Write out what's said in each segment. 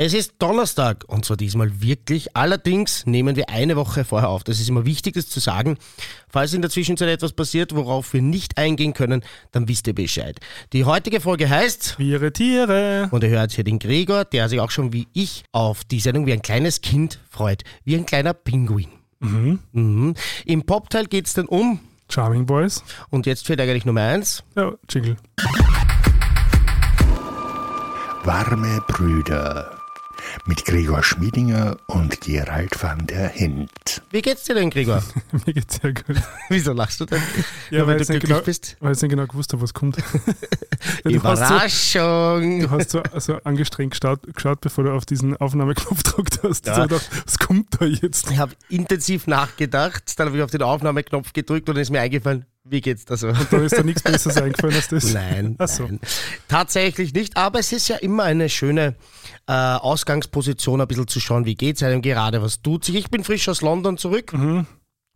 Es ist Donnerstag und zwar diesmal wirklich. Allerdings nehmen wir eine Woche vorher auf. Das ist immer wichtig, das zu sagen. Falls in der Zwischenzeit etwas passiert, worauf wir nicht eingehen können, dann wisst ihr Bescheid. Die heutige Folge heißt Wir Tiere. und ihr hört hier den Gregor, der sich auch schon wie ich auf die Sendung wie ein kleines Kind freut. Wie ein kleiner Pinguin. Mhm. Im Popteil geht es dann um, Charming Boys. und jetzt fehlt eigentlich Nummer eins. Ja, Jingle. Warme Brüder mit Gregor Schmiedinger und Gerald van der Hint. Wie geht's dir denn, Gregor? Mir geht's sehr gut. Wieso lachst du denn? Ja, Nur weil weil ich du nicht glücklich genau, bist? weil ich nicht genau gewusst habe, was kommt. Weil du hast so, Überraschung! du hast so, so angestrengt geschaut, geschaut, bevor du auf diesen Aufnahmeknopf gedrückt hast. Ja. Ja. Ich gedacht, was kommt da jetzt? Ich habe intensiv nachgedacht, dann habe ich auf den Aufnahmeknopf gedrückt und dann ist mir eingefallen, wie geht's da so? Da ist da nichts Besseres eingefallen als das. Nein, so. nein, tatsächlich nicht. Aber es ist ja immer eine schöne äh, Ausgangsposition, ein bisschen zu schauen, wie geht's einem gerade, was tut sich. Ich bin frisch aus London zurück, Mhm.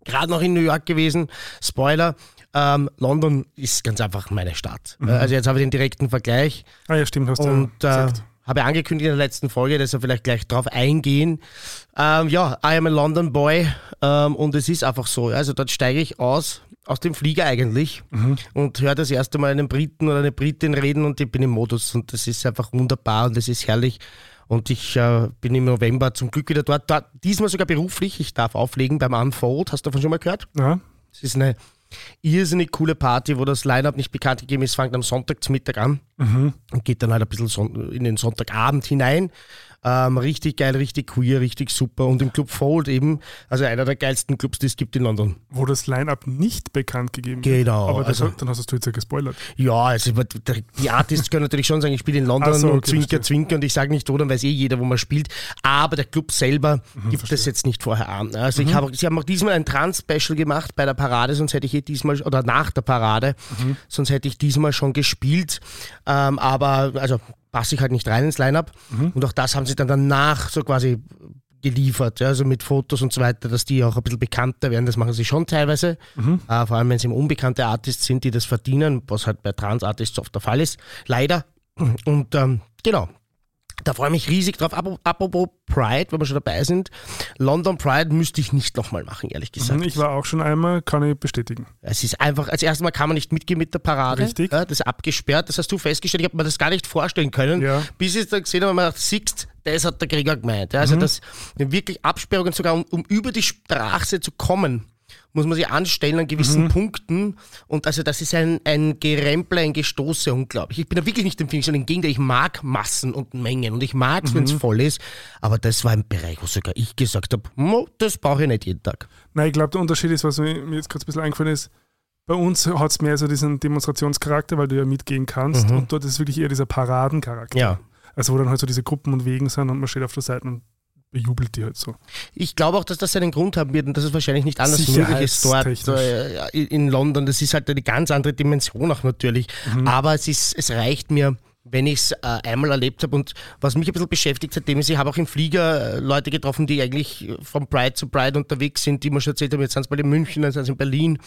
gerade noch in New York gewesen. Spoiler, ähm, London ist ganz einfach meine Stadt. Mhm. Äh, Also jetzt habe ich den direkten Vergleich Ah ja, stimmt, hast du und äh, gesagt. habe angekündigt in der letzten Folge, dass wir vielleicht gleich drauf eingehen. Ähm, ja, I am a London Boy ähm, und es ist einfach so. Also dort steige ich aus, aus dem Flieger eigentlich und höre das erste Mal einen Briten oder eine Britin reden und ich bin im Modus und das ist einfach wunderbar und das ist herrlich. Und ich äh, bin im November zum Glück wieder dort, dort. Diesmal sogar beruflich. Ich darf auflegen beim Unfold. Hast du davon schon mal gehört? Ja, Es ist eine irrsinnig coole Party, wo das Line-Up nicht bekannt gegeben ist, fängt am Sonntag zum Mittag an und geht dann halt ein bisschen in den Sonntagabend hinein. Ähm, richtig geil, richtig queer, richtig super. Und im Club Fold eben, also einer der geilsten Clubs, die es gibt in London. wo das Line-Up nicht bekannt gegeben Genau, Aber also- dann hast du jetzt ja gespoilert. Ja, also die Artists können natürlich schon sagen, ich spiele in London so, und okay, zwinker, verstehe. zwinker und ich sage nicht, wo, dann weiß eh jeder, wo man spielt. Aber der Club selber Mhm, gibt das jetzt nicht vorher an. Also ich habe, sie haben auch diesmal ein Trans-Special gemacht bei der Parade, sonst hätte ich eh diesmal, oder nach der Parade, Mhm. sonst hätte ich diesmal schon gespielt. Ähm, aber, also passe ich halt nicht rein ins Line-Up. Mhm. Und auch das haben sie dann danach so quasi geliefert, ja, also mit Fotos und so weiter, dass die auch ein bisschen bekannter werden. Das machen sie schon teilweise, äh, vor allem wenn eben unbekannte Artists sind, die das verdienen, was halt bei Trans-Artists oft der Fall ist, leider. Und ähm, genau, da freue ich mich riesig drauf. Apro- Apropos Pride, wenn wir schon dabei sind, London Pride müsste ich nicht nochmal machen, ehrlich gesagt. Ich war auch schon einmal, kann ich bestätigen. Es ist einfach, als erstes Mal kann man nicht mitgehen mit der Parade. Richtig. Ja, das ist abgesperrt, das hast du festgestellt. Ich habe mir das gar nicht vorstellen können, Ja. bis ich es dann gesehen habe mir gedacht, siehst, das hat der Gregor gemeint. Ja, Mhm. also das wirklich Absperrungen sogar, um, um über die Straße zu kommen, muss man sich anstellen an Mhm. gewissen Punkten. Und also das ist ein, ein Gerempel, ein Gestoße, unglaublich. Ich bin da wirklich nicht empfindlich, sondern im Gegenteil, ich mag Massen und Mengen und ich mag es, wenn Mhm. es voll ist. Aber das war ein Bereich, wo sogar ich gesagt habe, "Mo, das brauche ich nicht jeden Tag. Nein, ich glaube, der Unterschied ist, was mir jetzt gerade ein bisschen eingefallen ist, bei uns hat es mehr so diesen Demonstrationscharakter, weil du ja mitgehen kannst und dort ist wirklich eher dieser Paradencharakter. Mhm. Ja. Also wo dann halt so diese Gruppen und Wegen sind und man steht auf der Seite und bejubelt die halt so. Ich glaube auch, dass das seinen Grund haben wird und dass es wahrscheinlich nicht anders möglich ist dort äh, in London. Das ist halt eine ganz andere Dimension auch natürlich. Aber es, ist, es reicht mir, wenn ich es äh, einmal erlebt habe. Und was mich ein bisschen beschäftigt seitdem ist, ich habe auch im Flieger äh, Leute getroffen, die eigentlich von Pride zu Pride unterwegs sind, die mir schon erzählt haben, jetzt sind sie bald in München, dann sind sie in Berlin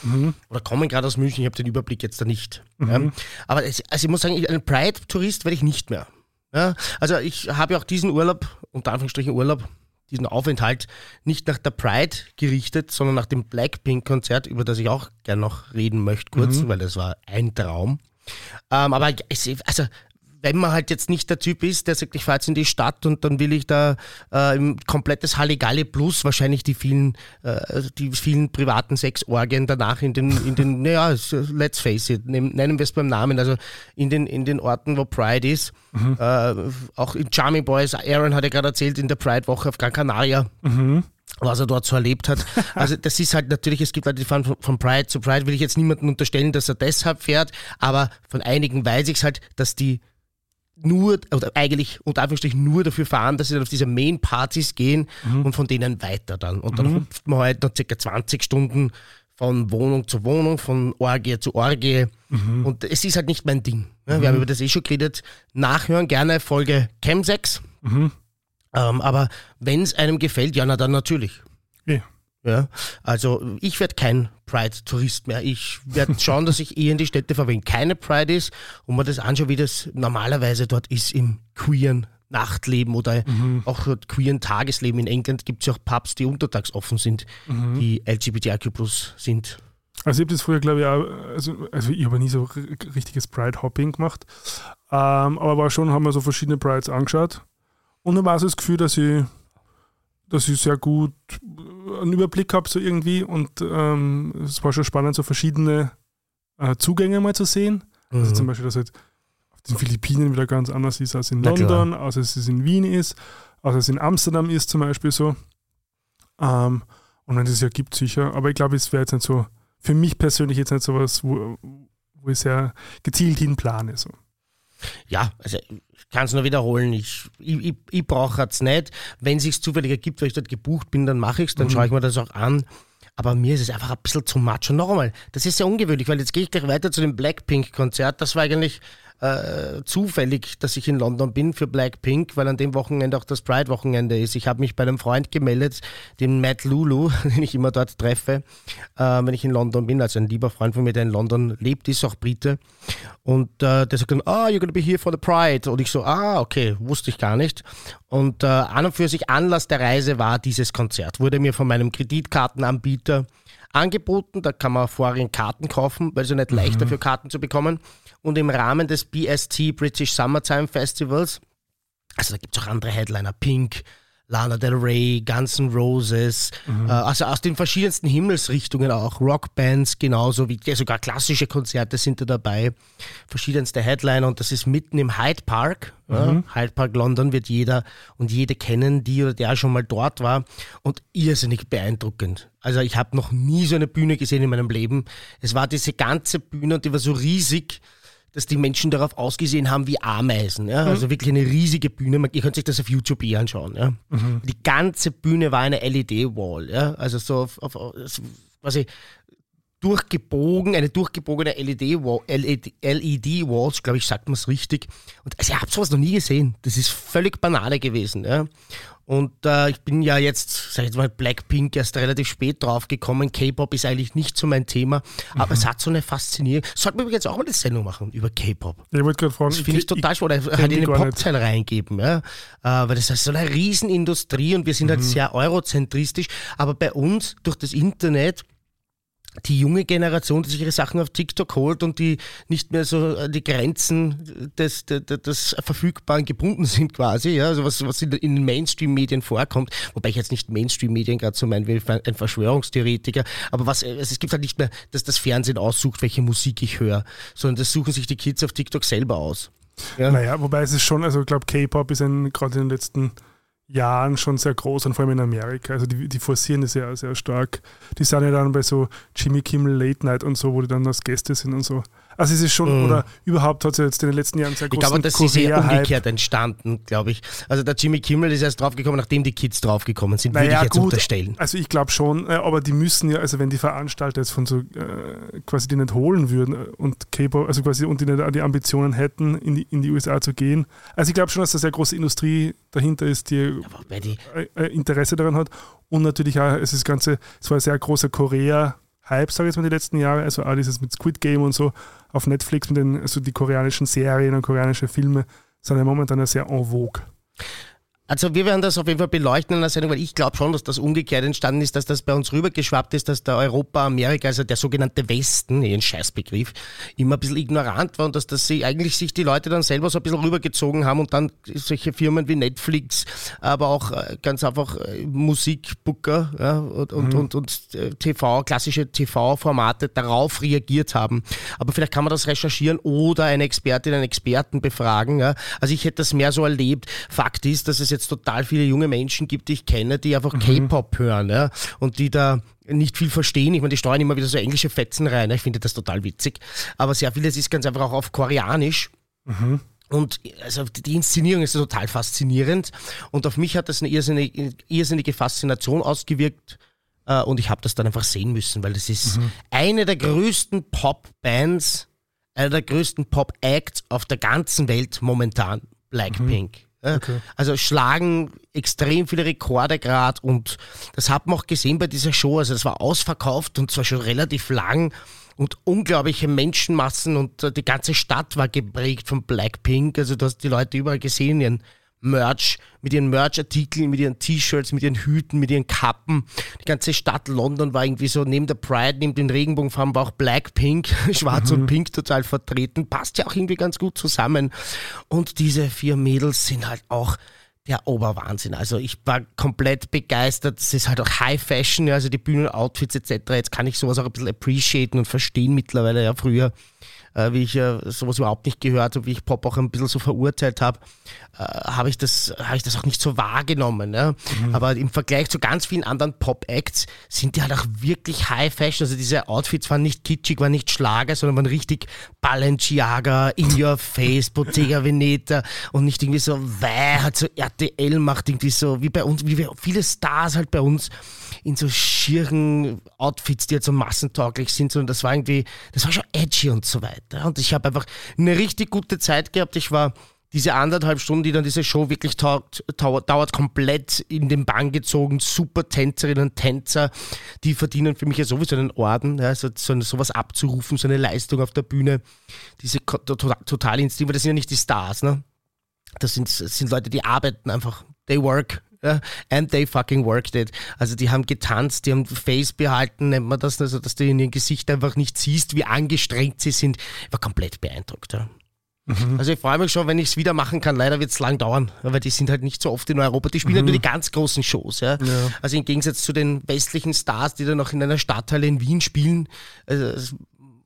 oder kommen gerade aus München. Ich habe den Überblick jetzt da nicht. Ja. Aber es, also ich muss sagen, ein Pride-Tourist werde ich nicht mehr. Ja, also ich habe ja auch diesen Urlaub, unter Anführungsstrichen Urlaub, diesen Aufenthalt nicht nach der Pride gerichtet, sondern nach dem Blackpink-Konzert, über das ich auch gern noch reden möchte, kurz, weil das war ein Traum. Ähm, aber also wenn man halt jetzt nicht der Typ ist, der sagt, ich fahre jetzt in die Stadt und dann will ich da äh, ein komplettes Halligalli plus wahrscheinlich die vielen, äh, die vielen privaten Sexorgien danach in den, in den, naja, let's face it, nennen, wir es beim Namen, also in den, in den Orten, wo Pride ist. Äh, auch in Charming Boys, Aaron hat ja gerade erzählt, in der Pride-Woche auf Gran Canaria was er dort so erlebt hat. Also das ist halt natürlich, es gibt Leute, die fahren von, von Pride zu Pride, will ich jetzt niemandem unterstellen, dass er deshalb fährt, aber von einigen weiß ich es halt, dass die nur, oder eigentlich unter Anführungsstrichen nur dafür fahren, dass sie dann auf diese Main-Partys gehen und von denen weiter dann. Und dann hupft man halt noch circa 20 Stunden von Wohnung zu Wohnung, von Orgie zu Orgie. Und es ist halt nicht mein Ding. Ja, wir haben über das eh schon geredet. Nachhören gerne Folge Chemsex. Ähm, aber wenn es einem gefällt, ja, na dann natürlich. Eh. Ja, also ich werde kein Pride-Tourist mehr. Ich werde schauen, dass ich eher in die Städte fahre, wenn keine Pride ist und mir das anschaue, wie das normalerweise dort ist im queeren Nachtleben oder mhm. auch queeren Tagesleben. In England gibt es ja auch Pubs, die untertags offen sind, mhm. die LGBTIQ sind. Also ich habe das früher, glaube ich, auch, also, also ich habe nie so richtiges Pride-Hopping gemacht, ähm, aber war schon, haben wir so verschiedene Prides angeschaut und dann war so das Gefühl, dass ich, dass ich sehr gut einen Überblick habe so irgendwie und ähm, es war schon spannend, so verschiedene äh, Zugänge mal zu sehen. Also mhm. Also zum Beispiel, dass halt auf den Philippinen wieder ganz anders ist als in Na London, klar. als es in Wien ist, als es in Amsterdam ist zum Beispiel so. Ähm, und wenn es ja gibt, sicher. Aber ich glaube, es wäre jetzt nicht so, für mich persönlich jetzt nicht so was, wo, wo ich sehr gezielt hin plane. So. Ja, also ich kann es nur wiederholen. Ich, ich, ich, ich brauche es nicht. Wenn es sich zufällig ergibt, weil ich dort gebucht bin, dann mache ich es, dann mhm. schaue ich mir das auch an. Aber mir ist es einfach ein bisschen zu much. Und nochmal, das ist sehr ungewöhnlich, weil jetzt gehe ich gleich weiter zu dem Blackpink-Konzert. Das war eigentlich äh, zufällig, dass ich in London bin für Blackpink, weil an dem Wochenende auch das Pride-Wochenende ist. Ich habe mich bei einem Freund gemeldet, dem Matt Lulu, den ich immer dort treffe, äh, wenn ich in London bin. Also ein lieber Freund von mir, der in London lebt, ist auch Brite. Und äh, der sagt dann, oh, you're gonna be here for the Pride. Und ich so, ah, okay, wusste ich gar nicht. Und äh, an und für sich Anlass der Reise war dieses Konzert. Wurde mir von meinem Kreditkartenanbieter angeboten. Da kann man vorhin Karten kaufen, weil es ja nicht mhm. leicht dafür Karten zu bekommen und im Rahmen des BST British Summertime Festivals, also da gibt es auch andere Headliner, Pink, Lana Del Rey, Guns N' Roses, mhm. äh, also aus den verschiedensten Himmelsrichtungen auch, Rockbands genauso wie ja, sogar klassische Konzerte sind da dabei, verschiedenste Headliner und das ist mitten im Hyde Park. Mhm. Ja, Hyde Park London wird jeder und jede kennen, die oder der schon mal dort war und irrsinnig beeindruckend. Also ich habe noch nie so eine Bühne gesehen in meinem Leben. Es war diese ganze Bühne und die war so riesig dass die Menschen darauf ausgesehen haben wie Ameisen. Ja? Mhm. Also wirklich eine riesige Bühne. Ihr könnt sich das auf YouTube eh anschauen. Ja? Mhm. Die ganze Bühne war eine LED-Wall. Ja? Also so auf, auf quasi durchgebogen, eine durchgebogene LED-Walls, LED, LED glaube ich, sagt man es richtig. Und also, ich habe sowas noch nie gesehen. Das ist völlig Banale gewesen. Ja? Und äh, ich bin ja jetzt, sag ich jetzt mal, Blackpink erst relativ spät drauf gekommen. K-Pop ist eigentlich nicht so mein Thema, aber mhm. es hat so eine Faszinierung. Sollten wir jetzt auch mal eine Sendung machen über K-Pop? ich wollte gerade fragen. Das finde ich total spannend. Halt in den Popteil reingeben, ja. Äh, weil das ist so eine Riesenindustrie und wir sind halt mhm. halt sehr eurozentristisch. Aber bei uns durch das Internet die junge Generation, die sich ihre Sachen auf TikTok holt und die nicht mehr so an die Grenzen des, des, des Verfügbaren gebunden sind quasi, ja, also was, was in, den Mainstream-Medien vorkommt, wobei ich jetzt nicht Mainstream-Medien gerade so meine wie ein Verschwörungstheoretiker, aber was, also es gibt halt nicht mehr, dass das Fernsehen aussucht, welche Musik ich höre, sondern das suchen sich die Kids auf TikTok selber aus. Ja. Naja, wobei es ist schon, also ich glaube, K-Pop ist gerade in den letzten Jahren schon sehr groß und vor allem in Amerika. Also die, die forcieren das ja sehr stark. Die sind ja dann bei so Jimmy Kimmel Late Night und so, wo die dann als Gäste sind und so. Also es ist schon, mm. oder überhaupt hat es jetzt in den letzten Jahren sehr großen Ich glaube, das ist eher umgekehrt entstanden, glaube ich. Also der Jimmy Kimmel ist erst draufgekommen, nachdem die Kids draufgekommen sind, naja, würde ich jetzt gut, unterstellen. Also ich glaube schon, äh, aber die müssen ja, also wenn die Veranstalter jetzt von so äh, quasi die nicht holen würden äh, und K-Pop, also quasi und die nicht die Ambitionen hätten, in die, in die USA zu gehen. Also ich glaube schon, dass da sehr große Industrie dahinter ist, die, die äh, Interesse daran hat. Und natürlich auch, es ist das Ganze, es war ein sehr großer Korea- Hype, sage ich jetzt mal, die letzten Jahre. Also auch dieses mit Squid Game und so auf Netflix, mit den, also die koreanischen Serien und koreanische Filme sind ja momentan ja sehr en vogue. Also wir werden das auf jeden Fall beleuchten in der Sendung, weil ich glaube schon, dass das umgekehrt entstanden ist, dass das bei uns rübergeschwappt ist, dass der Europa, Amerika, also der sogenannte Westen, eh ein Scheißbegriff, immer ein bisschen ignorant war und dass das sie eigentlich sich die Leute dann selber so ein bisschen rübergezogen haben und dann solche Firmen wie Netflix, aber auch äh, ganz einfach äh, Musikbooker ja, und, und, mhm. und, und äh, TV, klassische TV-Formate darauf reagiert haben. Aber vielleicht kann man das recherchieren oder eine Expertin, einen Experten befragen. Ja. Also ich hätte das mehr so erlebt. Fakt ist, dass es jetzt total viele junge Menschen gibt, die ich kenne, die einfach mhm. K-Pop hören ja, und die da nicht viel verstehen. Ich meine, die steuern immer wieder so englische Fetzen rein. Ich finde das total witzig. Aber sehr vieles ist ganz einfach auch auf Koreanisch. Mhm. Und also die Inszenierung ist total faszinierend. Und auf mich hat das eine irrsinnige, irrsinnige Faszination ausgewirkt. Äh, und ich habe das dann einfach sehen müssen, weil das ist mhm. eine der größten Pop-Bands, einer der größten Pop-Acts auf der ganzen Welt momentan. Blackpink. Mhm. Okay. Also schlagen extrem viele Rekorde gerade und das hat man auch gesehen bei dieser Show. Also das war ausverkauft und zwar schon relativ lang und unglaubliche Menschenmassen und äh, die ganze Stadt war geprägt von Blackpink. Also du hast die Leute überall gesehen, ihren Merch, mit ihren Merch-Artikeln, mit ihren T-Shirts, mit ihren Hüten, mit ihren Kappen. Die ganze Stadt London war irgendwie so neben der Pride, neben den Regenbogenfarben war auch Blackpink, schwarz mhm. und pink total vertreten. Passt ja auch irgendwie ganz gut zusammen. Und diese vier Mädels sind halt auch der Oberwahnsinn. Also ich war komplett begeistert. Es ist halt auch High Fashion, also die Bühnenoutfits etc. Jetzt kann ich sowas auch ein bisschen appreciaten und verstehen mittlerweile. Ja, früher äh, wie ich äh, sowas überhaupt nicht gehört habe, wie ich Pop auch ein bisschen so verurteilt habe, äh, habe ich, das, hab ich das auch nicht so wahrgenommen. Ja? Mhm. Aber im Vergleich zu ganz vielen anderen Pop-Acts sind die halt auch wirklich High Fashion. Also diese Outfits waren nicht kitschig, waren nicht Schlager, sondern waren richtig Balenciaga, In Your Face, Bottega Veneta und nicht irgendwie so, weil halt so RTL macht irgendwie so, wie bei uns, wie viele Stars halt bei uns in so schieren Outfits, die halt so massentauglich sind, sondern das war irgendwie, das war schon edgy und so weiter. Und ich habe einfach eine richtig gute Zeit gehabt. Ich war diese anderthalb Stunden, die dann diese Show wirklich taugt, dauert, komplett in den Bann gezogen. Super Tänzerinnen und Tänzer, die verdienen für mich ja sowieso einen Orden, ja, so, so sowas abzurufen, so eine Leistung auf der Bühne. Diese total Instinkt, das sind ja nicht die Stars, ne? Das sind, das sind Leute, die arbeiten einfach. They work and they fucking worked it. Also die haben getanzt, die haben Face behalten, nennt man das, also dass du in ihrem Gesicht einfach nicht siehst, wie angestrengt sie sind. Ich war komplett beeindruckt. Ja. Mhm. Also ich freue mich schon, wenn ich es wieder machen kann. Leider wird es lang dauern, weil die sind halt nicht so oft in Europa. Die spielen mhm. halt nur die ganz großen Shows. Ja? ja? Also im Gegensatz zu den westlichen Stars, die dann noch in einer Stadthalle in Wien spielen also,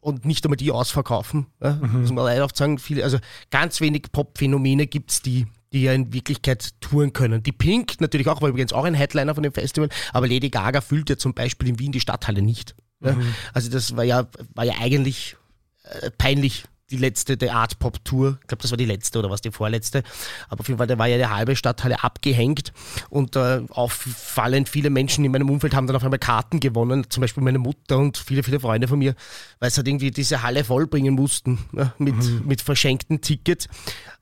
und nicht einmal die ausverkaufen. Ja? Mhm. Muss man leider oft sagen. Viele, also ganz wenig Pop-Phänomene gibt es, die die ja in Wirklichkeit touren können. Die Pink natürlich auch, war übrigens auch ein Headliner von dem Festival, aber Lady Gaga füllt ja zum Beispiel in Wien die Stadthalle nicht. Mhm. Also das war ja, war ja eigentlich äh, peinlich die letzte der Art Pop Tour. Ich glaube, das war die letzte oder was die vorletzte. Aber auf jeden Fall, da war ja die halbe Stadthalle abgehängt und äh, auffallend viele Menschen in meinem Umfeld haben dann auf einmal Karten gewonnen. Zum Beispiel meine Mutter und viele, viele Freunde von mir, weil sie halt irgendwie diese Halle vollbringen mussten ne, mit, mhm. mit verschenkten Tickets.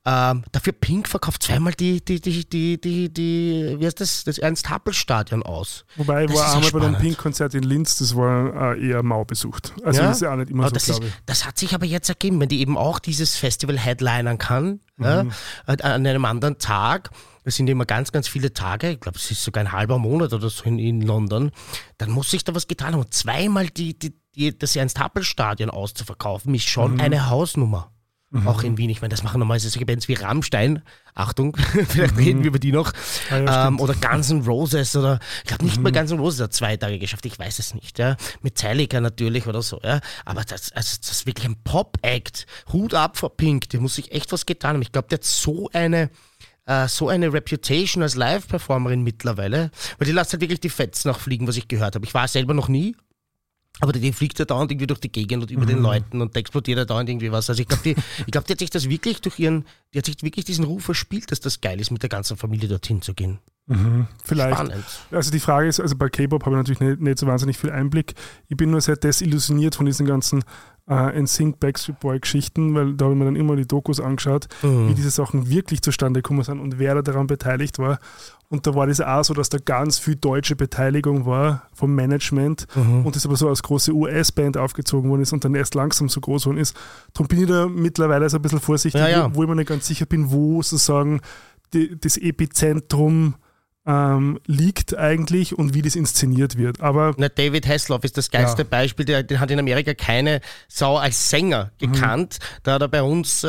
Ähm, dafür Pink verkauft zweimal die, die, die, die, die, die, wie heißt das, das Ernst-Happel-Stadion aus. Wobei, ich war einmal bei einem Pink-Konzert in Linz, das war äh, eher mau besucht. Also ja? das ist ja auch nicht immer aber so, glaube ich. Das hat sich aber jetzt ergeben, wenn die eben auch dieses Festival headlinern kann, mhm. ja, an einem anderen Tag, das sind immer ganz, ganz viele Tage, ich glaube, es ist sogar ein halber Monat oder so in, in London, dann muss sich da was getan haben. Und zweimal die, die, die, das Ernst-Happel-Stadion auszuverkaufen, ist schon mhm. eine Hausnummer. Mhm. Auch in Wien. Ich meine, das machen normalerweise solche Bands wie Rammstein. Achtung, vielleicht mhm. reden wir über die noch. Ah, ja, ähm, oder Guns N' Roses oder ich glaube nicht mhm. mal Guns N' Roses hat zwei Tage geschafft, ich weiß es nicht. Ja. Metallica natürlich oder so. Ja. Aber das, also das ist wirklich ein Pop-Act. Hut ab vor Pink, der muss sich echt was getan haben. Ich glaube, der hat so eine äh, so eine Reputation als Live-Performerin mittlerweile, weil die lässt halt wirklich die Fetzen nachfliegen, was ich gehört habe. Ich war selber noch nie, aber die, die fliegt ja dauernd irgendwie durch die Gegend und über mhm. den Leuten und da explodiert ja dauernd irgendwie was. Also ich glaube, die, ich glaub, die hat sich das wirklich durch ihren, die hat sich wirklich diesen Ruf verspielt, dass das geil ist, mit der ganzen Familie dorthin zu gehen. Mhm, vielleicht. Spannend. Also die Frage ist, also bei K-Pop habe ich natürlich nicht, nicht, so wahnsinnig viel Einblick. Ich bin nur sehr desillusioniert von diesen ganzen äh, NSYNC Backstreet Boy Geschichten, weil da habe ich mir dann immer die Dokus angeschaut, mhm. wie diese Sachen wirklich zustande gekommen sind und wer da daran beteiligt war. Und da war das auch so, dass da ganz viel deutsche Beteiligung war vom Management mhm. und das aber so als große US-Band aufgezogen worden ist und dann erst langsam so groß worden ist. Darum bin ich da mittlerweile so ein bisschen vorsichtig, ja, ja. wo ich mir nicht ganz sicher bin, wo sozusagen die, das Epizentrum ähm, liegt eigentlich und wie das inszeniert wird. Aber Na, David Hasselhoff ist das geilste ja. Beispiel, der, den hat in Amerika keine Sau als Sänger mhm. gekannt. Mhm. Da hat er bei uns, äh,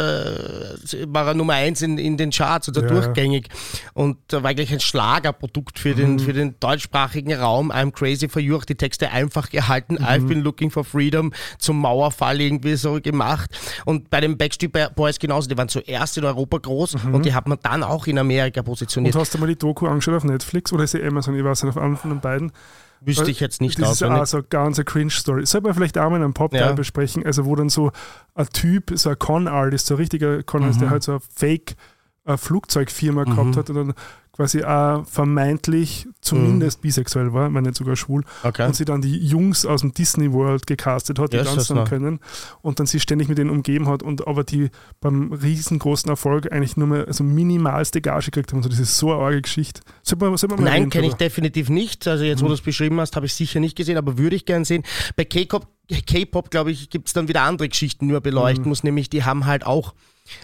war er Nummer eins in, in den Charts oder ja. durchgängig und da war eigentlich ein Schlagerprodukt für, mhm. den, für den deutschsprachigen Raum. I'm crazy for you, auch die Texte einfach gehalten. Mhm. I've been looking for freedom zum Mauerfall irgendwie so gemacht. Und bei den Backstreet Boys genauso, die waren zuerst in Europa groß mhm. und die hat man dann auch in Amerika positioniert. Und hast du mal die Doku angeschaut auf Netflix oder ist es Amazon? Ich weiß nicht, auf einem von den beiden. Wüsste ich jetzt nicht Das ist also ganz eine Cringe-Story. Sollte man vielleicht auch mal in einem Pop ja. besprechen, also wo dann so ein Typ, so ein Con-Artist, so ein richtiger Con-Artist, mhm. der halt so eine Fake-Flugzeugfirma mhm. gehabt hat und dann quasi auch vermeintlich zumindest mhm. bisexuell war, wenn nicht sogar schwul, okay. und sie dann die Jungs aus dem Disney World gecastet hat, die yes, tanzen können und dann sie ständig mit denen umgeben hat und aber die beim riesengroßen Erfolg eigentlich nur mehr also minimalste Gage gekriegt haben. Also das ist so eine arge Geschichte. Sollte man, sollte man Nein, kenne ich definitiv nicht. Also jetzt, wo mhm. du es beschrieben hast, habe ich sicher nicht gesehen, aber würde ich gern sehen. Bei K-Pop, K-Pop glaube ich, gibt es dann wieder andere Geschichten, die man beleuchten mhm. muss, nämlich die haben halt auch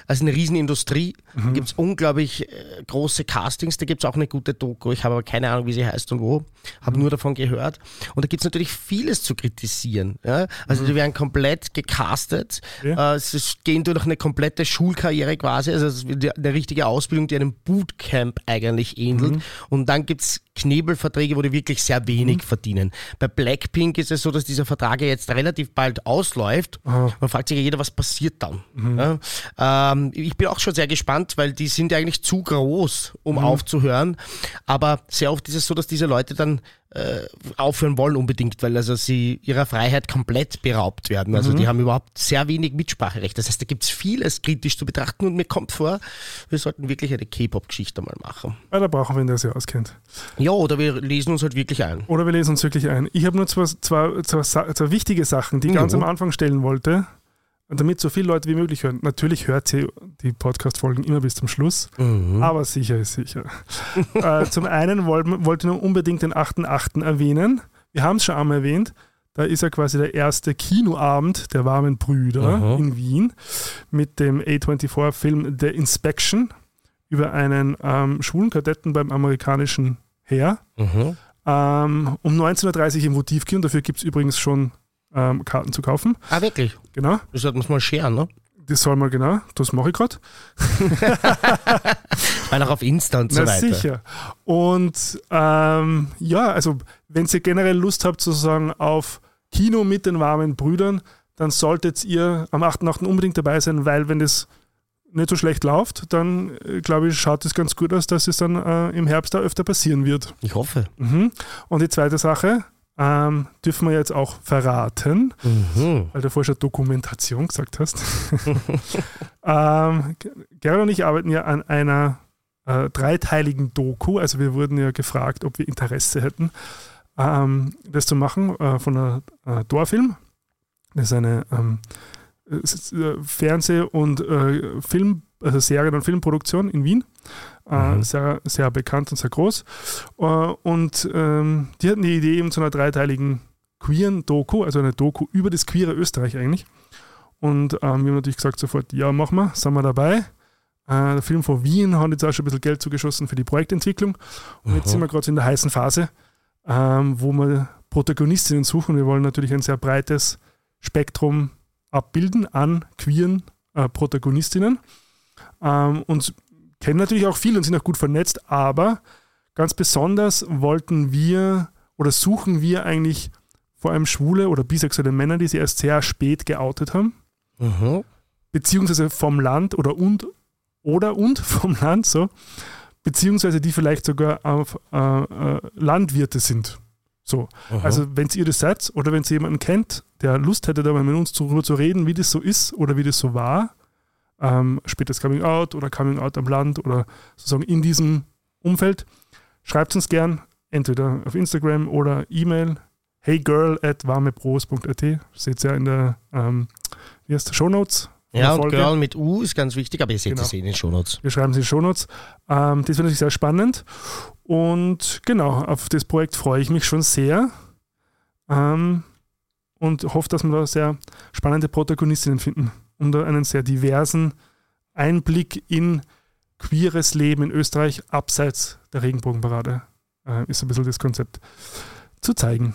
also eine Riesenindustrie. Da gibt es unglaublich äh, große Castings, da gibt es auch eine gute Doku. Ich habe aber keine Ahnung, wie sie heißt und wo. Habe nur davon gehört. Und da gibt es natürlich vieles zu kritisieren. Ja? Also die werden komplett gecastet. Ja. Äh, sie gehen durch eine komplette Schulkarriere quasi. Also eine richtige Ausbildung, die einem Bootcamp eigentlich ähnelt. Und dann gibt es Knebelverträge, wo die wirklich sehr wenig verdienen. Bei Blackpink ist es so, dass dieser Vertrag ja jetzt relativ bald ausläuft. Man fragt sich ja jeder, was passiert dann. Ja? Ähm, ich bin auch schon sehr gespannt, weil die sind ja eigentlich zu groß, um aufzuhören. Aber sehr oft ist es so, dass diese Leute dann äh, aufhören wollen unbedingt, weil also sie ihrer Freiheit komplett beraubt werden. Also die haben überhaupt sehr wenig Mitspracherecht. Das heißt, da gibt es vieles kritisch zu betrachten und mir kommt vor, wir sollten wirklich eine K-Pop-Geschichte mal machen. Ja, da brauchen wir einen, der sich auskennt. Ja, oder wir lesen uns halt wirklich ein. Oder wir lesen uns wirklich ein. Ich habe nur zwei, zwei, zwei, zwei wichtige Sachen, die ich Ja. ganz am Anfang stellen wollte, damit so viele Leute wie möglich hören. Natürlich hört sie die Podcast-Folgen immer bis zum Schluss, aber sicher ist sicher. äh, zum einen wollte ich noch unbedingt den 8.8. erwähnen. Wir haben es schon einmal erwähnt. Da ist ja quasi der erste Kinoabend der warmen Brüder Aha. in Wien mit dem A24-Film The Inspection über einen ähm, schwulen Kadetten beim amerikanischen Heer. Mhm. Ähm, um 19.30 Uhr im Votivkino. Dafür gibt es übrigens schon ähm, Karten zu kaufen. Ah, wirklich? Genau. Das sollten wir mal scheren, ne? Das soll mal genau. Das mache ich gerade. Weil auch auf Insta und so Na weiter. sicher. Und ähm, ja, also wenn ihr generell Lust habt sozusagen auf Kino mit den warmen Brüdern, dann solltet ihr am 8.8. unbedingt dabei sein, weil wenn das nicht so schlecht läuft, dann äh, glaube ich, schaut es ganz gut aus, dass es dann äh, im Herbst da öfter passieren wird. Ich hoffe. Mhm. Und die zweite Sache, ähm, dürfen wir jetzt auch verraten, Mhm. weil du vorher schon Dokumentation gesagt hast. ähm, Gerald und ich arbeiten ja an einer äh, dreiteiligen Doku. Also wir wurden ja gefragt, ob wir Interesse hätten, ähm, das zu machen äh, von einer äh, Torfilm. Das ist eine ähm, ist, äh, Fernseh- und äh, Film, also Serien- und Filmproduktion in Wien. Äh, Mhm. sehr, sehr bekannt und sehr groß. Äh, und ähm, die hatten die Idee eben zu einer dreiteiligen queeren Doku, also eine Doku über das queere Österreich eigentlich. Und ähm, wir haben natürlich gesagt sofort, ja, machen wir, sind wir dabei. Äh, der Film von Wien hat jetzt auch schon ein bisschen Geld zugeschossen für die Projektentwicklung. Und jetzt Aha. sind wir gerade in der heißen Phase, ähm, wo wir Protagonistinnen suchen. Wir wollen natürlich ein sehr breites Spektrum abbilden an queeren äh, Protagonistinnen. Ähm, und kennen natürlich auch viele und sind auch gut vernetzt, aber ganz besonders wollten wir oder suchen wir eigentlich vor allem schwule oder bisexuelle Männer, die sich erst sehr spät geoutet haben, Mhm. beziehungsweise vom Land oder und oder und vom Land so, beziehungsweise die vielleicht sogar auf äh, äh, Landwirte sind. So. Mhm. Also wenn ihr das seid oder wenn ihr jemanden kennt, der Lust hätte, darüber mit uns darüber zu reden, wie das so ist oder wie das so war, ähm, spätes Coming Out oder Coming Out am Land oder sozusagen in diesem Umfeld, schreibt uns gern entweder auf Instagram oder E-Mail heygirl at warmepros.at. Seht ihr ja in der ähm, Show Notes. ja, und. Girl mit U ist ganz wichtig, aber ihr seht Genau. es eh in den Shownotes. Wir schreiben sie in die Shownotes. Ähm, das wird natürlich sehr spannend. Und genau, auf das Projekt freue ich mich schon sehr. Ähm, und hoffe, dass wir da sehr spannende Protagonistinnen finden, um da einen sehr diversen Einblick in queeres Leben in Österreich abseits der Regenbogenparade äh, ist ein bisschen das Konzept zu zeigen.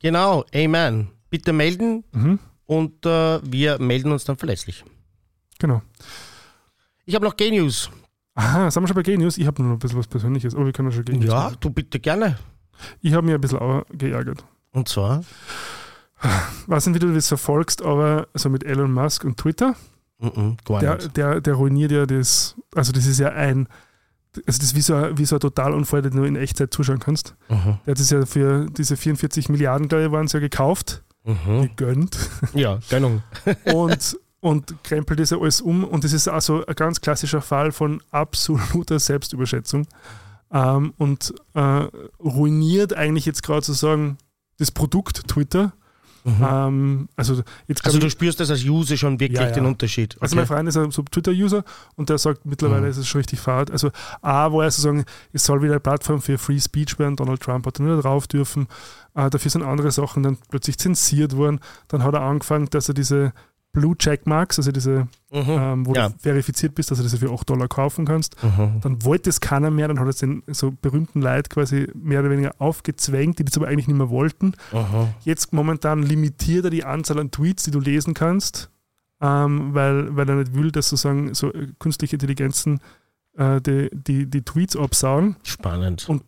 Genau, Amen. Bitte melden Mhm, und äh, wir melden uns dann verlässlich. genau. Ich habe noch Gay-News. Aha, sind wir schon bei Genius? Ich habe nur noch ein bisschen was Persönliches, aber wir können ja schon Genius Ja, machen. du bitte gerne. Ich habe mich ein bisschen auch geärgert. Und zwar? Weiß nicht, wie du das verfolgst, aber so mit Elon Musk und Twitter, Mhm, gar der, der, der ruiniert ja das, also das ist ja ein, also das ist wie so, ein- wie so ein Totalunfall, den du in Echtzeit zuschauen kannst. Mhm. Der hat es ja für diese 44 Milliarden, glaube ich, waren es ja gekauft, Mhm. gegönnt Ja, Gönnung. und, und krempelt das ja alles um und das ist also ein ganz klassischer Fall von absoluter Selbstüberschätzung ähm, und äh, ruiniert eigentlich jetzt gerade sozusagen das Produkt Twitter. Mhm. Ähm, also jetzt Also ich- du spürst das als User schon wirklich Ja, ja. den Unterschied. Also mein Freund ist ein so Twitter-User und der sagt, mittlerweile Mhm. ist es schon richtig fad. Also A, wo er sozusagen, es soll wieder eine Plattform für Free Speech werden, Donald Trump hat dann wieder drauf dürfen. Äh, dafür sind andere Sachen dann plötzlich zensiert worden. Dann hat er angefangen, dass er diese Blue Check Marks, also diese, Mhm. ähm, wo Ja. du verifiziert bist, dass du das für 8 Dollar kaufen kannst. Mhm. Dann wollte es keiner mehr, dann hat es den so berühmten Leid quasi mehr oder weniger aufgezwängt, die das aber eigentlich nicht mehr wollten. Mhm. Jetzt momentan limitiert er die Anzahl an Tweets, die du lesen kannst, ähm, weil, weil er nicht will, dass sozusagen so äh, künstliche Intelligenzen äh, die, die, die Tweets absaugen. Spannend. Und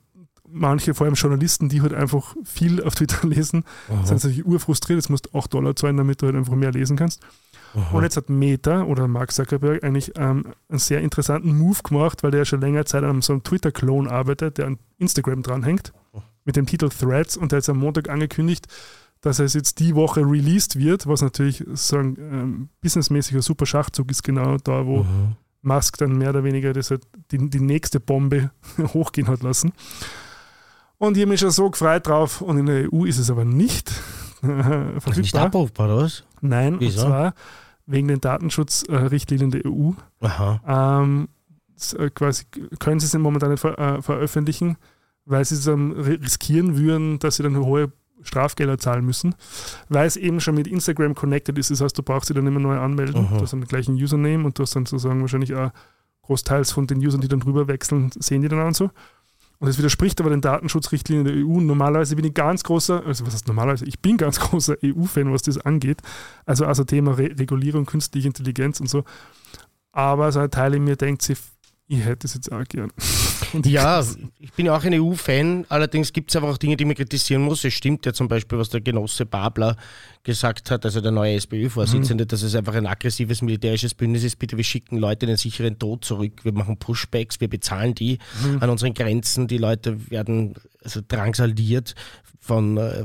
Manche, vor allem Journalisten, die halt einfach viel auf Twitter lesen, Mhm. sind natürlich urfrustriert, jetzt musst du 8 Dollar zahlen, damit du halt einfach mehr lesen kannst. Mhm. Und jetzt hat Meta oder Mark Zuckerberg eigentlich ähm, einen sehr interessanten Move gemacht, weil der ja schon länger Zeit an so einem Twitter-Clone arbeitet, der an Instagram dranhängt, mit dem Titel Threads und der hat jetzt am Montag angekündigt, dass es jetzt die Woche released wird, was natürlich sozusagen ähm, businessmäßig ein super Schachzug ist, genau da, wo Mhm. Musk dann mehr oder weniger das halt die, die nächste Bombe hochgehen hat lassen. Und ich habe mich schon so gefreut drauf und in der EU ist es aber nicht Das ist nicht verfügbar. abrufbar, oder was? Nein, Wieso? und zwar wegen den Datenschutzrichtlinien der EU. Aha. Ähm, äh, quasi können sie es momentan nicht ver äh, veröffentlichen, weil sie es dann ri- riskieren würden, dass sie dann hohe Strafgelder zahlen müssen, weil es eben schon mit Instagram connected ist. Das heißt, du brauchst sie dann immer neu anmelden. Mhm. Du hast dann den gleichen Username und du hast dann sozusagen wahrscheinlich auch großteils von den Usern, die dann drüber wechseln, sehen die dann auch und so. Und das widerspricht aber den Datenschutzrichtlinien der EU. Normalerweise bin ich ganz großer, also was heißt normalerweise, ich bin ganz großer EU-Fan, was das angeht. Also also Thema Re Regulierung, künstliche Intelligenz und so. Aber so ein Teil in mir denkt sich, ich hätte es jetzt auch gern. Und Ja, ich bin ja auch ein EU-Fan, allerdings gibt es aber auch Dinge, die man kritisieren muss. Es stimmt ja zum Beispiel, was der Genosse Babler gesagt hat, also der neue SPÖ-Vorsitzende, Mhm. dass es einfach ein aggressives militärisches Bündnis ist. Bitte, wir schicken Leute in den sicheren Tod zurück, wir machen Pushbacks, wir bezahlen die Mhm. an unseren Grenzen. Die Leute werden also drangsaliert von, äh,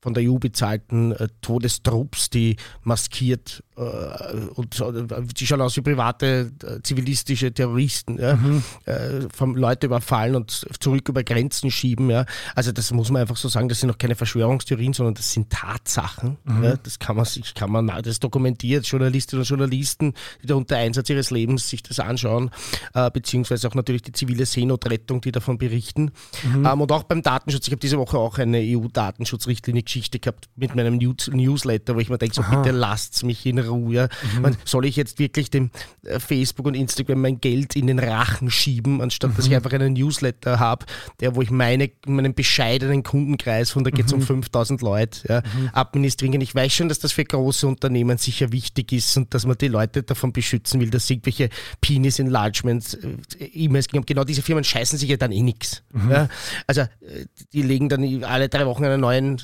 von der EU bezahlten äh, Todestrupps, die maskiert und äh, die schauen aus wie private äh, zivilistische Terroristen, ja, äh, vom Leute überfallen und zurück über Grenzen schieben. Ja. Also das muss man einfach so sagen, das sind noch keine Verschwörungstheorien, sondern das sind Tatsachen. Ja. Das kann man sich, kann man, das dokumentiert, Journalistinnen und Journalisten, die da unter Einsatz ihres Lebens sich das anschauen, äh, beziehungsweise auch natürlich die zivile Seenotrettung, die davon berichten. Ähm, und auch beim Datenschutz, ich habe diese Woche auch eine EU-Datenschutzrichtlinie-Geschichte gehabt mit meinem News Newsletter, wo ich mir denke, so bitte lasst mich in Ruhe. Ja. Man, soll ich jetzt wirklich dem äh, Facebook und Instagram mein Geld in den Rachen schieben, anstatt dass ich einfach einen Newsletter habe, der, wo ich meine, meinen bescheidenen Kundenkreis, von da geht es um 5000 Leute, ja, administrieren kann. Ich weiß schon, dass das für große Unternehmen sicher wichtig ist und dass man die Leute davon beschützen will, dass sie irgendwelche Penis-Enlargement-E-Mails geben. Genau diese Firmen scheißen sich ja dann eh nichts. Ja. Also äh, die legen dann alle drei Wochen einen neuen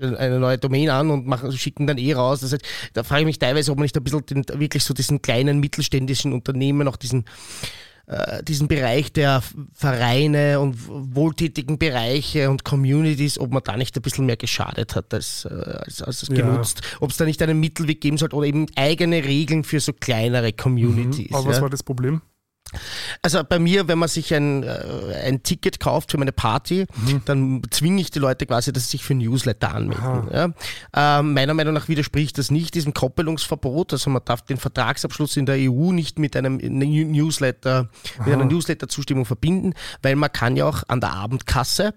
eine neue Domain an und machen, schicken dann eh raus. Das heißt, da frage ich mich teilweise, ob man nicht ein bisschen den, wirklich so diesen kleinen mittelständischen Unternehmen auch diesen äh, diesen Bereich der Vereine und wohltätigen Bereiche und Communities, ob man da nicht ein bisschen mehr geschadet hat als, äh, als, als Ja. genutzt. Ob es da nicht einen Mittelweg geben sollte oder eben eigene Regeln für so kleinere Communities. Aber was ja. war das Problem? Also bei mir, wenn man sich ein, äh, ein Ticket kauft für meine Party, Mhm. dann zwinge ich die Leute quasi, dass sie sich für Newsletter anmelden. Ja? Ähm, meiner Meinung nach widerspricht das nicht diesem Koppelungsverbot. Also man darf den Vertragsabschluss in der EU nicht mit einem New- Newsletter, mit einer Newsletter-Zustimmung verbinden, weil man kann ja auch an der Abendkasse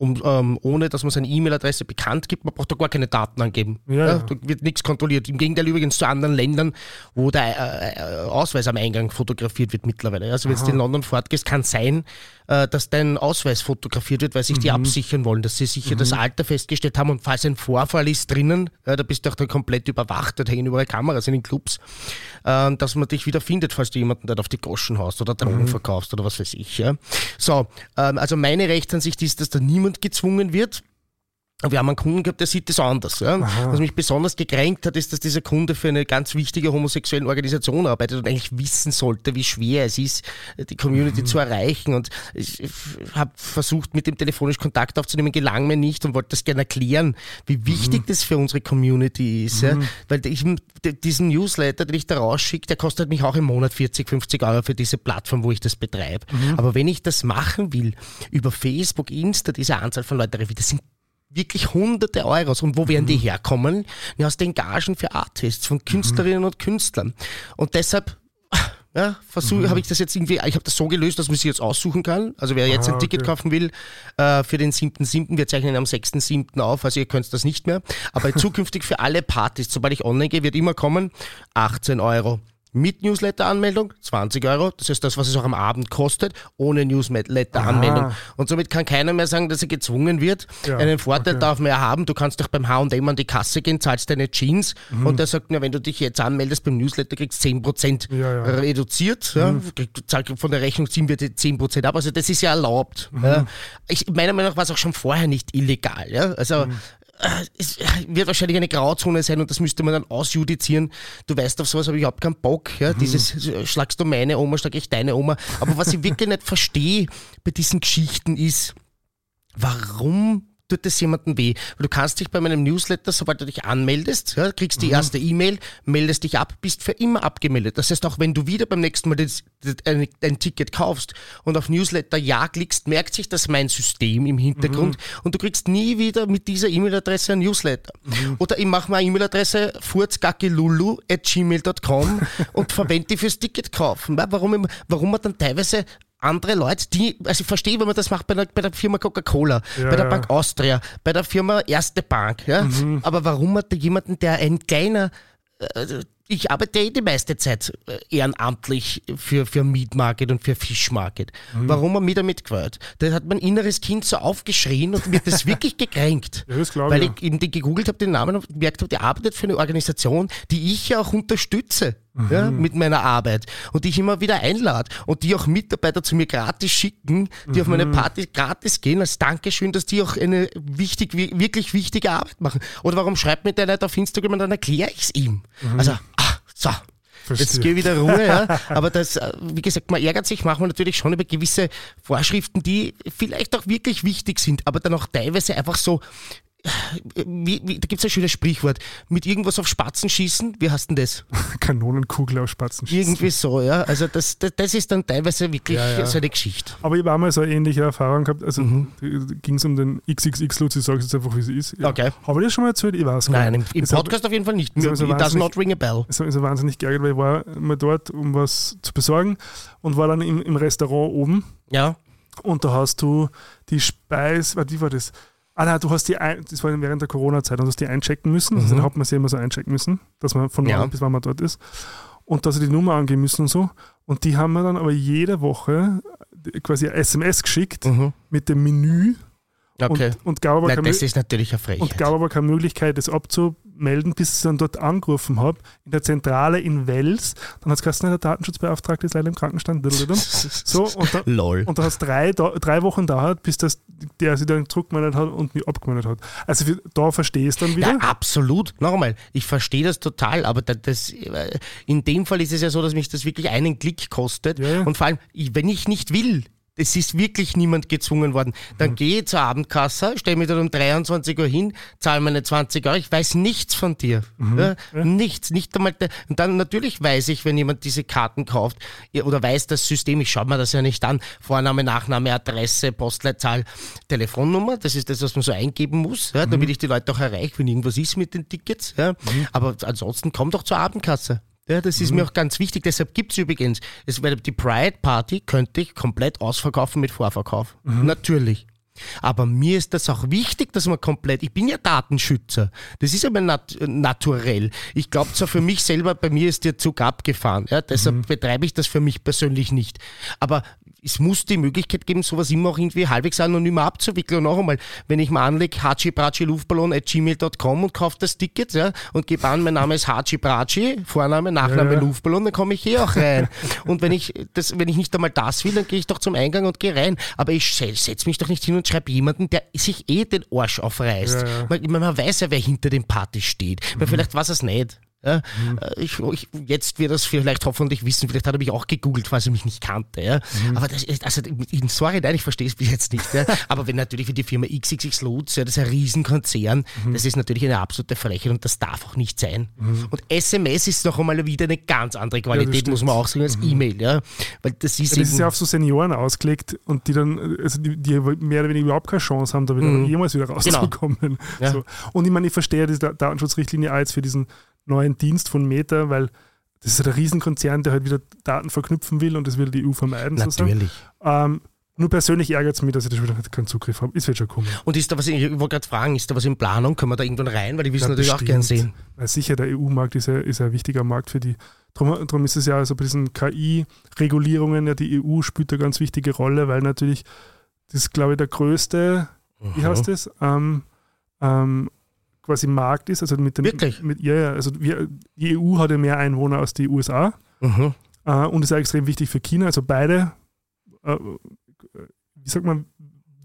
um, ähm, ohne dass man seine E-Mail-Adresse bekannt gibt, man braucht da gar keine Daten angeben. Ja, ja. Da wird nichts kontrolliert. Im Gegenteil übrigens zu anderen Ländern, wo der äh, äh, Ausweis am Eingang fotografiert wird mittlerweile. Also wenn du in London fortgehst, kann sein, äh, dass dein Ausweis fotografiert wird, weil sich Mhm. die absichern wollen, dass sie sicher das Alter festgestellt haben und falls ein Vorfall ist drinnen, ja, da bist du auch dann komplett überwacht, da hängen überall Kameras in den Clubs, äh, dass man dich wieder findet, falls du jemanden dort auf die Goschen haust oder Drogen verkaufst oder was weiß ich. Ja. So, ähm, also meine Rechtsansicht ist, dass da niemand gezwungen wird. Wir haben einen Kunden gehabt, der sieht das anders. Ja. Was mich besonders gekränkt hat, ist, dass dieser Kunde für eine ganz wichtige homosexuelle Organisation arbeitet und eigentlich wissen sollte, wie schwer es ist, die Community zu erreichen. Und ich habe versucht, mit dem telefonisch Kontakt aufzunehmen, gelang mir nicht und wollte das gerne erklären, wie wichtig das für unsere Community ist. Ja. Weil ich, diesen Newsletter, den ich da rausschicke, der kostet mich auch im Monat 40, 50 Euro für diese Plattform, wo ich das betreibe. Aber wenn ich das machen will, über Facebook, Insta, diese Anzahl von Leuten, das sind wirklich hunderte Euros. Und wo werden die herkommen? Ja, aus den Gagen für Artists, von Künstlerinnen und Künstlern. Und deshalb Ja, versuche, habe ich das jetzt irgendwie, ich habe das so gelöst, dass man sich jetzt aussuchen kann. Also wer jetzt Ah, ein Ticket okay. kaufen will äh, für den 7.7., wir zeichnen am 6.7. auf, also ihr könnt das nicht mehr. Aber zukünftig für alle Partys, sobald ich online gehe, wird immer kommen 18 Euro. Mit Newsletter-Anmeldung 20 Euro, das ist das, was es auch am Abend kostet, ohne Newsletter-Anmeldung. Ah. Und somit kann keiner mehr sagen, dass er gezwungen wird. Ja, Einen Vorteil okay. darf man ja haben, du kannst doch beim H&M an die Kasse gehen, zahlst deine Jeans Mhm. und der sagt, na, wenn du dich jetzt anmeldest beim Newsletter, kriegst du 10% Ja, ja. reduziert. Ja, Mhm. von der Rechnung ziehen wir die 10% ab. Also das ist ja erlaubt. Mhm. Ja. Ich, meiner Meinung nach war es auch schon vorher nicht illegal. Ja? Also Mhm. Es wird wahrscheinlich eine Grauzone sein und das müsste man dann ausjudizieren. Du weißt, auf sowas habe ich überhaupt keinen Bock. Ja? Mhm. Dieses äh, schlagst du meine Oma, schlag ich deine Oma. Aber was ich wirklich nicht verstehe bei diesen Geschichten ist, warum tut das jemandem weh? Weil du kannst dich bei meinem Newsletter, sobald du dich anmeldest, ja, kriegst die Mhm. erste E-Mail, meldest dich ab, bist für immer abgemeldet. Das heißt, auch wenn du wieder beim nächsten Mal das, das, ein, ein Ticket kaufst und auf Newsletter Ja klickst, merkt sich das mein System im Hintergrund Mhm. und du kriegst nie wieder mit dieser E-Mail-Adresse ein Newsletter. Mhm. Oder ich mache mir eine E-Mail-Adresse furzgackelulu at gmail.com und verwende die fürs Ticket kaufen. Warum, warum man dann teilweise andere Leute, die, also ich verstehe, wenn man das macht bei der, bei der Firma Coca-Cola, Ja, bei der ja. Bank Austria, bei der Firma Erste Bank, ja. Mhm. Aber warum hat da jemanden, der ein kleiner, äh, ich arbeite eh die meiste Zeit äh, ehrenamtlich für, für Meat Market und für Fish Market. Mhm. Warum er mich damit gewählt? Da hat mein inneres Kind so aufgeschrien und mir das wirklich gekränkt. Ja, das Weil ich. ich eben die gegoogelt habe, den Namen und gemerkt habe, die arbeitet für eine Organisation, die ich ja auch unterstütze. Ja, mit meiner Arbeit und die ich immer wieder einlade und die auch Mitarbeiter zu mir gratis schicken, die auf meine Party gratis gehen, als Dankeschön, dass die auch eine wichtig, wi- wirklich wichtige Arbeit machen. Oder warum schreibt mir der nicht auf Instagram und dann erkläre ich es ihm? Also, ah, so. Jetzt gehe ich wieder Ruhe, ja. Aber das, äh, wie gesagt, man ärgert sich manchmal natürlich schon über gewisse Vorschriften, die vielleicht auch wirklich wichtig sind, aber dann auch teilweise einfach so, wie, wie, da gibt es ein schönes Sprichwort, mit irgendwas auf Spatzen schießen, wie heißt denn das? Kanonenkugel auf Spatzen schießen. Irgendwie so, ja. Also das, das, das ist dann teilweise wirklich Ja, ja. so eine Geschichte. Aber ich habe auch mal so eine ähnliche Erfahrung gehabt. Also Mhm. ging es um den XXX-Lutz, ich sage es jetzt einfach, wie sie ist. Okay. Habe ich das schon mal erzählt? Ich weiß gar Nein, im, nicht. im Es hat- Podcast auf jeden Fall nicht. also it does not ring a bell. Es hat mich so wahnsinnig geärgert, weil ich war mal dort, um was zu besorgen und war dann im, im Restaurant oben Ja. und da hast du die Speis, warte, wie war das? Ah nein, du hast die, ein, das war während der Corona-Zeit, und du hast die einchecken müssen, also hat man sie immer so einchecken müssen, dass man von Mhm. Ja. bis wann man dort ist und dass sie die Nummer angeben müssen und so und die haben mir dann aber jede Woche quasi ein SMS geschickt Mhm. mit dem Menü Okay. und, und gab aber Nein, keine das ist natürlich eine und Frechheit. gab aber keine Möglichkeit, das abzumelden, bis ich dann dort angerufen habe, in der Zentrale in Wels. Dann hat es geheißen, der Datenschutzbeauftragte ist leider im Krankenstand. So, und, da, Lol. und da hat es drei, drei Wochen dauert, bis das, der sich dann zurückgemeldet hat und mich abgemeldet hat. Also für, da verstehe ich es dann wieder. Ja, absolut. Noch einmal, ich verstehe das total, aber da- das, äh, in dem Fall ist es ja so, dass mich das wirklich einen Klick kostet. Ja, ja. Und vor allem, wenn ich nicht will, es ist wirklich niemand gezwungen worden, Mhm. dann gehe ich zur Abendkasse, stelle mich dann um 23 Uhr hin, zahle meine 20 Euro, ich weiß nichts von dir. Mhm. Ja, Nichts, nicht einmal. Und dann natürlich weiß ich, wenn jemand diese Karten kauft ja, oder weiß das System, ich schaue mir das ja nicht an, Vorname, Nachname, Adresse, Postleitzahl, Telefonnummer, das ist das, was man so eingeben muss, ja, Mhm. damit ich die Leute auch erreiche, wenn irgendwas ist mit den Tickets. Ja. Aber ansonsten komm doch zur Abendkasse. Ja, das ist mir auch ganz wichtig. Deshalb gibt es übrigens, es, weil die Pride Party könnte ich komplett ausverkaufen mit Vorverkauf. Natürlich. Aber mir ist das auch wichtig, dass man komplett, ich bin ja Datenschützer. Das ist aber nat naturell. Ich glaube zwar für mich selber, bei mir ist der Zug abgefahren. Ja, deshalb betreibe ich das für mich persönlich nicht. Aber es muss die Möglichkeit geben, sowas immer auch irgendwie halbwegs anonym abzuwickeln. Und noch einmal, wenn ich mal anlege, hachibrachiluftballon.gmail.com und kaufe das Ticket ja, und gebe an, mein Name ist Hachi Brachi, Vorname, Nachname Ja, ja. Luftballon, dann komme ich hier auch rein. und wenn ich, das, wenn ich nicht einmal das will, dann gehe ich doch zum Eingang und gehe rein. Aber ich setze mich doch nicht hin und schreibe jemanden, der sich eh den Arsch aufreißt. Ja, ja. Man, man weiß ja, wer hinter dem Party steht. Weil vielleicht weiß es nicht. Ja, äh, ich, ich, jetzt wird es vielleicht hoffentlich wissen, vielleicht hat er mich auch gegoogelt, falls er mich nicht kannte. Ja. Aber das also, in, sorry, nein, ich verstehe es bis jetzt nicht. Ja. Aber wenn natürlich für die Firma XXX Lutz, ja, das ist ein Riesenkonzern, das ist natürlich eine absolute Frechheit und das darf auch nicht sein. Und SMS ist noch einmal wieder eine ganz andere Qualität, muss man auch sagen, als E-Mail. Ja. Weil das ist, Ja, das ist ja auf so Senioren ausgelegt und die dann, also die, die mehr oder weniger überhaupt keine Chance haben, da wieder jemals wieder rauszukommen. Mhm. Genau. So. Und ich meine, ich verstehe diese Da- Datenschutzrichtlinie jetzt für diesen neuen Dienst von Meta, weil das ist halt ein Riesenkonzern, der halt wieder Daten verknüpfen will und das will die EU vermeiden. Natürlich. Ähm, nur persönlich ärgert es mich, dass ich da wieder keinen Zugriff habe. Ist wird schon kommen. Und ist da was, ich wollte gerade fragen, ist da was in Planung? Können wir da irgendwann rein? Weil die wissen Ja, natürlich auch gern bestimmt. sehen. Weil sicher, der EU-Markt ist ja, ist ja ein wichtiger Markt für die. Darum, darum ist es ja so bei diesen KI-Regulierungen, ja, die EU spielt eine ganz wichtige Rolle, weil natürlich das ist, glaube ich, der größte, wie heißt das, ähm, ähm, quasi Markt ist. Also mit dem, Wirklich? Mit, ja, ja, also wir, die EU hat ja mehr Einwohner als die USA Mhm. äh, und ist auch extrem wichtig für China. Also beide, äh, wie sagt man,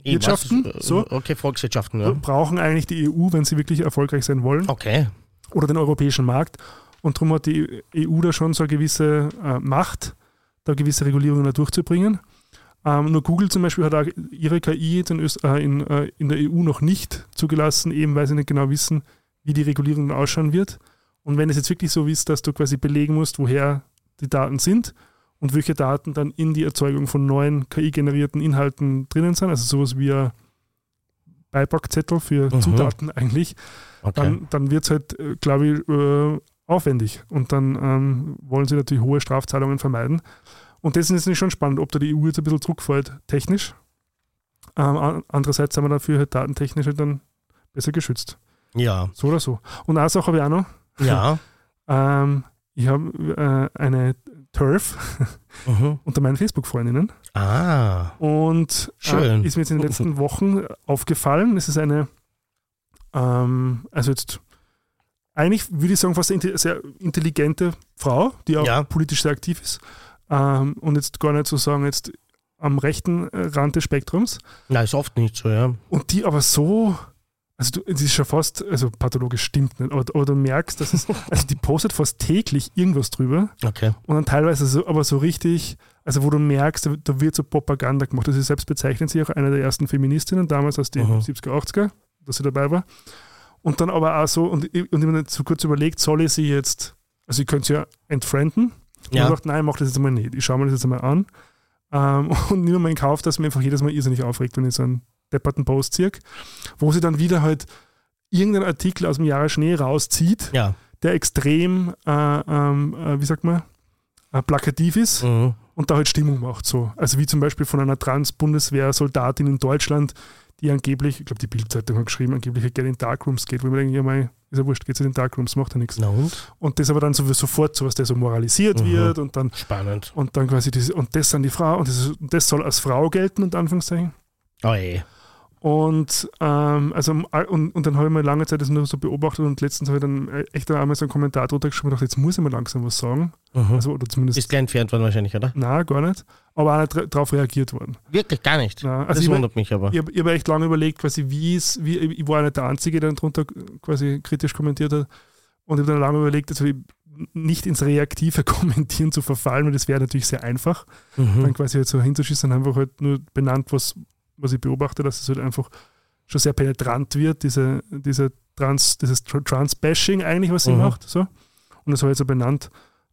Wirtschaften, weiß, äh, so. Okay, Volkswirtschaften, ja. brauchen eigentlich die EU, wenn sie wirklich erfolgreich sein wollen. Okay. oder den europäischen Markt. Und darum hat die EU da schon so eine gewisse äh, Macht, da gewisse Regulierungen da durchzubringen. Ähm, nur Google zum Beispiel hat auch ihre KI jetzt in, Öst äh, in, äh, in der EU noch nicht zugelassen, eben weil sie nicht genau wissen, wie die Regulierung ausschauen wird. Und wenn es jetzt wirklich so ist, dass du quasi belegen musst, woher die Daten sind und welche Daten dann in die Erzeugung von neuen KI-generierten Inhalten drinnen sind, also sowas wie ein Beipackzettel für Mhm. Zutaten eigentlich, okay. dann, dann wird es halt, äh, glaube ich, äh, aufwendig. Und dann ähm, wollen sie natürlich hohe Strafzahlungen vermeiden. Und das ist natürlich schon spannend, ob da die EU jetzt ein bisschen zurückfällt, technisch. Ähm, an- andererseits sind wir dafür halt datentechnisch halt dann besser geschützt. ja. So oder so. Und eine Sache habe ich auch noch. Ja. Ähm, ich habe äh, eine Turf Mhm. unter meinen Facebook-Freundinnen. Ah. Und. Äh, ist mir jetzt in den letzten Wochen aufgefallen. Es ist eine, ähm, also jetzt eigentlich würde ich sagen, fast eine sehr intelligente Frau, die auch Ja. politisch sehr aktiv ist. Ähm, und jetzt gar nicht so sagen, jetzt am rechten äh, Rand des Spektrums. Na, ist oft nicht so, ja. Und die aber so, also du, es ist schon fast, also pathologisch stimmt nicht, aber, aber du merkst, dass es, also die postet fast täglich irgendwas drüber. Okay. Und dann teilweise so, aber so richtig, also wo du merkst, da, wird so Propaganda gemacht. Also sie selbst bezeichnet sich auch eine der ersten Feministinnen damals aus den Mhm. 70er, 80er, dass sie dabei war. Und dann aber auch so, und, ich- und ich habe mir so kurz überlegt, soll ich sie jetzt, also ich könnte sie ja entfrienden. Und Ja. ich dachte, nein, mach das jetzt einmal nicht. Ich schaue mir das jetzt einmal an. Ähm, und nehme mal in Kauf, dass mir einfach jedes Mal irrsinnig aufregt, wenn ich so einen depperten Post ziehe, wo sie dann wieder halt irgendeinen Artikel aus dem Jahre Schnee rauszieht, Ja. der extrem, äh, ähm, äh, wie sagt man, äh, plakativ ist Mhm. und da halt Stimmung macht. So. Also wie zum Beispiel von einer Trans-Bundeswehr-Soldatin in Deutschland, die angeblich, ich glaube die Bildzeitung hat geschrieben, angeblich gerne in Darkrooms geht, wo mir denke, ja mei, ist ja wurscht, geht in den Darkrooms, macht ja nichts. Na und? Und das aber dann so, sofort so was, der so moralisiert Mhm. wird und dann, Spannend. und dann quasi diese, und das an die Frau und das, und das soll als Frau gelten, unter Anführungszeichen. Oh ey. Und, ähm, also, und, und dann habe ich mal lange Zeit das nur so beobachtet und letztens habe ich dann äh, echt einmal so einen Kommentar drunter geschrieben und dachte, jetzt muss ich mal langsam was sagen. Mhm. Also, oder zumindest, Ist gleich entfernt worden wahrscheinlich, oder? na gar nicht. Aber auch nicht darauf reagiert worden. Wirklich gar nicht. Ja, also das ich, wundert mich aber. ich habe hab echt lange überlegt, quasi, wie es, wie, ich war nicht der Einzige, der dann drunter quasi kritisch kommentiert hat. Und ich habe dann lange überlegt, also nicht ins reaktive Kommentieren zu verfallen, weil das wäre natürlich sehr einfach. Dann Mhm. quasi halt so hinzuschießen, einfach halt nur benannt, was, was ich beobachte, dass es halt einfach schon sehr penetrant wird, diese, diese Trans, dieses Tr- Trans-Bashing eigentlich, was sie Mhm. macht. So. Und das habe ich jetzt so benannt.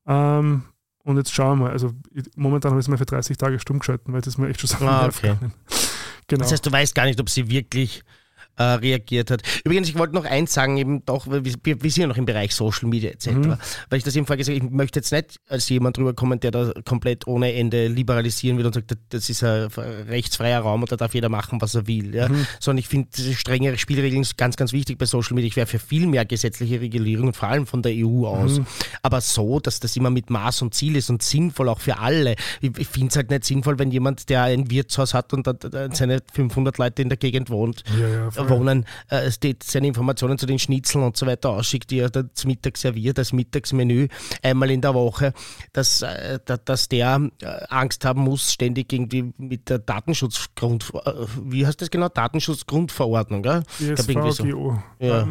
Ähm, und jetzt schauen wir mal. Also ich, momentan habe ich es mal für 30 Tage stumm geschalten, weil das mir echt schon so Ah, okay. Genau. Das heißt, du weißt gar nicht, ob sie wirklich äh, reagiert hat. Übrigens, ich wollte noch eins sagen, eben doch, weil wir, wir sind ja noch im Bereich Social Media etc. Mhm. Weil ich das eben vorher gesagt habe, ich möchte jetzt nicht als jemand drüber kommen, der da komplett ohne Ende liberalisieren will und sagt, das ist ein rechtsfreier Raum und da darf jeder machen, was er will. Ja? Mhm. Sondern ich finde diese strengere Spielregeln ganz, ganz wichtig bei Social Media. Ich wäre für viel mehr gesetzliche Regulierung, vor allem von der EU aus. Mhm. Aber so, dass das immer mit Maß und Ziel ist und sinnvoll auch für alle. Ich, ich finde es halt nicht sinnvoll, wenn jemand, der ein Wirtshaus hat und seine 500 Leute in der Gegend wohnt, ja, ja. Wohnen, äh, seine Informationen zu den Schnitzeln und so weiter ausschickt, die er da zum Mittag serviert, das Mittagsmenü einmal in der Woche, dass, äh, da- dass der äh, Angst haben muss, ständig irgendwie mit der Datenschutzgrund, äh, wie heißt das genau? Datenschutzgrundverordnung, gell? Glaub, irgendwie so. DSVGO, Ja.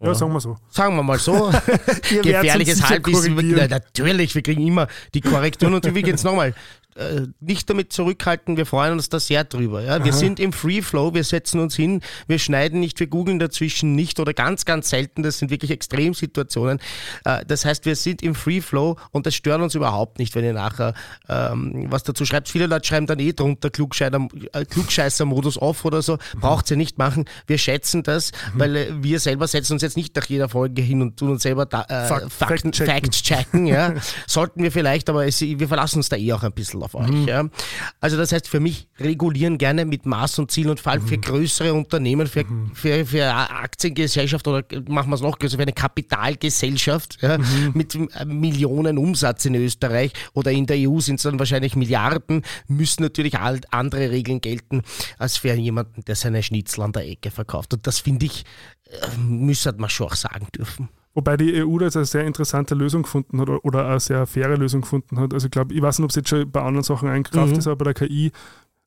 Ja, Ja. sagen wir so. Sagen wir mal so, gefährliches Halbwissen. natürlich, wir kriegen immer die Korrekturen und übrigens nochmal, äh, nicht damit zurückhalten, wir freuen uns da sehr drüber. Ja? Wir Aha. sind im Free Flow, wir setzen uns hin, wir schneiden nicht, wir googeln dazwischen nicht oder ganz, ganz selten, das sind wirklich Extremsituationen. Äh, das heißt, wir sind im Free Flow und das stört uns überhaupt nicht, wenn ihr nachher ähm, was dazu schreibt. Viele Leute schreiben dann eh drunter äh, Klugscheißer-Modus off oder so. Braucht ihr nicht machen. Wir schätzen das, weil äh, wir selber setzen uns jetzt nicht nach jeder Folge hin und tun uns selber da, Fakt- Fakten, Fact-checken. Facts checken. Ja. Sollten wir vielleicht, aber es, wir verlassen uns da eh auch ein bisschen auf euch. Ja. Also das heißt für mich, regulieren gerne mit Maß und Ziel und vor allem für größere Unternehmen, für, für, für Aktiengesellschaft oder machen wir es noch größer, für eine Kapitalgesellschaft ja, mit äh, Millionen Umsatz in Österreich oder in der EU sind es dann wahrscheinlich Milliarden, müssen natürlich andere Regeln gelten als für jemanden, der seine Schnitzel an der Ecke verkauft. Und das finde ich, äh, müsste man schon auch sagen dürfen. Wobei die EU da jetzt eine sehr interessante Lösung gefunden hat oder- eine sehr faire Lösung gefunden hat. Also ich glaube, ich weiß nicht, ob es jetzt schon bei anderen Sachen eingekraft Mhm. ist, aber bei der KI,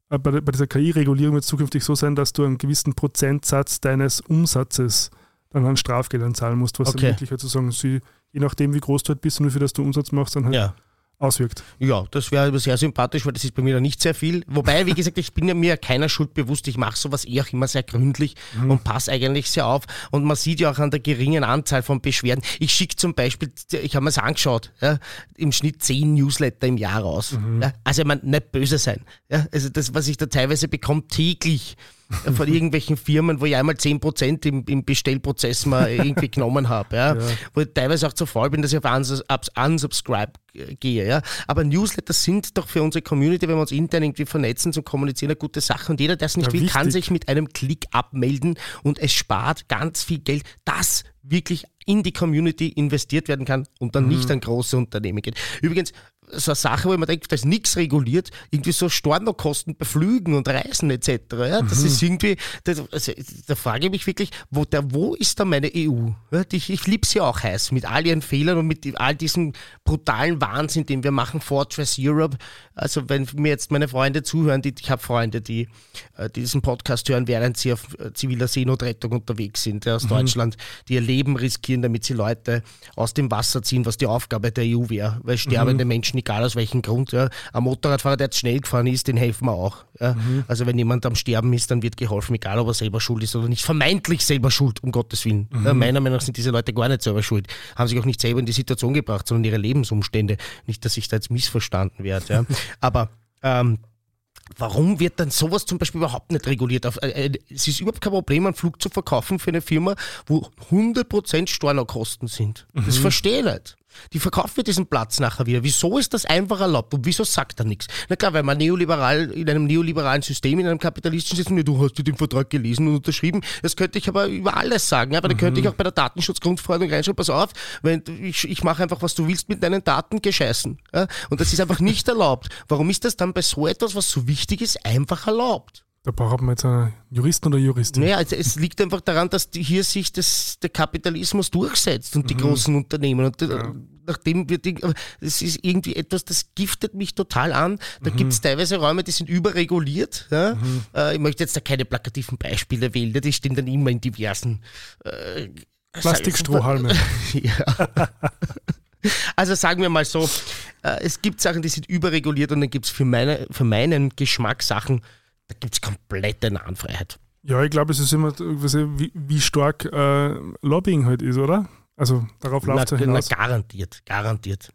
äh, bei, bei dieser KI-Regulierung wird es zukünftig so sein, dass du einen gewissen Prozentsatz deines Umsatzes dann an Strafgeldern zahlen musst, was Okay. dann wirklich halt sozusagen sie, je nachdem, wie groß du halt bist und wie viel das du Umsatz machst, dann halt Ja. Auswirkt. Ja, das wäre aber sehr sympathisch, weil das ist bei mir dann nicht sehr viel. Wobei, wie gesagt, ich bin ja mir keiner Schuld bewusst. Ich mache sowas eh auch immer sehr gründlich und passe eigentlich sehr auf. Und man sieht ja auch an der geringen Anzahl von Beschwerden. Ich schicke zum Beispiel, ich habe mir es angeschaut, ja, im Schnitt zehn Newsletter im Jahr raus. Ja, also ich meine, nicht böse sein. Ja, also das, was ich da teilweise bekomme, täglich von irgendwelchen Firmen, wo ich einmal 10% im, im Bestellprozess mal irgendwie genommen habe. Ja? Wo ich teilweise auch zu faul bin, dass ich auf Uns- Unsubscribe gehe. Ja? Aber Newsletter sind doch für unsere Community, wenn wir uns intern irgendwie vernetzen zum Kommunizieren, eine gute Sache. Und jeder, der es nicht Ja, will, kann wichtig. sich mit einem Klick abmelden und es spart ganz viel Geld, das wirklich in die Community investiert werden kann und dann nicht an große Unternehmen geht. Übrigens, so eine Sache, wo ich mir denke, da ist nichts reguliert, irgendwie so Stornokosten bei Flügen und Reisen etc. Ja, das ist irgendwie, das, also, da frage ich mich wirklich, wo, der, wo ist da meine EU? Ja, die, ich liebe sie auch heiß, mit all ihren Fehlern und mit all diesem brutalen Wahnsinn, den wir machen, Fortress Europe. Also wenn mir jetzt meine Freunde zuhören, die, ich habe Freunde, die, äh, die diesen Podcast hören, während sie auf äh, ziviler Seenotrettung unterwegs sind, ja, aus Deutschland, die ihr Leben riskieren, damit sie Leute aus dem Wasser ziehen, was die Aufgabe der EU wäre. Weil sterbende Menschen, egal aus welchem Grund, ja, ein Motorradfahrer, der jetzt schnell gefahren ist, den helfen wir auch. Ja. Also wenn jemand am Sterben ist, dann wird geholfen, egal ob er selber schuld ist oder nicht. Vermeintlich selber schuld, um Gottes Willen. Ja, meiner Meinung nach sind diese Leute gar nicht selber schuld. Haben sich auch nicht selber in die Situation gebracht, sondern ihre Lebensumstände. Nicht, dass ich da jetzt missverstanden werde. Ja. Aber ähm, Warum wird dann sowas zum Beispiel überhaupt nicht reguliert? Äh, äh, es ist überhaupt kein Problem, einen Flug zu verkaufen für eine Firma, wo 100% Stornokosten sind. Das verstehe ich nicht. Die verkaufen wir diesen Platz nachher wieder. Wieso ist das einfach erlaubt und wieso sagt er nichts? Na klar, weil man neoliberal, in einem neoliberalen System, in einem kapitalistischen System, ja, du hast ja den Vertrag gelesen und unterschrieben. Das könnte ich aber über alles sagen. Aber da könnte ich auch bei der Datenschutzgrundverordnung reinschreiben, pass auf, wenn ich, ich mache einfach, was du willst mit deinen Daten, gescheißen. Ja? Und das ist einfach nicht erlaubt. Warum ist das dann bei so etwas, was so wichtig ist, einfach erlaubt? Da braucht man jetzt einen Juristen oder Juristin. Naja, also es liegt einfach daran, dass hier sich das, der Kapitalismus durchsetzt und die großen Unternehmen. Und äh, nachdem wird, das ist irgendwie etwas, das giftet mich total an. Da gibt es teilweise Räume, die sind überreguliert. Ja? Äh, ich möchte jetzt da keine plakativen Beispiele wählen, die stehen dann immer in diversen äh, Plastikstrohhalme. ja. Also sagen wir mal so, äh, es gibt Sachen, die sind überreguliert und dann gibt es für, meine, für meinen Geschmack Sachen, da gibt es komplette Nahenfreiheit. Ja, ich glaube, es ist immer, wie, wie stark äh, Lobbying halt ist, oder? Also darauf läuft es ja na, hinaus. garantiert, garantiert.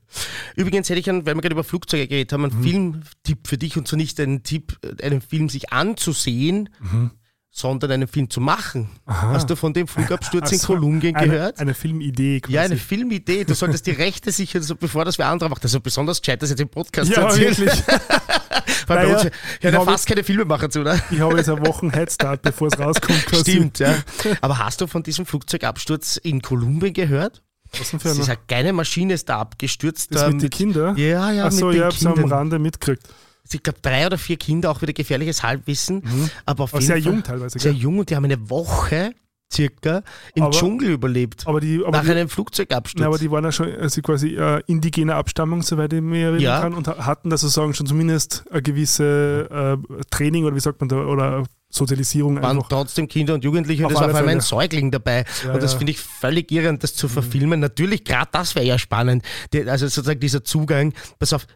Übrigens hätte ich, einen, weil wir gerade über Flugzeuge geredet haben, einen Filmtipp für dich und zwar nicht einen Tipp, einen Film sich anzusehen, sondern einen Film zu machen. Hast du von dem Flugabsturz in Ach so, Kolumbien eine, gehört? Eine Filmidee quasi. ja, eine Filmidee. Du solltest die Rechte sichern, so bevor das wer andere macht. Also besonders gescheit, das jetzt im Podcast zu ja erzählen. wirklich. Weil bei Naja, uns ich hören ja habe fast keine Filmemacher zu, oder? Ich habe jetzt eine Woche Headstart, bevor es rauskommt. Quasi. Stimmt, ja. Aber hast du von diesem Flugzeugabsturz in Kolumbien gehört? Was denn für Das ist eine? eine geile Maschine, ist da abgestürzt. Das da mit den Kindern? Ja, ja, Achso, mit den ich habe es am. Rande mitgekriegt. Ich glaube, drei oder vier Kinder, auch wieder gefährliches Halbwissen. Aber auf Aber jeden sehr Fall jung teilweise, Sehr gell? jung und die haben eine Woche circa im Aber- Dschungel überlebt. Aber die, aber nach die, einem Flugzeugabsturz. na, aber die waren ja schon also quasi äh, indigener Abstammung, soweit ich mich erinnern Ja. kann, und ha- hatten da sozusagen schon zumindest eine gewisse äh, Training oder wie sagt man da, oder Sozialisierung waren trotzdem Kinder und Jugendliche und es war vor allem ein. Säugling dabei. Ja, und das ja. Mhm. finde ich völlig irrend, das zu verfilmen. Natürlich, gerade das wäre ja spannend. Die, also sozusagen dieser Zugang, pass auf,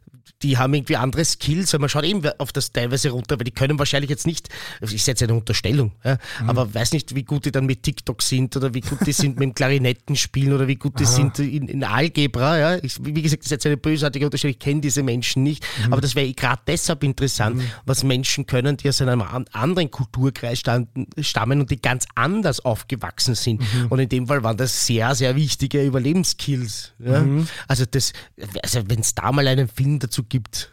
die haben irgendwie andere Skills, weil man schaut eben auf das teilweise runter, weil die können wahrscheinlich jetzt nicht, ich setze eine Unterstellung, ja, mhm. aber weiß nicht, wie gut die dann mit TikTok sind oder wie gut die sind mit dem Klarinettenspielen oder wie gut die Aha. sind in, in, Algebra. Ja. Ich, wie gesagt, das ist jetzt eine bösartige Unterstellung, ich kenne diese Menschen nicht, mhm. aber das wäre gerade deshalb interessant, mhm. was Menschen können, die aus einem anderen Kulturkreis stammen und die ganz anders aufgewachsen sind. Mhm. Und in dem Fall waren das sehr, sehr wichtige Überlebenskills. Ja. Mhm. Also, also wenn es da mal einen Film dazu gibt.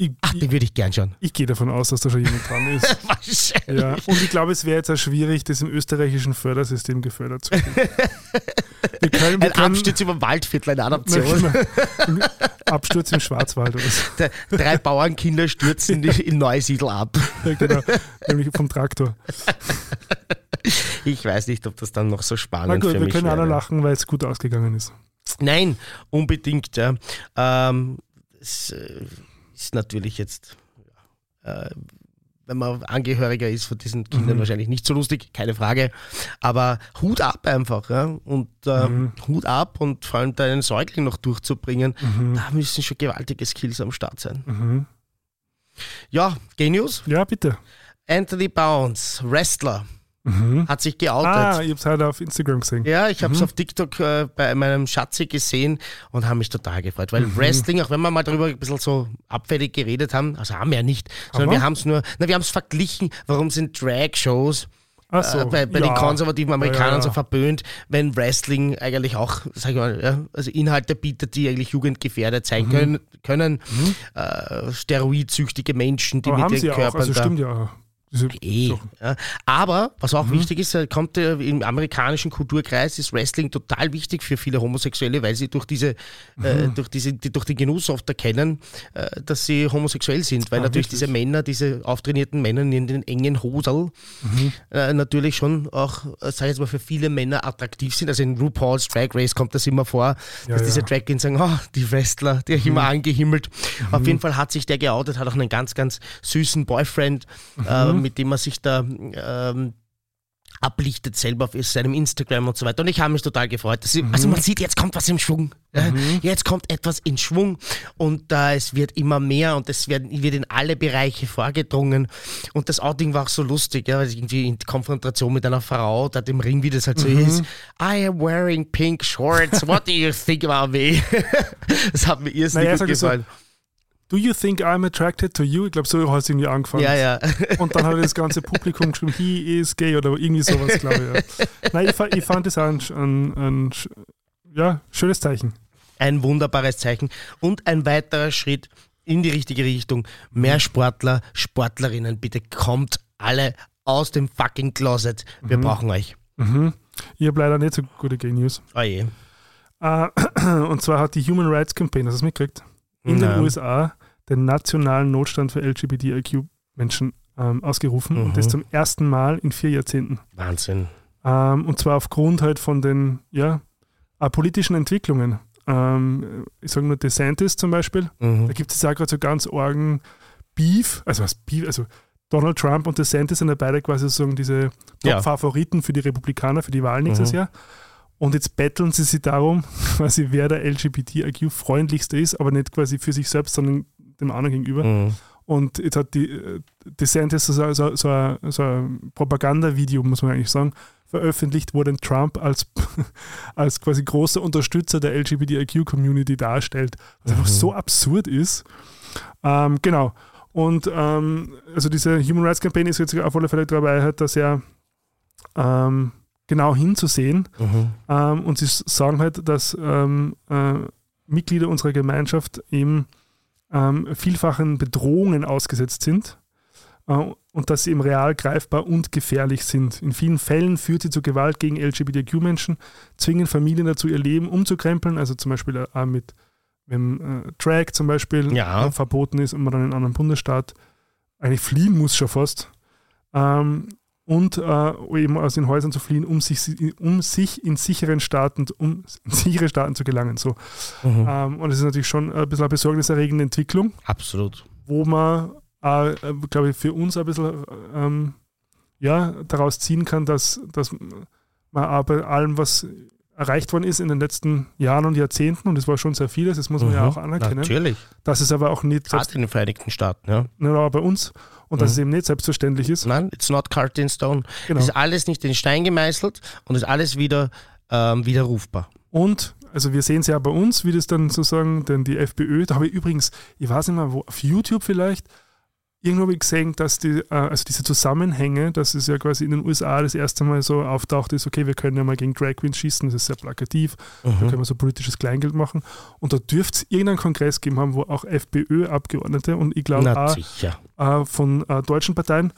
Ich, Ach, den würde ich gern schauen. Ich gehe davon aus, dass da schon jemand dran ist. Wahrscheinlich. Ja. Und ich glaube, es wäre jetzt auch schwierig, das im österreichischen Fördersystem gefördert zu kriegen. Wir können, wir ein können, Absturz über Waldviertel, eine Adaption. Absturz im Schwarzwald oder so. Drei Bauernkinder stürzen in Neusiedl ab. Ja, genau, nämlich vom Traktor. Ich weiß nicht, ob das dann noch so spannend Na gut, für wir können alle lachen, weil es gut ausgegangen ist. Nein, unbedingt. Ja. Ähm, es äh, ist natürlich jetzt, äh, wenn man Angehöriger ist von diesen Kindern, mhm. wahrscheinlich nicht so lustig, keine Frage. Aber Hut ab einfach. Ja? Und äh, mhm. Hut ab und vor allem deinen Säugling noch durchzubringen, mhm. da müssen schon gewaltige Skills am Start sein. Mhm. Ja, Genius? Ja, bitte. Anthony Bounce, Wrestler. Mhm. Hat sich geoutet. Ah, ich habe es halt auf Instagram gesehen. Ja, ich habe es mhm. auf TikTok äh, bei meinem Schatzi gesehen und habe mich total gefreut, weil mhm. Wrestling, auch wenn wir mal darüber ein bisschen so abfällig geredet haben, also haben wir ja nicht, sondern Aber? wir haben es nur, na, wir haben es verglichen, warum sind Drag-Shows so, äh, bei, bei ja. den konservativen Amerikanern ja, ja, so verböhnt, wenn Wrestling eigentlich auch, sag ich mal, also Inhalte bietet, die eigentlich jugendgefährdet sein mhm. können, können mhm. äh, steroidsüchtige Menschen, die Aber mit den Körpern also da, stimmt ja. Eh, ja. Aber was auch mhm. wichtig ist, kommt im amerikanischen Kulturkreis ist Wrestling total wichtig für viele Homosexuelle, weil sie durch diese, äh, mhm. äh, durch diese, durch den Genuss oft erkennen, äh, dass sie homosexuell sind, weil ah, natürlich richtig. diese Männer, diese auftrainierten Männer in den engen Hosel mhm. äh, natürlich schon auch, äh, sag ich jetzt mal, für viele Männer attraktiv sind. Also in RuPaul's Drag Race kommt das immer vor, ja, dass ja. diese Drag Queens sagen, oh, die Wrestler, die ich immer mhm. angehimmelt. Auf mhm. jeden Fall hat sich der geoutet, hat auch einen ganz, ganz süßen Boyfriend. Ähm, Mhm. mit dem er sich da ähm, ablichtet selber auf seinem Instagram und so weiter. Und ich habe mich total gefreut. Ich, mhm. Also man sieht, jetzt kommt was im Schwung. Mhm. Jetzt kommt etwas in Schwung und äh, es wird immer mehr und es wird, wird in alle Bereiche vorgedrungen. Und das Outing war auch so lustig, ja, weil irgendwie in Konfrontation mit einer Frau, da dem Ring, wie das halt so mhm. ist. I am wearing pink shorts. What do you think about me? das hat mir irrsinnig naja, gefallen. So Do you think I'm attracted to you? Ich glaube, so hast du irgendwie angefangen. Ja, ja. Und dann hat das ganze Publikum geschrieben, he is gay oder irgendwie sowas, glaube ich. Ja. Nein, ich, ich, fand das ein, ein, ein ja, schönes Zeichen. Ein wunderbares Zeichen und ein weiterer Schritt in die richtige Richtung. Mehr Sportler, Sportlerinnen, bitte kommt alle aus dem fucking Closet. Wir mhm. brauchen euch. Mhm. Ich habe leider nicht so gute Gay News. Oh je. Uh, und zwar hat die Human Rights Campaign, hast du das mitgekriegt? In Nein. den USA den nationalen Notstand für LGBTIQ-Menschen ähm, ausgerufen mhm. und das zum ersten Mal in vier Jahrzehnten. Wahnsinn. Ähm, und zwar aufgrund halt von den ja, äh, politischen Entwicklungen. Ähm, ich sage nur DeSantis zum Beispiel. Mhm. Da gibt es auch gerade so ganz orgen Beef, also was Beef, also Donald Trump und DeSantis sind ja beide quasi sozusagen diese Top-Favoriten ja. für die Republikaner für die Wahl nächstes mhm. Jahr. Und jetzt betteln sie sich darum, quasi wer der LGBTIQ-freundlichste ist, aber nicht quasi für sich selbst, sondern dem anderen gegenüber. Mhm. Und jetzt hat die äh, DeSantis so, so, so, ein, so ein Propagandavideo, muss man eigentlich sagen, veröffentlicht, wo den Trump als, als quasi großer Unterstützer der LGBTIQ-Community darstellt, was mhm. einfach so absurd ist. Ähm, genau. Und ähm, also diese Human Rights Campaign ist jetzt auf alle Fälle dabei, dass er ähm, genau hinzusehen. Mhm. Ähm, und sie sagen halt, dass ähm, äh, Mitglieder unserer Gemeinschaft eben ähm, vielfachen Bedrohungen ausgesetzt sind äh, und dass sie eben real greifbar und gefährlich sind. In vielen Fällen führt sie zu Gewalt gegen LGBTQ-Menschen, zwingen Familien dazu, ihr Leben umzukrempeln, also zum Beispiel äh, mit wenn äh, Drag zum Beispiel ja. Äh, verboten ist und man dann in einen anderen Bundesstaat eigentlich fliehen muss schon fast. Ähm, und äh, eben aus den Häusern zu fliehen, um sich, um sich in sicheren Staaten, um sichere Staaten zu gelangen. So. Mhm. Ähm, und es ist natürlich schon ein bisschen eine besorgniserregende Entwicklung. Absolut. Wo man, äh, glaube ich, für uns ein bisschen ähm, ja, daraus ziehen kann, dass, dass man aber allem, was erreicht worden ist in den letzten Jahren und Jahrzehnten, und es war schon sehr vieles, das muss man ja Mhm. auch anerkennen, Natürlich. dass es aber auch nicht Gerade in den Vereinigten Staaten, ja. nur aber bei uns und dass Mhm. es eben nicht selbstverständlich ist. Nein, it's not carved in stone. Genau. Es ist alles nicht in Stein gemeißelt und ist alles wieder ähm, widerrufbar. Und, also wir sehen es ja bei uns, wie das dann sozusagen, denn die FPÖ, da habe ich übrigens, ich weiß nicht mehr, wo, auf YouTube vielleicht, irgendwo habe ich gesehen, dass die, äh, also diese Zusammenhänge, dass es ja quasi in den USA das erste Mal so auftaucht ist, okay, wir können ja mal gegen Drag Queens schießen, das ist sehr plakativ, da Mhm. können wir so politisches Kleingeld machen. Und da dürfte es irgendeinen Kongress geben haben, wo auch FPÖ-Abgeordnete und ich glaube auch äh, von äh, deutschen Parteien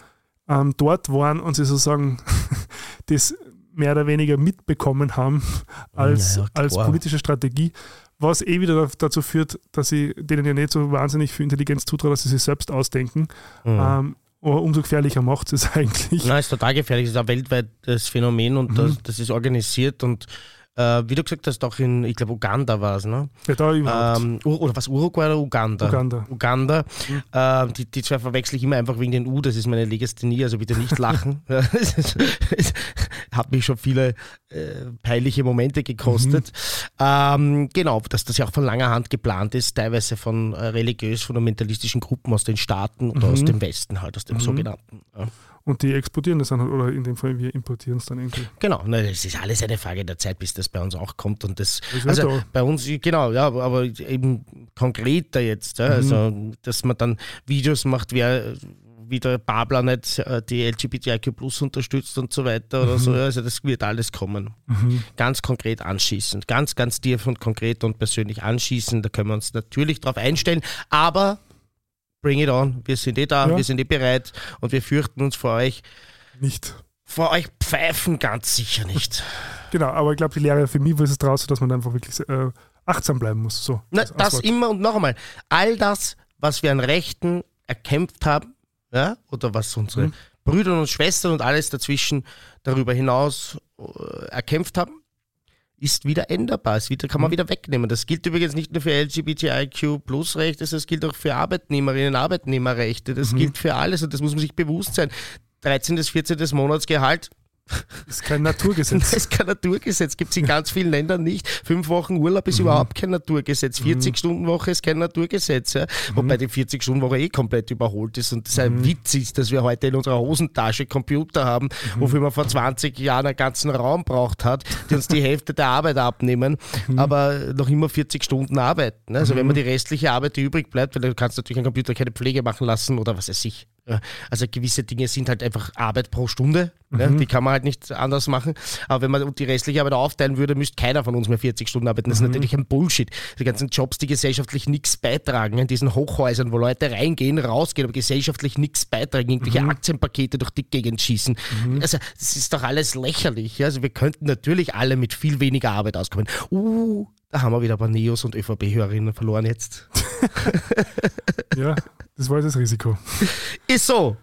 ähm, dort waren und sie sozusagen das mehr oder weniger mitbekommen haben als, Ja, als politische Strategie, was eh wieder da- dazu führt, dass sie denen ja nicht so wahnsinnig viel Intelligenz zutrauen, dass sie sich selbst ausdenken. Mhm. Ähm, aber umso gefährlicher macht es eigentlich. Nein, ist total gefährlich. Es ist ein weltweites Phänomen und Mhm. das, das ist organisiert und äh, wie du gesagt hast, auch in, ich glaube, Uganda war es, ne? Ja, da überhaupt. Ähm, oder was, Uruguay oder Uganda? Uganda. Uganda. Äh, die, die zwei verwechsel ich immer einfach wegen den U, das ist meine Legasthenie, also bitte nicht lachen. Es hat mich schon viele äh, peinliche Momente gekostet. Ähm, genau, dass das ja auch von langer Hand geplant ist, teilweise von äh, religiös-fundamentalistischen Gruppen aus den Staaten oder aus Mhm. dem Westen halt, aus dem Mhm. sogenannten. Ja. Und die exportieren das dann halt, oder in dem Fall wir importieren es dann irgendwie. Genau, ne, das ist alles eine Frage der Zeit, bis das bei uns auch kommt. Und das, Das also da. bei uns, genau, ja, aber- eben konkreter jetzt, ja, Mhm. also dass man dann Videos macht, wer wie der Babler nicht äh, die LGBTIQ Plus unterstützt und so weiter oder so. ja, Also das wird alles kommen. Mhm. Ganz konkret anschießen. Ganz, ganz tief und konkret und persönlich anschießen. Da können wir uns natürlich drauf einstellen. Aber bring it on. Wir sind eh da, Ja. wir sind eh bereit und wir fürchten uns vor euch. Nicht. Vor euch pfeifen ganz sicher nicht. Genau, aber ich glaube, die Lehre für mich war es draus, dass man einfach wirklich äh, achtsam bleiben muss. So, Na, das Auswort. immer und noch einmal. All das, was wir an Rechten erkämpft haben, ja, oder was unsere Mhm. Brüder und Schwestern und alles dazwischen darüber hinaus äh, erkämpft haben, ist wieder änderbar. Es wieder, kann man Mhm. wieder wegnehmen. Das gilt übrigens nicht nur für LGBTIQ-Plus-Rechte, das gilt auch für Arbeitnehmerinnen und Arbeitnehmerrechte. Das Mhm. gilt für alles und das muss man sich bewusst sein. 13. bis 14. Monatsgehalt ist kein das Naturgesetz. ist kein Naturgesetz, gibt es in ganz vielen Ländern nicht. Fünf Wochen Urlaub ist überhaupt kein Naturgesetz. 40-Stunden-Woche ist kein Naturgesetz. Ja? Wobei die 40-Stunden-Woche eh komplett überholt ist. Und das ein Witz ist, dass wir heute in unserer Hosentasche Computer haben, wofür man vor 20 Jahren einen ganzen Raum braucht hat, die uns die Hälfte der Arbeit abnehmen, aber noch immer 40 Stunden arbeiten. Also wenn man die restliche Arbeit, die übrig bleibt, weil du kannst natürlich einen Computer keine Pflege machen lassen oder was weiß ich. Ja, Also gewisse Dinge sind halt einfach Arbeit pro Stunde. Ja, die kann man halt nicht anders machen. Aber wenn man die restliche Arbeit aufteilen würde, müsste keiner von uns mehr 40 Stunden arbeiten. Das ist natürlich ein Bullshit. Die ganzen Jobs, die gesellschaftlich nichts beitragen, in diesen Hochhäusern, wo Leute reingehen, rausgehen, aber gesellschaftlich nichts beitragen, irgendwelche Aktienpakete durch die Gegend schießen. Also das ist doch alles lächerlich. Also wir könnten natürlich alle mit viel weniger Arbeit auskommen. Uh, da haben wir wieder ein paar Neos und ÖVP-Hörerinnen verloren jetzt. ja, das war das Risiko. Ist so.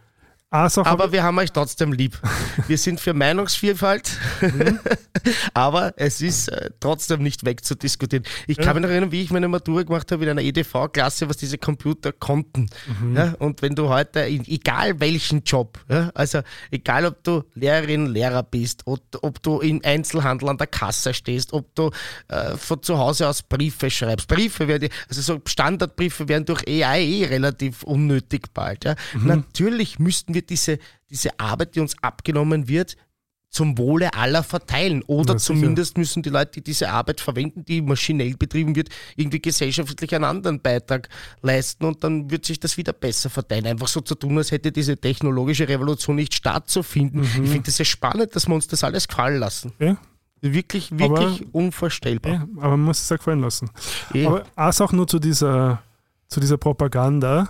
Eine Sache Aber wir haben euch trotzdem lieb. Wir sind für Meinungsvielfalt, aber es ist äh, trotzdem nicht wegzudiskutieren. Ich kann Ja. mich noch erinnern, wie ich meine Matura gemacht habe in einer EDV-Klasse, was diese Computer konnten. Ja, und wenn du heute, egal welchen Job, ja, also egal ob du Lehrerin, Lehrer bist, ob, ob du im Einzelhandel an der Kasse stehst, ob du äh, von zu Hause aus Briefe schreibst. Briefe werden, also so Standardbriefe werden durch AI relativ unnötig bald. Ja. Natürlich müssten wir diese, diese Arbeit, die uns abgenommen wird, zum Wohle aller verteilen. Oder Ja, sicher. zumindest müssen die Leute, die diese Arbeit verwenden, die maschinell betrieben wird, irgendwie gesellschaftlich einen anderen Beitrag leisten und dann wird sich das wieder besser verteilen. Einfach so zu tun, als hätte diese technologische Revolution nicht stattzufinden. Mhm. Ich finde das sehr spannend, dass wir uns das alles gefallen lassen. Ja, Wirklich, wirklich unvorstellbar. ja, aber man muss es auch gefallen lassen. Eh. Aber eine Sache nur zu dieser, zu dieser Propaganda.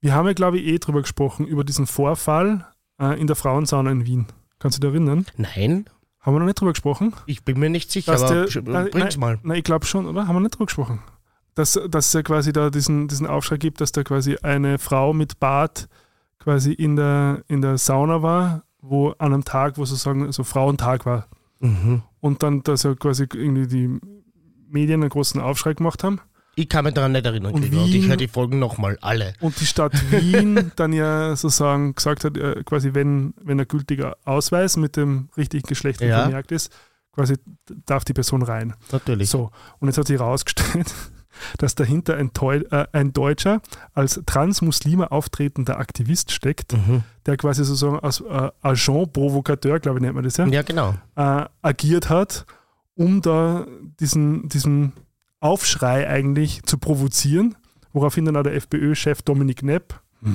Wir haben ja, glaube ich, eh drüber gesprochen, über diesen Vorfall äh, in der Frauensauna in Wien. Kannst du dich erinnern? Nein, Haben wir noch nicht drüber gesprochen? ich bin mir nicht sicher, Dass aber der- nein, bring's nein, mal. Nein, ich glaube schon, oder? Haben wir nicht drüber gesprochen? Dass, dass es ja quasi da diesen, diesen Aufschrei gibt, dass da quasi eine Frau mit Bart quasi in der, in der Sauna war, wo an einem Tag, wo sozusagen so Frauentag war. Mhm. Und dann, dass ja quasi irgendwie die Medien einen großen Aufschrei gemacht haben. Ich kann mich daran nicht erinnern, Und Gregor, und ich Wien- höre die Folgen nochmal, alle. Und die Stadt Wien dann ja sozusagen gesagt hat, äh, quasi wenn, wenn ein gültiger Ausweis mit dem richtigen Geschlecht Ja. vermerkt ist, quasi darf die Person rein. Natürlich. So, und jetzt hat sich herausgestellt, dass dahinter ein, Teu äh, ein Deutscher als Transmuslime auftretender Aktivist steckt, Mhm. der quasi sozusagen als äh, Agent Provocateur, glaube ich, nennt man das ja, Ja, genau. äh, agiert hat, um da diesen, diesen Aufschrei eigentlich zu provozieren, woraufhin dann auch der FPÖ-Chef Dominik Nepp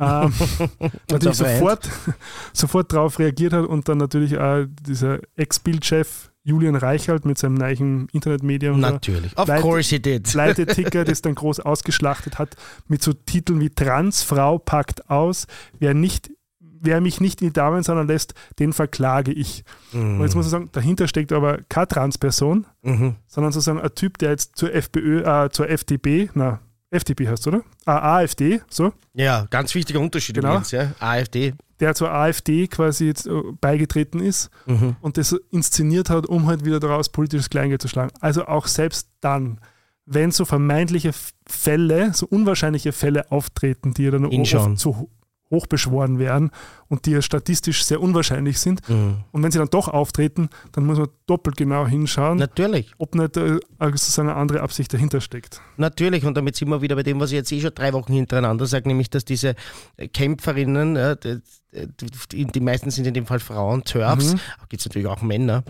ähm, natürlich sofort, sofort darauf reagiert hat und dann natürlich auch dieser Ex-Bildchef Julian Reichelt mit seinem neuen Internetmedium Natürlich. Of Leute- course he did. Leiteticker das dann groß ausgeschlachtet hat, mit so Titeln wie Transfrau packt aus, wer, nicht, wer mich nicht in die Damensauna lässt, den verklage ich. Und jetzt muss ich sagen, dahinter steckt aber keine Transperson, Mhm. sondern sozusagen ein Typ, der jetzt zur FPÖ, äh, zur FDP, na, FDP heißt, oder? Ah, AfD, so, Ja, ganz wichtiger Unterschied Genau. übrigens, ja. AfD. der zur AfD quasi jetzt äh, beigetreten ist Mhm. und das inszeniert hat, um halt wieder daraus politisches Kleingeld zu schlagen. Also auch selbst dann, wenn so vermeintliche Fälle, so unwahrscheinliche Fälle auftreten, die ja dann Hinschauen. oft so ho- hochbeschworen werden und die ja statistisch sehr unwahrscheinlich sind. Mhm. Und wenn sie dann doch auftreten, dann muss man doppelt genau hinschauen, Natürlich. ob nicht äh, sozusagen eine andere Absicht dahinter steckt. Natürlich, und damit sind wir wieder bei dem, was ich jetzt eh schon drei Wochen hintereinander sage, nämlich, dass diese Kämpferinnen, ja, die, die, meisten sind in dem Fall Frauen, TERFs, Mhm. gibt es natürlich auch Männer,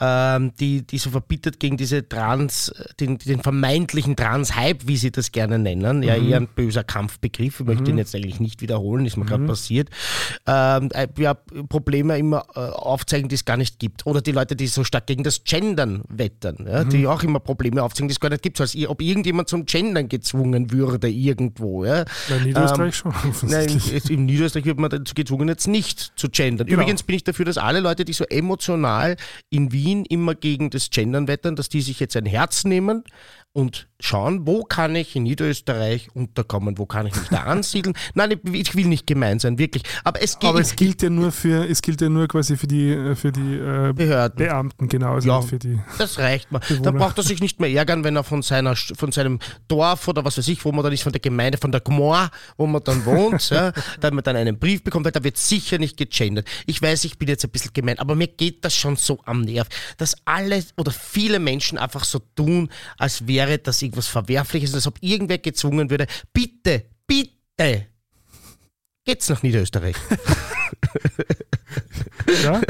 ähm, die, die so verbittert gegen diese Trans, den, den vermeintlichen Trans-Hype, wie sie das gerne nennen, ja, Mhm. eher ein böser Kampfbegriff, ich möchte ihn jetzt eigentlich nicht wiederholen, ist mir gerade passiert, ähm, äh, ja, Probleme immer äh, aufzeigen, die es gar nicht gibt. Oder die Leute, die so stark gegen das Gendern wettern, ja, die auch immer Probleme aufzeigen, die es gar nicht gibt. So als ob irgendjemand zum Gendern gezwungen würde irgendwo. Ja. In Niederösterreich Ähm, schon, Nein, in Niederösterreich wird man dazu gezwungen, jetzt nicht zu gendern. Genau. Übrigens bin ich dafür, dass alle Leute, die so emotional in Wien immer gegen das Gendern wettern, dass die sich jetzt ein Herz nehmen und schauen, wo kann ich in Niederösterreich unterkommen, wo kann ich mich da ansiedeln. Nein, ich, will nicht gemein sein, wirklich. Aber es geht Aber es gilt ja nur für, es gilt ja nur quasi für die, äh, für die äh, Behörden. Beamten, genau, also Ja. für die. Das reicht mal. Dann Bewohner. braucht er sich nicht mehr ärgern, wenn er von, seiner, von seinem Dorf oder was weiß ich, wo man dann ist, von der Gemeinde, von der Gmor, wo man dann wohnt, ja, da man dann einen Brief bekommt, weil da wird sicher nicht gegendert. Ich weiß, ich bin jetzt ein bisschen gemein, aber mir geht das schon so am Nerv, dass alle oder viele Menschen einfach so tun, als wäre das irgendwas Verwerfliches, als ob irgendwer gezwungen würde. Bitte, bitte, geht's nach Niederösterreich. Ja,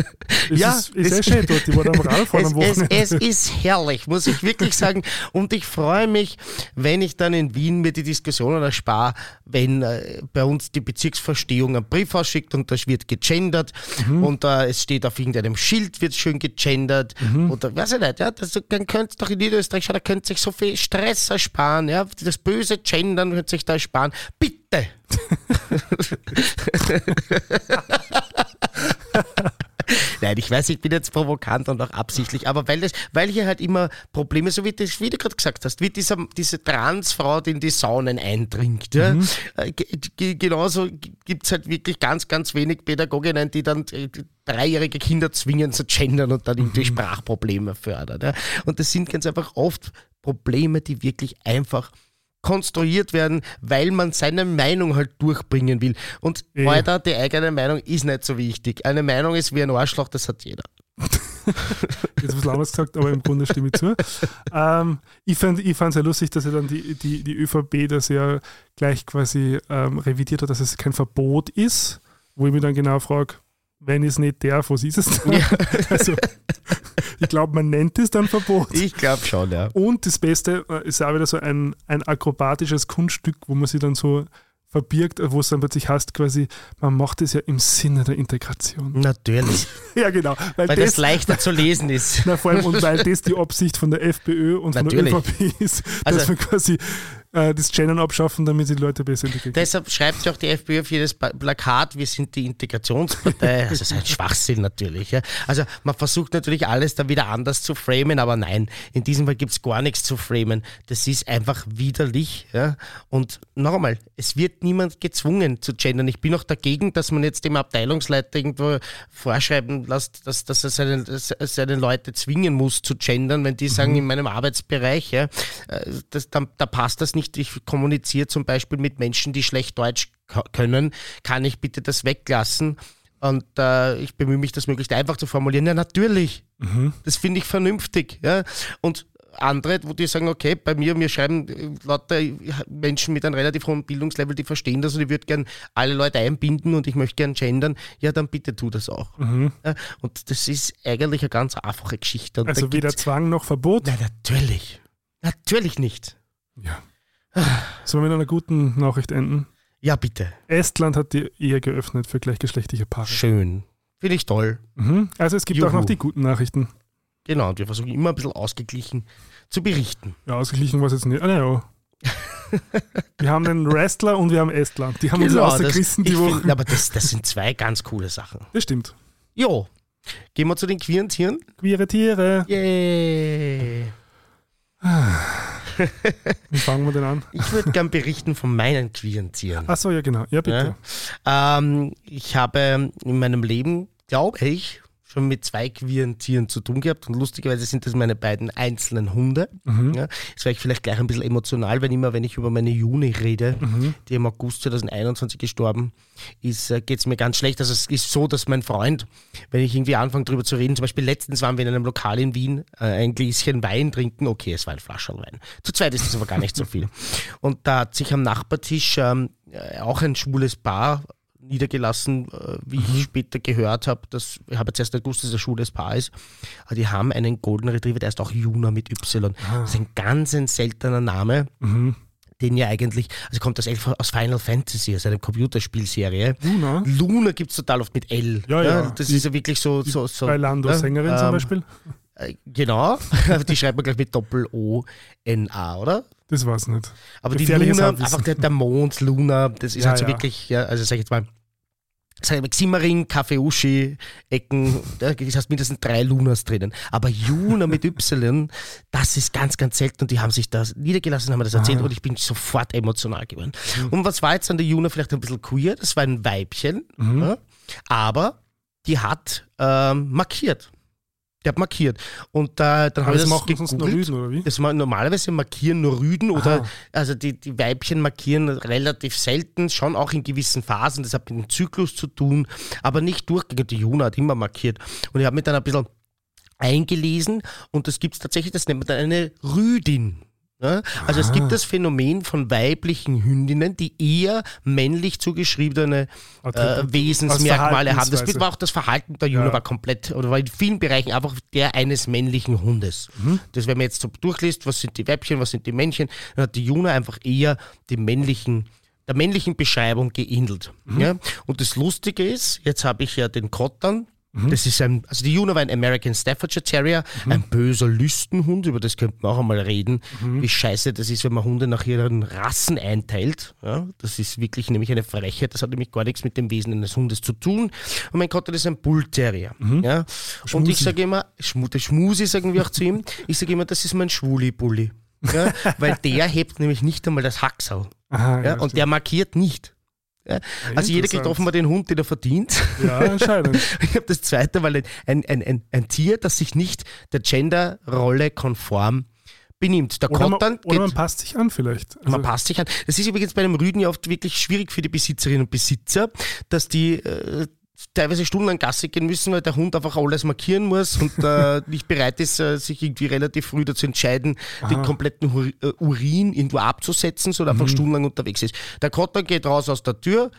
es Ja, ist, ist es- sehr schön dort, die waren am Radfahren Es, am es, Wochenende. es ist herrlich, muss ich wirklich sagen. Und ich freue mich, wenn ich dann in Wien mir die Diskussionen erspare, wenn äh, bei uns die Bezirksverstehung einen Brief ausschickt und da wird gegendert Mhm. und äh, es steht auf irgendeinem Schild, wird schön gegendert Mhm. oder weiß ich nicht, ja, das, dann könnt ihr doch in Niederösterreich schauen, da könnt ihr sich so viel Stress ersparen, ja, das böse Gendern könnt sich da ersparen. Bitte! Nein, ich weiß, ich bin jetzt provokant und auch absichtlich, aber weil, das, weil hier halt immer Probleme, so wie, das, wie du gerade gesagt hast, wie dieser, diese Transfrau, die in die Saunen eindringt. Ja? Äh, ge- ge- genauso gibt es halt wirklich ganz, ganz wenig Pädagoginnen, die dann äh, dreijährige Kinder zwingen zu gendern und dann irgendwie Sprachprobleme fördern. Ja? Und das sind ganz einfach oft Probleme, die wirklich einfach konstruiert werden, weil man seine Meinung halt durchbringen will. Und Eh. weiter, die eigene Meinung ist nicht so wichtig. Eine Meinung ist wie ein Arschloch, das hat jeder. Jetzt was anderes gesagt, aber im Grunde stimme ich zu. Ähm, ich fand es ich sehr lustig, dass ja dann die, die, die ÖVP das ja gleich quasi ähm, revidiert hat, dass es kein Verbot ist, wo ich mich dann genau frage, wenn ich es nicht darf, was ist es dann? Also, ich glaube, man nennt es dann Verbot. Ich glaube schon, ja. Und das Beste äh, ist auch wieder so ein, ein akrobatisches Kunststück, wo man sich dann so verbirgt, wo es dann plötzlich heißt, quasi, man macht es ja im Sinne der Integration. Natürlich. Ja, genau. Weil, Weil das, das leichter zu lesen ist. na, vor allem, und weil das die Absicht von der FPÖ und von Natürlich. der ÖVP ist, dass Also- wir quasi äh, das Gendern abschaffen, damit die Leute besser integrieren. Deshalb schreibt sich auch die FPÖ auf jedes Plakat, wir sind die Integrationspartei. Also das ist ein Schwachsinn natürlich. Ja. Also man versucht natürlich alles dann wieder anders zu framen, aber nein, in diesem Fall gibt es gar nichts zu framen. Das ist einfach widerlich. Ja. Und nochmal, es wird niemand gezwungen zu gendern. Ich bin auch dagegen, dass man jetzt dem Abteilungsleiter irgendwo vorschreiben lässt, dass, dass er seine, seine Leute zwingen muss zu gendern, wenn die sagen, in meinem Arbeitsbereich, ja, äh, das, dann, da passt das nicht. Ich kommuniziere zum Beispiel mit Menschen, die schlecht Deutsch können. Kann ich bitte das weglassen? Und äh, ich bemühe mich, das möglichst einfach zu formulieren. Ja, natürlich. Mhm. Das finde ich vernünftig. Ja? Und andere, wo die sagen, okay, bei mir, mir schreiben äh, lauter Menschen mit einem relativ hohen Bildungslevel, die verstehen das und ich würde gern alle Leute einbinden und ich möchte gern gendern, ja, dann bitte tu das auch. Mhm. Ja, und das ist eigentlich eine ganz einfache Geschichte. Und Also weder Zwang noch Verbot. Nein, natürlich. Natürlich nicht. Ja. Sollen wir mit einer guten Nachricht enden? Ja, bitte. Estland hat die Ehe geöffnet für gleichgeschlechtliche Paare. Schön. Finde ich toll. Mhm. Also es gibt auch Juhu. noch die guten Nachrichten. Genau, und wir versuchen immer ein bisschen ausgeglichen zu berichten. Ja, ausgeglichen war es jetzt nicht. Ah, naja. wir haben den Wrestler und wir haben Estland. Die haben uns Genau, ausgerissen das, die Woche. find, aber das, das sind zwei ganz coole Sachen. Das stimmt. Jo, gehen wir zu den queeren Tieren. Queere Tiere. Yay. Wie fangen wir denn an? Ich würde gern berichten von meinen queeren Tieren. Achso, ja genau. Ja, bitte. Ähm, ich habe in meinem Leben, glaube ich, schon mit zwei queeren Tieren zu tun gehabt und lustigerweise sind das meine beiden einzelnen Hunde. Mhm. Ja, jetzt wäre ich vielleicht gleich ein bisschen emotional, wenn immer, wenn ich über meine Juni rede, Mhm. die im August 2021 gestorben ist, äh, geht es mir ganz schlecht. Also es ist so, dass mein Freund, wenn ich irgendwie anfange drüber zu reden, zum Beispiel letztens waren wir in einem Lokal in Wien, äh, ein Gläschen Wein trinken, okay, es war ein Flascherl Wein. Zu zweit ist das aber gar nicht so viel. Und da hat sich am Nachbartisch ähm, äh, auch ein schwules Paar niedergelassen, äh, wie ich später gehört habe. Das ich habe jetzt erst gewusst, dass es ein schwules Paar ist. Aber die haben einen Golden Retriever, der ist auch Juna mit Y. Das ist ein ganz ein seltener Name Mhm. den ja eigentlich, also kommt das Elf aus Final Fantasy, aus einer Computerspielserie. Luna. Luna gibt es total oft mit L. Ja, ja. Das Die- ist ja wirklich so. so, so Bei Lando ja, Sängerin zum ähm, Beispiel. äh, Genau, die schreibt man gleich mit Doppel-O-N-A, oder? Das war's nicht. Aber die Luna, einfach der, der Mond, Luna, das ist Ja, halt so ja. wirklich, ja, also sag ich jetzt mal, sag ich mal, Ximmering, Kaffeeuschi, Ecken, da hast mindestens drei Lunas drinnen. Aber Juna mit Y, das ist ganz, ganz selten und die haben sich das niedergelassen, haben mir das erzählt Ah. und ich bin sofort emotional geworden. Und was war jetzt an der Juna vielleicht ein bisschen queer? Das war ein Weibchen, Mhm. aber die hat ähm, markiert. Die hat markiert. Und äh, dann habe ich das machen sonst nur. Rüden, oder wie? Das normalerweise markieren nur Rüden oder Aha. also die, die Weibchen markieren relativ selten, schon auch in gewissen Phasen. Das hat mit dem Zyklus zu tun, aber nicht durchgehend. Die Juna hat immer markiert. Und ich habe mich dann ein bisschen eingelesen und das gibt es tatsächlich, das nennt man dann eine Rüdin. Ja? Also es gibt das Phänomen von weiblichen Hündinnen, die eher männlich zugeschriebene äh. Wesensmerkmale haben. Das war auch das Verhalten der Juna Ja. war komplett, oder war in vielen Bereichen einfach der eines männlichen Hundes. Mhm. Das, wenn man jetzt so durchliest, was sind die Weibchen, was sind die Männchen, dann hat die Juna einfach eher die männlichen, der männlichen Beschreibung geähnelt. Mhm. Ja? Und das Lustige ist, jetzt habe ich ja den Kottern, Mhm. das ist ein, also die Juna war ein American Staffordshire Terrier, ein böser Lüstenhund, über das könnte man auch einmal reden, Mhm. wie scheiße das ist, wenn man Hunde nach ihren Rassen einteilt. Ja, das ist wirklich nämlich eine Frechheit, das hat nämlich gar nichts mit dem Wesen eines Hundes zu tun. Und mein Kotter ist ein Bull Terrier. Ja? Und Mhm. Schmusi. ich sage immer, Schmu, der Schmusi sagen wir auch zu ihm, ich sage immer, das ist mein Schwuli-Bulli. Ja? Weil der hebt nämlich nicht einmal das Hacksal. Aha, Ja? Und der markiert nicht. Ja? Also jeder kriegt offenbar den Hund, den er verdient. Ja, anscheinend. Ich habe das zweite Mal ein, ein, ein, ein, Tier, das sich nicht der Genderrolle konform benimmt. Der Oder, man, Kottern oder man passt sich an vielleicht. Also, man passt sich an. Das ist übrigens bei einem Rüden ja oft wirklich schwierig für die Besitzerinnen und Besitzer, dass die äh, teilweise stundenlang Gasse gehen müssen, weil der Hund einfach alles markieren muss und äh, nicht bereit ist, äh, sich irgendwie relativ früh dazu entscheiden, den kompletten äh, Urin irgendwo abzusetzen, sondern Mhm. einfach stundenlang unterwegs ist. Der Kotter geht raus aus der Tür,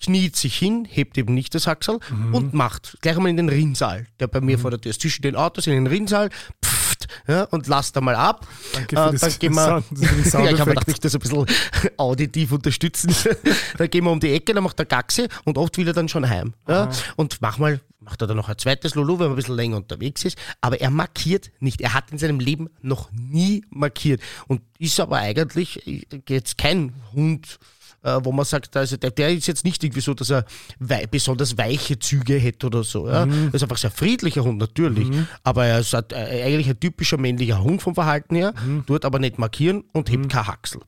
kniet sich hin, hebt eben nicht das Hacksal Mhm. und macht gleich einmal in den Rinnsal, der bei mir vor der Tür ist, zwischen den Autos in den Rinnsal, pfft, ja, und lasst da mal ab. Danke Äh, für das dann gehen wir, ja, ich habe Soundeffekt. gedacht, ich das ein bisschen auditiv unterstützen. dann gehen wir um die Ecke, dann macht er Gaxe und oft will er dann schon heim. Ja? Und manchmal macht er dann noch ein zweites Lulu, wenn man ein bisschen länger unterwegs ist. Aber er markiert nicht. Er hat in seinem Leben noch nie markiert. Und ist aber eigentlich jetzt kein Hund, äh, wo man sagt, also der, der ist jetzt nicht irgendwie so, dass er wei besonders weiche Züge hätte oder so. Ja? Mhm. Er ist einfach ein sehr friedlicher Hund, natürlich. Aber er ist halt, äh, eigentlich ein typischer männlicher Hund vom Verhalten her, Mhm. tut aber nicht markieren und hebt kein Haxel.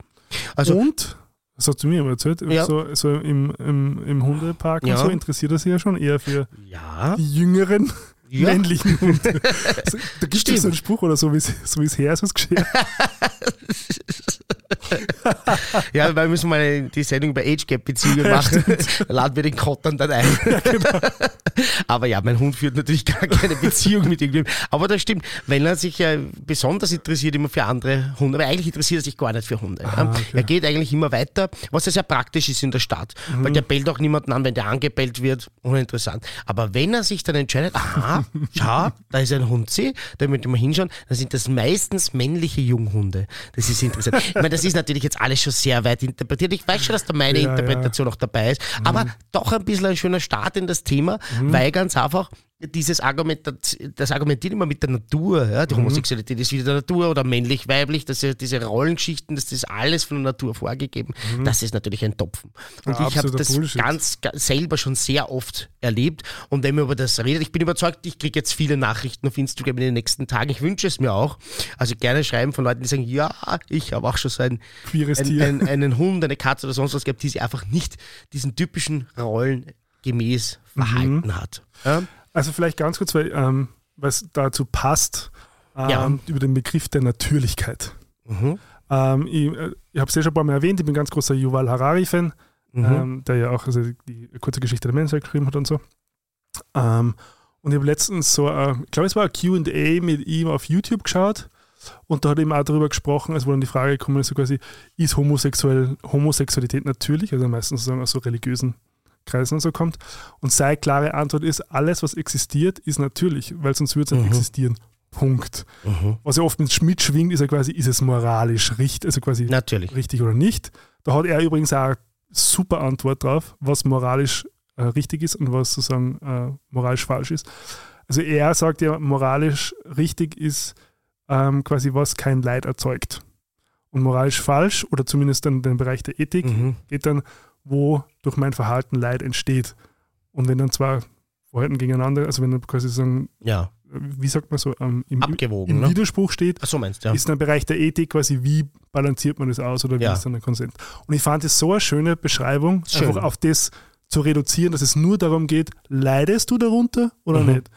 Also, und, das hast du mir immer erzählt, Ja. so, so im, im, im Hundepark Ja. und so interessiert er sich ja schon eher für ja. die jüngeren Ja. männlichen Hunde. so, da gibt es so einen Spruch oder so, wie es so wie's her ist, was geschehen. ja, weil wir müssen mal die Sendung über Age Gap Beziehungen machen. Laden wir den Kottern dann ein. Ja, genau. Aber ja, mein Hund führt natürlich gar keine Beziehung mit irgendjemandem. Aber das stimmt, wenn er sich ja besonders interessiert immer für andere Hunde, aber eigentlich interessiert er sich gar nicht für Hunde. Ah, okay. Er geht eigentlich immer weiter, was ja sehr praktisch ist in der Stadt, mhm. weil der bellt auch niemanden an, wenn der angebellt wird, uninteressant. Aber wenn er sich dann entscheidet, aha, schau, da ist ein Hund, sie, da möchte man hinschauen, dann sind das meistens männliche Junghunde. Das ist interessant. Ich meine, das ist natürlich jetzt alles schon sehr weit interpretiert. Ich weiß schon, dass da meine ja, Interpretation ja. auch dabei ist, mhm. aber doch ein bisschen ein schöner Start in das Thema, mhm. weil ganz einfach dieses Argument, das argumentiert immer mit der Natur. Ja? Die mhm. Homosexualität ist wieder der Natur oder männlich, weiblich, dass diese Rollenschichten, das ist alles von der Natur vorgegeben. Mhm. Das ist natürlich ein Topfen. Und ja, ich habe das ganz, ganz, selber schon sehr oft erlebt. Und wenn man über das redet, ich bin überzeugt, ich kriege jetzt viele Nachrichten auf Instagram in den nächsten Tagen. Ich wünsche es mir auch. Also gerne schreiben von Leuten, die sagen, ja, ich habe auch schon so ein, ein, ein, einen Hund, eine Katze oder sonst was gehabt, die sich einfach nicht diesen typischen Rollen gemäß verhalten mhm. hat. Ja? Also vielleicht ganz kurz, weil ähm, was dazu passt, ähm, ja. über den Begriff der Natürlichkeit. Mhm. Ähm, ich äh, ich habe es ja schon ein paar Mal erwähnt, ich bin ein ganz großer Yuval Harari-Fan, mhm. Ähm, der ja auch also die kurze Geschichte der Menschheit geschrieben hat und so. Ähm, und ich habe letztens so, äh, ich glaube, es war ein QA mit ihm auf YouTube geschaut. Und da hat er eben auch darüber gesprochen, also wo dann die Frage gekommen ist, so quasi, ist Homosexuell, Homosexualität natürlich, also meistens sozusagen aus so religiösen Kreisen und so kommt. Und seine klare Antwort ist, alles, was existiert, ist natürlich, weil sonst würde es nicht mhm. existieren. Punkt. Mhm. Was ja oft mit Schmidt schwingt, ist ja quasi, ist es moralisch richtig, also quasi Natürlich. richtig oder nicht. Da hat er übrigens auch eine super Antwort drauf, was moralisch äh, richtig ist und was sozusagen äh, moralisch falsch ist. Also er sagt ja, moralisch richtig ist ähm, quasi, was kein Leid erzeugt. Und moralisch falsch, oder zumindest dann den Bereich der Ethik, mhm. geht dann, wo durch mein Verhalten Leid entsteht. Und wenn dann zwar Verhalten gegeneinander, also wenn dann quasi sagen, ja. wie sagt man so, ähm, im, Abgewogen, im ne? Widerspruch steht, so meinst, ja. ist dann im Bereich der Ethik quasi, wie balanciert man das aus oder wie ja. ist dann der Konsens. Und ich fand es so eine schöne Beschreibung, Schön. einfach auf das zu reduzieren, dass es nur darum geht, leidest du darunter oder mhm. nicht?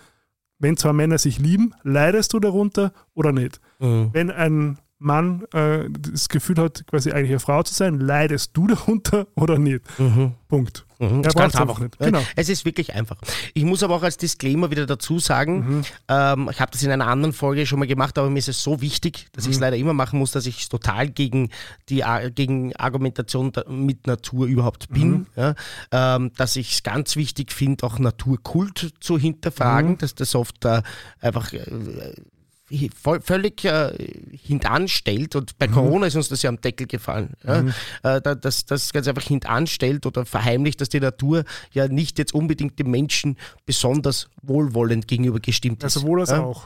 Wenn zwei Männer sich lieben, leidest du darunter oder nicht? Mhm. Wenn ein Mann äh, das Gefühl hat, quasi eigentlich eine Frau zu sein, leidest du darunter oder nicht? Mhm. Punkt. Mhm. Das ist ganz einfach. Nicht. Genau. Es ist wirklich einfach. Ich muss aber auch als Disclaimer wieder dazu sagen, mhm. ähm, ich habe das in einer anderen Folge schon mal gemacht, aber mir ist es so wichtig, dass ich es mhm. leider immer machen muss, dass ich total gegen die gegen Argumentation mit Natur überhaupt bin. Mhm. Ja? Ähm, dass ich es ganz wichtig finde, auch Naturkult zu hinterfragen, mhm. dass das oft äh, einfach äh, völlig äh, hintanstellt und bei mhm. Corona ist uns das ja am Deckel gefallen, ja? Mhm. Äh, dass das ganz einfach hintanstellt oder verheimlicht, dass die Natur ja nicht jetzt unbedingt dem Menschen besonders wohlwollend gegenüber gestimmt ist. Also wohl als ja? auch.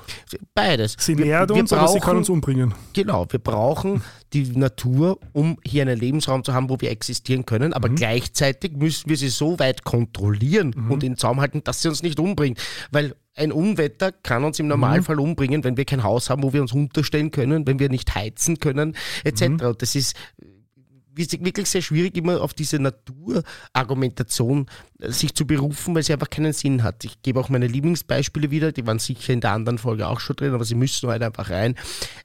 Beides. Sie wir uns, brauchen, aber sie kann uns umbringen. Genau, wir brauchen die Natur, um hier einen Lebensraum zu haben, wo wir existieren können, aber mhm. gleichzeitig müssen wir sie so weit kontrollieren mhm. und in Zaum halten, dass sie uns nicht umbringt, weil ein Unwetter kann uns im Normalfall mhm. umbringen, wenn wir kein Haus haben, wo wir uns unterstellen können, wenn wir nicht heizen können, etc. Mhm. Und das ist wirklich sehr schwierig, immer auf diese Naturargumentation äh, sich zu berufen, weil sie einfach keinen Sinn hat. Ich gebe auch meine Lieblingsbeispiele wieder, die waren sicher in der anderen Folge auch schon drin, aber sie müssen halt einfach rein.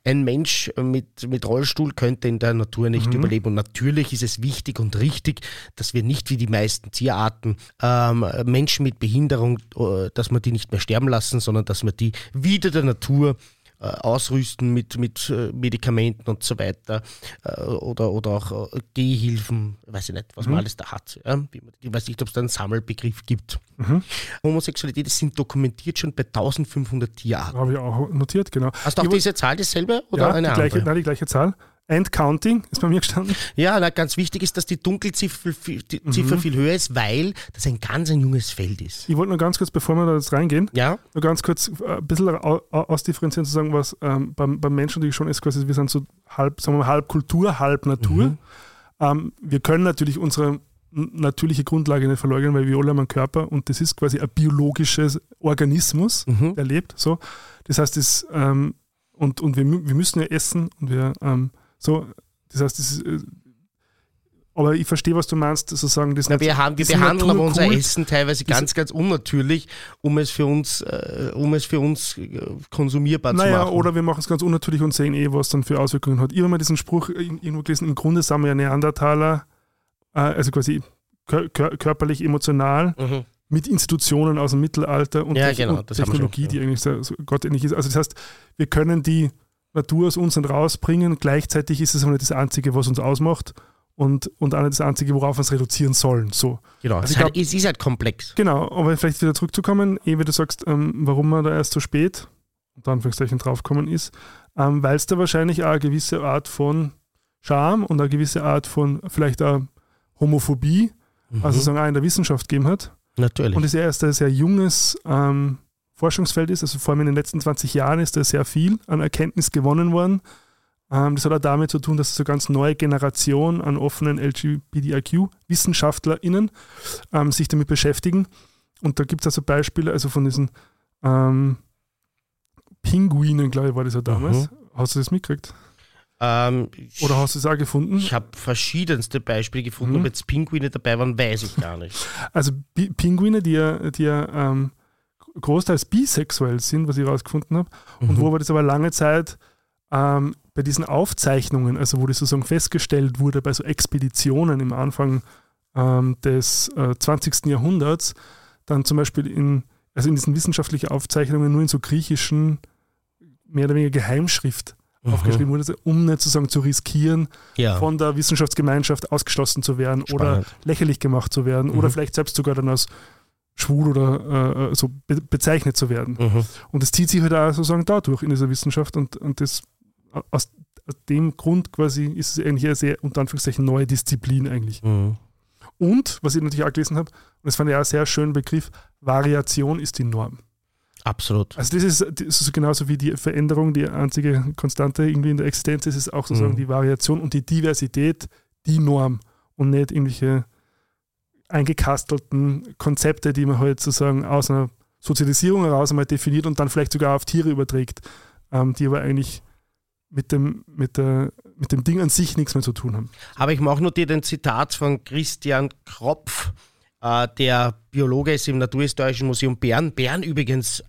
Ein Mensch mit, mit Rollstuhl könnte in der Natur nicht mhm. überleben. Und natürlich ist es wichtig und richtig, dass wir nicht wie die meisten Tierarten ähm, Menschen mit Behinderung, äh, dass wir die nicht mehr sterben lassen, sondern dass wir die wieder der Natur ausrüsten mit, mit äh, Medikamenten und so weiter äh, oder, oder auch Gehhilfen, weiß ich nicht, was mhm. man alles da hat. Ja? Ich weiß nicht, ob es da einen Sammelbegriff gibt. Mhm. Homosexualität sind dokumentiert schon bei 1500 Tierarten. Habe ich auch notiert, genau. Hast du auch diese Zahl dieselbe oder ja, eine die gleiche, andere? Nein, die gleiche Zahl. And Counting ist bei mir gestanden. Ja, na, ganz wichtig ist, dass die Dunkelziffer die mhm. Viel höher ist, weil das ein ganz ein junges Feld ist. Ich wollte nur ganz kurz, bevor wir da jetzt reingehen, ja? nur ganz kurz äh, ein bisschen ausdifferenzieren, zu sagen, was ähm, beim, beim Menschen natürlich schon ist, quasi, wir sind so halb, sagen wir mal, halb Kultur, halb Natur. Mhm. Ähm, wir können natürlich unsere natürliche Grundlage nicht verleugnen, weil wir alle haben einen Körper und das ist quasi ein biologisches Organismus, mhm. der lebt. So. Das heißt, das, ähm, und, und wir, wir müssen ja essen und wir ähm, so, das heißt, das ist, äh, Aber ich verstehe, was du meinst, sozusagen. Das Na, wir, haben, wir behandeln aber unser Essen teilweise ganz, ganz unnatürlich, um es für uns, äh, um es für uns äh, konsumierbar zu Naja, machen. oder wir machen es ganz unnatürlich und sehen eh, was dann für Auswirkungen hat. Ich habe mal diesen Spruch irgendwo gelesen, im Grunde sind wir ja Neandertaler, äh, also quasi kör kör körperlich, emotional, Mhm. mit Institutionen aus dem Mittelalter und, Ja, genau, und Technologie, die eigentlich so, so gottähnlich ist. Also das heißt, wir können die Natur aus uns nicht rausbringen, gleichzeitig ist es aber nicht das Einzige, was uns ausmacht und, und auch nicht das Einzige, worauf wir es reduzieren sollen. So. Genau, Also es, ist halt, glaub- es ist halt komplex. Genau, aber vielleicht wieder zurückzukommen, eh wie du sagst, ähm, warum man da erst so spät, unter Anführungszeichen, draufgekommen ist, ähm, weil es da wahrscheinlich auch eine gewisse Art von Charme und eine gewisse Art von vielleicht auch Homophobie, also Mhm. sagen auch in der Wissenschaft gegeben hat. Natürlich. Und es ja erst ein sehr junges ähm, Forschungsfeld ist, also vor allem in den letzten 20 Jahren ist da sehr viel an Erkenntnis gewonnen worden. Ähm, das hat auch damit zu tun, dass so eine ganz neue Generation an offenen LGBTIQ-WissenschaftlerInnen ähm, sich damit beschäftigen. Und da gibt es also Beispiele, also von diesen ähm, Pinguinen, glaube ich, war das ja damals. Hast du das mitgekriegt? ähm, Oder hast du es auch gefunden? ich habe verschiedenste Beispiele gefunden, Mhm. ob jetzt Pinguine dabei waren, weiß ich gar nicht. Also Bi- Pinguine, die ja, die ja ähm, großteils bisexuell sind, was ich herausgefunden habe, und Mhm. wo aber das aber lange Zeit ähm, bei diesen Aufzeichnungen, also wo das sozusagen festgestellt wurde bei so Expeditionen im Anfang ähm, des äh, 20. Jahrhunderts, dann zum Beispiel in, also in diesen wissenschaftlichen Aufzeichnungen nur in so griechischen, mehr oder weniger Geheimschrift Mhm. aufgeschrieben wurde, um nicht sozusagen zu riskieren, Ja, von der Wissenschaftsgemeinschaft ausgeschlossen zu werden oder spannend. lächerlich gemacht zu werden oder Mhm. vielleicht selbst sogar dann als schwul oder äh, so be bezeichnet zu werden. Mhm. Und das zieht sich halt auch sozusagen dadurch in dieser Wissenschaft und, und das aus, aus dem Grund quasi ist es eigentlich eine sehr unter Anführungszeichen neue Disziplin eigentlich. Mhm. Und, was ich natürlich auch gelesen habe, und das fand ich auch einen sehr schönen Begriff, Variation ist die Norm. Absolut. Also das ist, das ist genauso wie die Veränderung, die einzige Konstante irgendwie in der Existenz ist, ist auch sozusagen Mhm. die Variation und die Diversität die Norm und nicht irgendwelche eingekastelten Konzepte, die man halt sozusagen aus einer Sozialisierung heraus einmal definiert und dann vielleicht sogar auf Tiere überträgt, ähm, die aber eigentlich mit dem, mit, der, mit dem Ding an sich nichts mehr zu tun haben. Habe ich mir auch notiert ein Zitat von Christian Kropf, äh, der Biologe ist im Naturhistorischen Museum Bern. Bern übrigens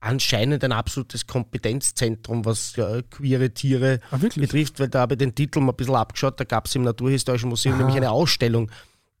anscheinend ein absolutes Kompetenzzentrum, was äh, queere Tiere Ah, betrifft, weil da habe ich den Titel mal ein bisschen abgeschaut, da gab es im Naturhistorischen Museum Aha. nämlich eine Ausstellung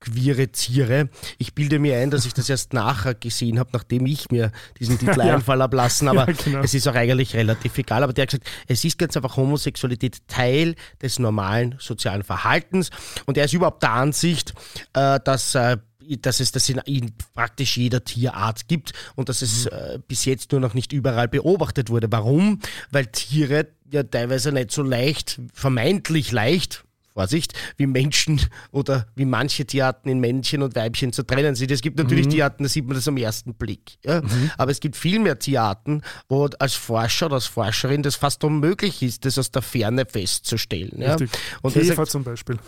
queere Tiere. Ich bilde mir ein, dass ich das erst nachher gesehen habe, nachdem ich mir diesen Titel Ja. einfallen habe lassen, aber Ja, genau. es ist auch eigentlich relativ egal. Aber der hat gesagt, es ist ganz einfach Homosexualität Teil des normalen sozialen Verhaltens und er ist überhaupt der Ansicht, äh, dass äh, dass es das in, in praktisch jeder Tierart gibt und dass es äh, bis jetzt nur noch nicht überall beobachtet wurde. Warum? Weil Tiere ja teilweise nicht so leicht, vermeintlich leicht, Vorsicht, wie Menschen oder wie manche Tierarten in Männchen und Weibchen zu trennen sind. Es gibt natürlich Tierarten, da sieht man das am ersten Blick. Ja? Aber es gibt viel mehr Tierarten, wo als Forscher oder als Forscherin das fast unmöglich ist, das aus der Ferne festzustellen. Ja? Und er Käfer sagt, zum Beispiel.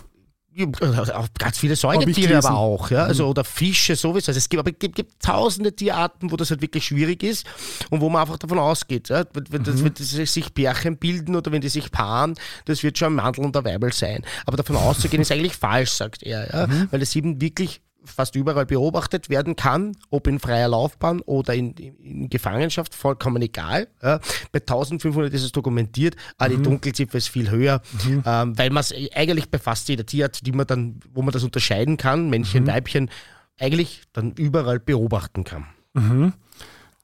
auch ganz viele Säugetiere aber auch, ja, also oder Fische sowieso. Also es gibt, aber es gibt, gibt tausende Tierarten, wo das halt wirklich schwierig ist und wo man einfach davon ausgeht, ja, wenn, wenn, das, wenn das sich Bärchen bilden oder wenn die sich paaren, das wird schon ein Mandel und ein Weibel sein. Aber davon auszugehen ist eigentlich falsch, sagt er, ja, weil es eben wirklich fast überall beobachtet werden kann, ob in freier Laufbahn oder in, in, Gefangenschaft, vollkommen egal. Ja. Bei 1500 ist es dokumentiert, aber die Dunkelziffer ist viel höher, ähm, weil man es eigentlich bei fast jeder Tierart, die man dann, wo man das unterscheiden kann, Männchen, Weibchen, eigentlich dann überall beobachten kann. Mhm.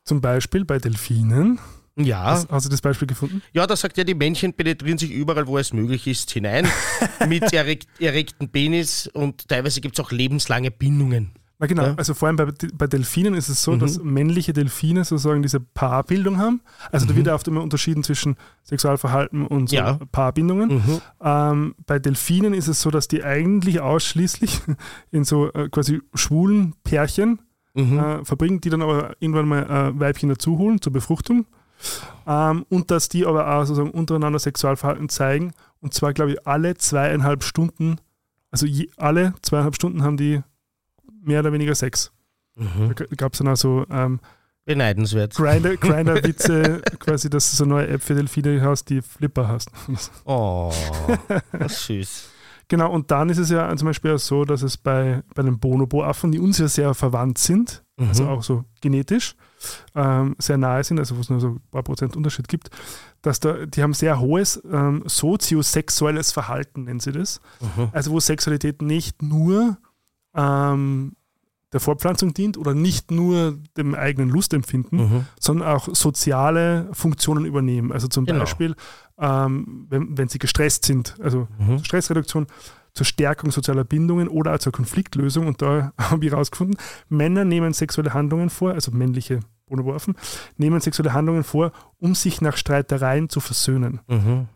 Zum Beispiel bei Delfinen. Ja, Hast, hast du das Beispiel gefunden? ja, da sagt er, die Männchen penetrieren sich überall, wo es möglich ist, hinein mit erregt, erregten Penis und teilweise gibt es auch lebenslange Bindungen. Na genau, Ja. also vor allem bei, bei Delfinen ist es so, Mhm. dass männliche Delfine sozusagen diese Paarbildung haben. Also da wird ja oft immer unterschieden zwischen Sexualverhalten und so Mhm. Ja. Paarbindungen. Mhm. Ähm, bei Delfinen ist es so, dass die eigentlich ausschließlich in so äh, quasi schwulen Pärchen Mhm. äh, verbringen, die dann aber irgendwann mal äh, Weibchen dazuholen zur Befruchtung. Ähm, und dass die aber auch sozusagen untereinander Sexualverhalten zeigen. Und zwar, glaube ich, alle zweieinhalb Stunden, also je, alle zweieinhalb Stunden haben die mehr oder weniger Sex. Mhm. Da gab es dann auch so ähm, Beneidenswert. Grinder- Grinder-Witze, quasi, dass du so neue App für Delfine hast, die Flipper hast. Oh, was süß. Genau, und dann ist es ja zum Beispiel auch so, dass es bei, bei den Bonobo-Affen, die uns ja sehr verwandt sind, Mhm. also auch so genetisch, ähm, sehr nahe sind, also wo es nur so ein paar Prozent Unterschied gibt, dass da, die haben sehr hohes ähm, soziosexuelles Verhalten, nennen sie das. Mhm. Also wo Sexualität nicht nur ähm, der Fortpflanzung dient oder nicht nur dem eigenen Lustempfinden, Mhm. sondern auch soziale Funktionen übernehmen. Also zum Genau. Beispiel, ähm, wenn, wenn sie gestresst sind, also Mhm. zur Stressreduktion, zur Stärkung sozialer Bindungen oder auch zur Konfliktlösung. Und da habe ich herausgefunden, Männer nehmen sexuelle Handlungen vor, also männliche Bonobo-Affen, nehmen sexuelle Handlungen vor, um sich nach Streitereien zu versöhnen. Mhm.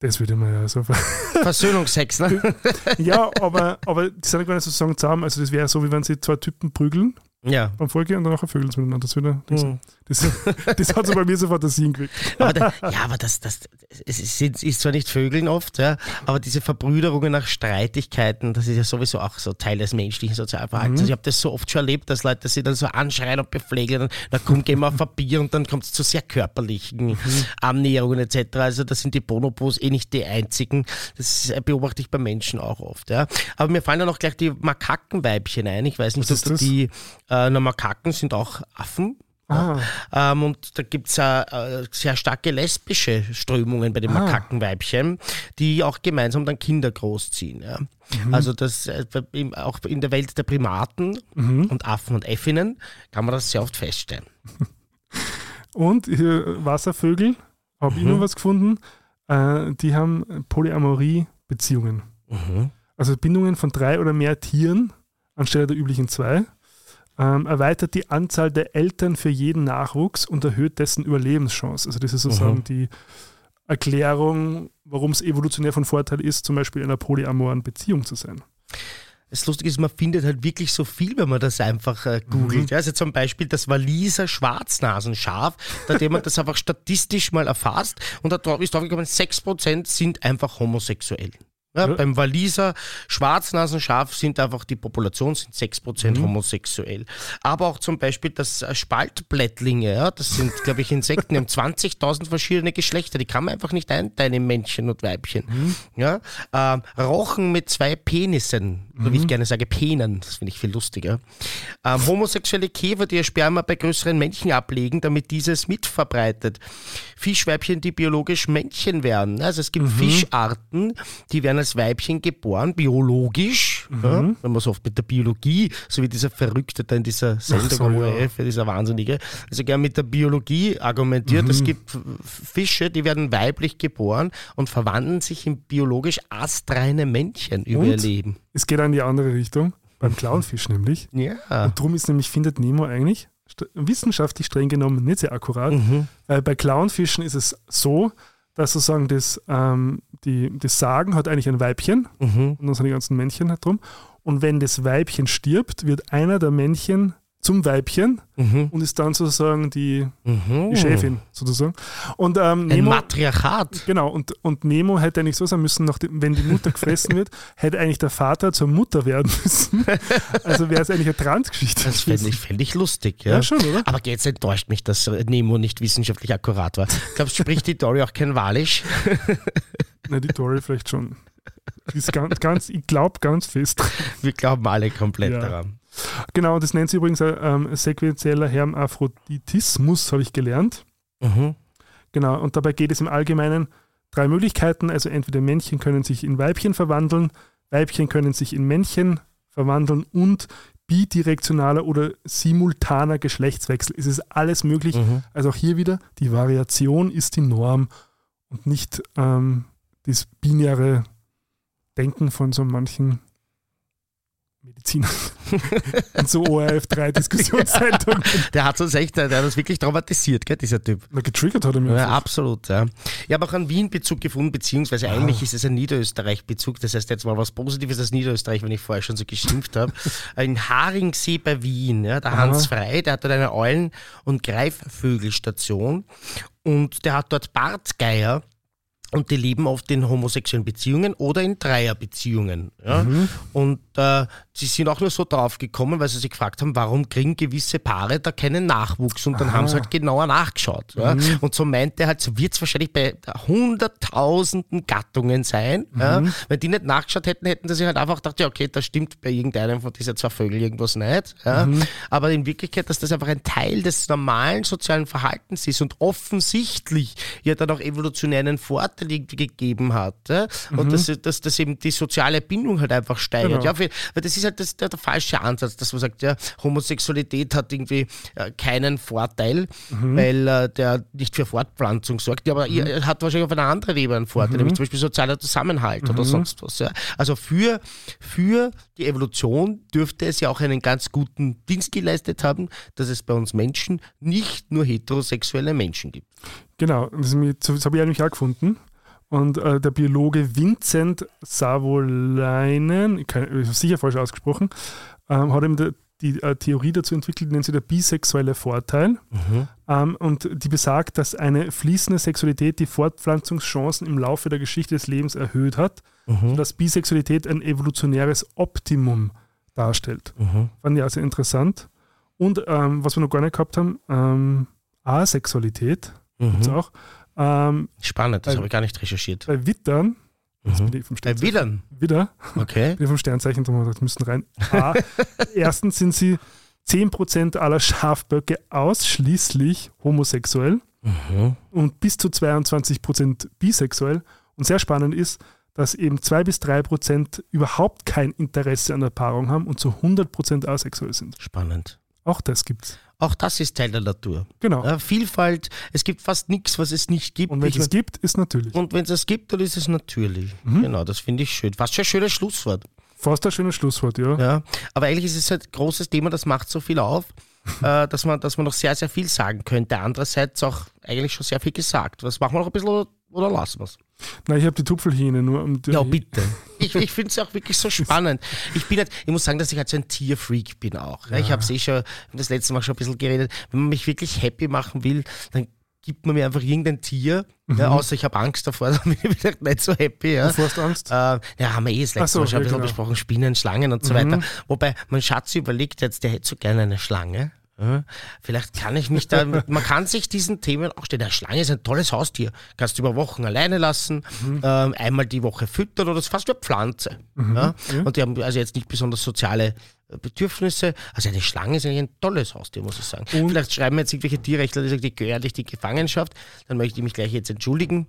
Das würde man ja so. Versöhnungsex, ne? ja, aber, aber die sind ja gar nicht sozusagen zusammen. Also das wäre so, wie wenn sie zwei Typen prügeln Ja. beim Folge und dann nachher vögeln sie miteinander. Das, würde, das, Mhm. das, das hat so bei mir so Fantasien geweckt. Aber da, ja, aber das, das, es ist, ist zwar nicht Vögeln oft, ja, aber diese Verbrüderungen nach Streitigkeiten, das ist ja sowieso auch so Teil des menschlichen Sozialverhaltens. Mhm. Ich habe das so oft schon erlebt, dass Leute sich dann so anschreien und beflegeln, und dann komm, gehen wir auf ein Bier und dann kommt es zu sehr körperlichen Mhm. Annäherungen etc. Also das sind die Bonobos eh nicht die einzigen. Das beobachte ich bei Menschen auch oft. Ja. Aber mir fallen dann auch gleich die Makakenweibchen ein. Ich weiß nicht, Was ob du das? die äh, na, Makaken sind auch Affen. Ah, Ähm, und da gibt es äh, sehr starke lesbische Strömungen bei den Ah. Makakenweibchen, die auch gemeinsam dann Kinder großziehen. Ja. Mhm. Also das äh, im- auch in der Welt der Primaten Mhm. und Affen und Effinnen kann man das sehr oft feststellen. Und hier Wasservögel, habe ich Mhm. noch was gefunden. Äh, die haben Polyamorie-Beziehungen. Mhm. Also Bindungen von drei oder mehr Tieren anstelle der üblichen zwei. Ähm, erweitert die Anzahl der Eltern für jeden Nachwuchs und erhöht dessen Überlebenschance. Also das ist sozusagen Mhm. die Erklärung, warum es evolutionär von Vorteil ist, zum Beispiel in einer polyamoren Beziehung zu sein. Das Lustige ist, man findet halt wirklich so viel, wenn man das einfach äh, googelt. Mhm. Ja, also zum Beispiel das Waliser Schwarznasenschaf, da hat jemand das einfach statistisch mal erfasst und da drauf- ist draufgekommen, 6% sind einfach homosexuell. Ja, Ja. Beim Waliser Schwarznasenschaf sind einfach die Population sind 6% Mhm. homosexuell. Aber auch zum Beispiel das äh, Spaltblättlinge, ja, das sind, glaube ich, Insekten, die haben 20.000 verschiedene Geschlechter, die kann man einfach nicht einteilen in Männchen und Weibchen. Mhm. Ja? Ähm, Rochen mit zwei Penissen, oder wie Mhm. ich gerne sage, Penen, das finde ich viel lustiger. Ähm, homosexuelle Käfer, die ihr Sperma bei größeren Männchen ablegen, damit dieses mitverbreitet. Fischweibchen, die biologisch Männchen werden. Also es gibt Mhm. Fischarten, die werden als Weibchen geboren, biologisch. Mhm. Ja? Wenn man so oft mit der Biologie, so wie dieser Verrückte da in dieser Sendung so, ja. ORF, dieser Wahnsinnige, also gern mit der Biologie argumentiert. Mhm. Es gibt Fische, die werden weiblich geboren und verwandeln sich in biologisch astreine Männchen über Und? ihr Leben. Es geht in die andere Richtung, beim Clownfisch nämlich. Ja. Und darum ist nämlich Findet Nemo eigentlich wissenschaftlich streng genommen nicht sehr akkurat. Mhm. Weil bei Clownfischen ist es so, dass sozusagen das, ähm, die, das Sagen hat eigentlich ein Weibchen Mhm. und dann sind die ganzen Männchen halt drum. Und wenn das Weibchen stirbt, wird einer der Männchen zum Weibchen Mhm. und ist dann sozusagen die, Mhm. die Chefin sozusagen. Und ähm, Ein Nemo, Matriarchat. genau, und, und Nemo hätte eigentlich so sein müssen, nachdem, wenn die Mutter gefressen wird, hätte eigentlich der Vater zur Mutter werden müssen. Also wäre es eigentlich eine Transgeschichte. Das fände ich, fänd ich lustig. Ja? Ja, schon, oder? Aber jetzt enttäuscht mich, dass Nemo nicht wissenschaftlich akkurat war. Glaubst du, spricht die Dory auch kein Walisch? Na, die Dory vielleicht schon. Ist ganz, ganz ich glaube ganz fest. Wir glauben alle komplett Ja. daran. Genau, das nennt sich übrigens äh, ähm, sequenzieller Hermaphroditismus, habe ich gelernt. Mhm. Genau, und dabei geht es im Allgemeinen drei Möglichkeiten. Also entweder Männchen können sich in Weibchen verwandeln, Weibchen können sich in Männchen verwandeln und bidirektionaler oder simultaner Geschlechtswechsel. Es ist alles möglich. Mhm. Also auch hier wieder, die Variation ist die Norm und nicht ähm, das binäre Denken von so manchen Medizinern. und so ORF3-Diskussionssendungen. Der hat uns echt, der hat uns wirklich traumatisiert, gell, dieser Typ. Na, getriggert hat er mich. Ja, einfach. absolut, ja. Ich habe auch einen Wien-Bezug gefunden, beziehungsweise Ah. eigentlich ist es ein Niederösterreich-Bezug. Das heißt jetzt mal was Positives aus Niederösterreich, wenn ich vorher schon so geschimpft habe. In Haringsee bei Wien, ja, der Aha. Hans Frei, der hat dort eine Eulen- und Greifvögelstation und der hat dort Bartgeier und die leben oft in homosexuellen Beziehungen oder in Dreierbeziehungen. Ja? Mhm. Und äh, sie sind auch nur so drauf gekommen, weil sie sich gefragt haben, warum kriegen gewisse Paare da keinen Nachwuchs? Und dann haben sie halt genauer nachgeschaut. Ja? Mhm. Und so meinte er halt, so wird es wahrscheinlich bei hunderttausenden Gattungen sein. Mhm. Ja? Wenn die nicht nachgeschaut hätten, hätten sie halt einfach gedacht, ja okay, da stimmt bei irgendeinem von diesen zwei Vögeln irgendwas nicht. Ja? Mhm. Aber in Wirklichkeit, dass das einfach ein Teil des normalen sozialen Verhaltens ist und offensichtlich ja dann auch evolutionär einen Vorteil irgendwie gegeben hat. Ja? Und dass, dass das eben die soziale Bindung halt einfach steigert. Genau. Ja, weil das ist halt das, der, der falsche Ansatz, dass man sagt, ja, Homosexualität hat irgendwie äh, keinen Vorteil, weil äh, der nicht für Fortpflanzung sorgt, ja, aber er hat wahrscheinlich auf einer anderen Ebene einen Vorteil, nämlich zum Beispiel sozialer Zusammenhalt oder sonst was. Ja. Also für, für die Evolution dürfte es ja auch einen ganz guten Dienst geleistet haben, dass es bei uns Menschen nicht nur heterosexuelle Menschen gibt. Genau, das, das habe ich eigentlich auch gefunden. Und äh, der Biologe Vincent Savolainen, ich kann- sicher falsch ausgesprochen, ähm, hat eben die, die äh, Theorie dazu entwickelt, die nennt sie der bisexuelle Vorteil. Ähm, und die besagt, dass eine fließende Sexualität die Fortpflanzungschancen im Laufe der Geschichte des Lebens erhöht hat und dass Bisexualität ein evolutionäres Optimum darstellt. Fand ich also interessant. Und ähm, was wir noch gar nicht gehabt haben, ähm, Asexualität gibt's auch. Ähm, Spannend, das habe ich gar nicht recherchiert. bei Wittern, jetzt bin ich vom Bei Widdern, Widder, okay. bin ich vom Sternzeichen, darum gesagt, müssen rein. A, erstens sind sie 10% aller Schafböcke ausschließlich homosexuell Mhm. und bis zu 22% bisexuell. Und sehr spannend ist, dass eben 2 bis 3% überhaupt kein Interesse an der Paarung haben und zu 100% asexuell sind. Spannend. Auch das gibt's. Auch das ist Teil der Natur. Genau. Ja, Vielfalt, es gibt fast nichts, was es nicht gibt. Und wenn Ich es es gibt, ist natürlich. Und wenn es es gibt, dann ist es natürlich. Mhm. Genau, das finde ich schön. Fast ein schönes Schlusswort. Fast ein schönes Schlusswort, ja. Ja. Aber eigentlich ist es halt ein großes Thema, das macht so viel auf, äh, dass, man, dass man noch sehr, sehr viel sagen könnte. Andererseits auch eigentlich schon sehr viel gesagt. Was machen wir noch ein bisschen oder, lassen wir es? Nein, ich habe die Tupfelhyäne nur. Um Ja, bitte. Ich, ich finde es auch wirklich so spannend. Ich bin halt, ich muss sagen, dass ich halt so ein Tierfreak bin auch. Ja. Ich habe es eh schon das letzte Mal schon ein bisschen geredet. Wenn man mich wirklich happy machen will, dann gibt man mir einfach irgendein Tier, ja, außer ich habe Angst davor, dann bin ich vielleicht nicht so happy. Ja. Du Angst. Äh, ja, haben wir eh das letzte so, Mal schon ein bisschen genau. besprochen, Spinnen, Schlangen und so weiter. Wobei mein Schatz überlegt jetzt, der hätte so gerne eine Schlange. Ja, vielleicht kann ich mich da, man kann sich diesen Themen auch stellen. Eine Schlange ist ein tolles Haustier. Kannst du über Wochen alleine lassen, Mhm. ähm, einmal die Woche füttern oder das ist fast wie eine Pflanze. Mhm. Ja? Und die haben also jetzt nicht besonders soziale äh, Bedürfnisse. Also eine Schlange ist eigentlich ein tolles Haustier, muss ich sagen. Vielleicht schreiben jetzt irgendwelche Tierrechtler, die sagen, die gehören nicht in die Gefangenschaft. Dann möchte ich mich gleich jetzt entschuldigen.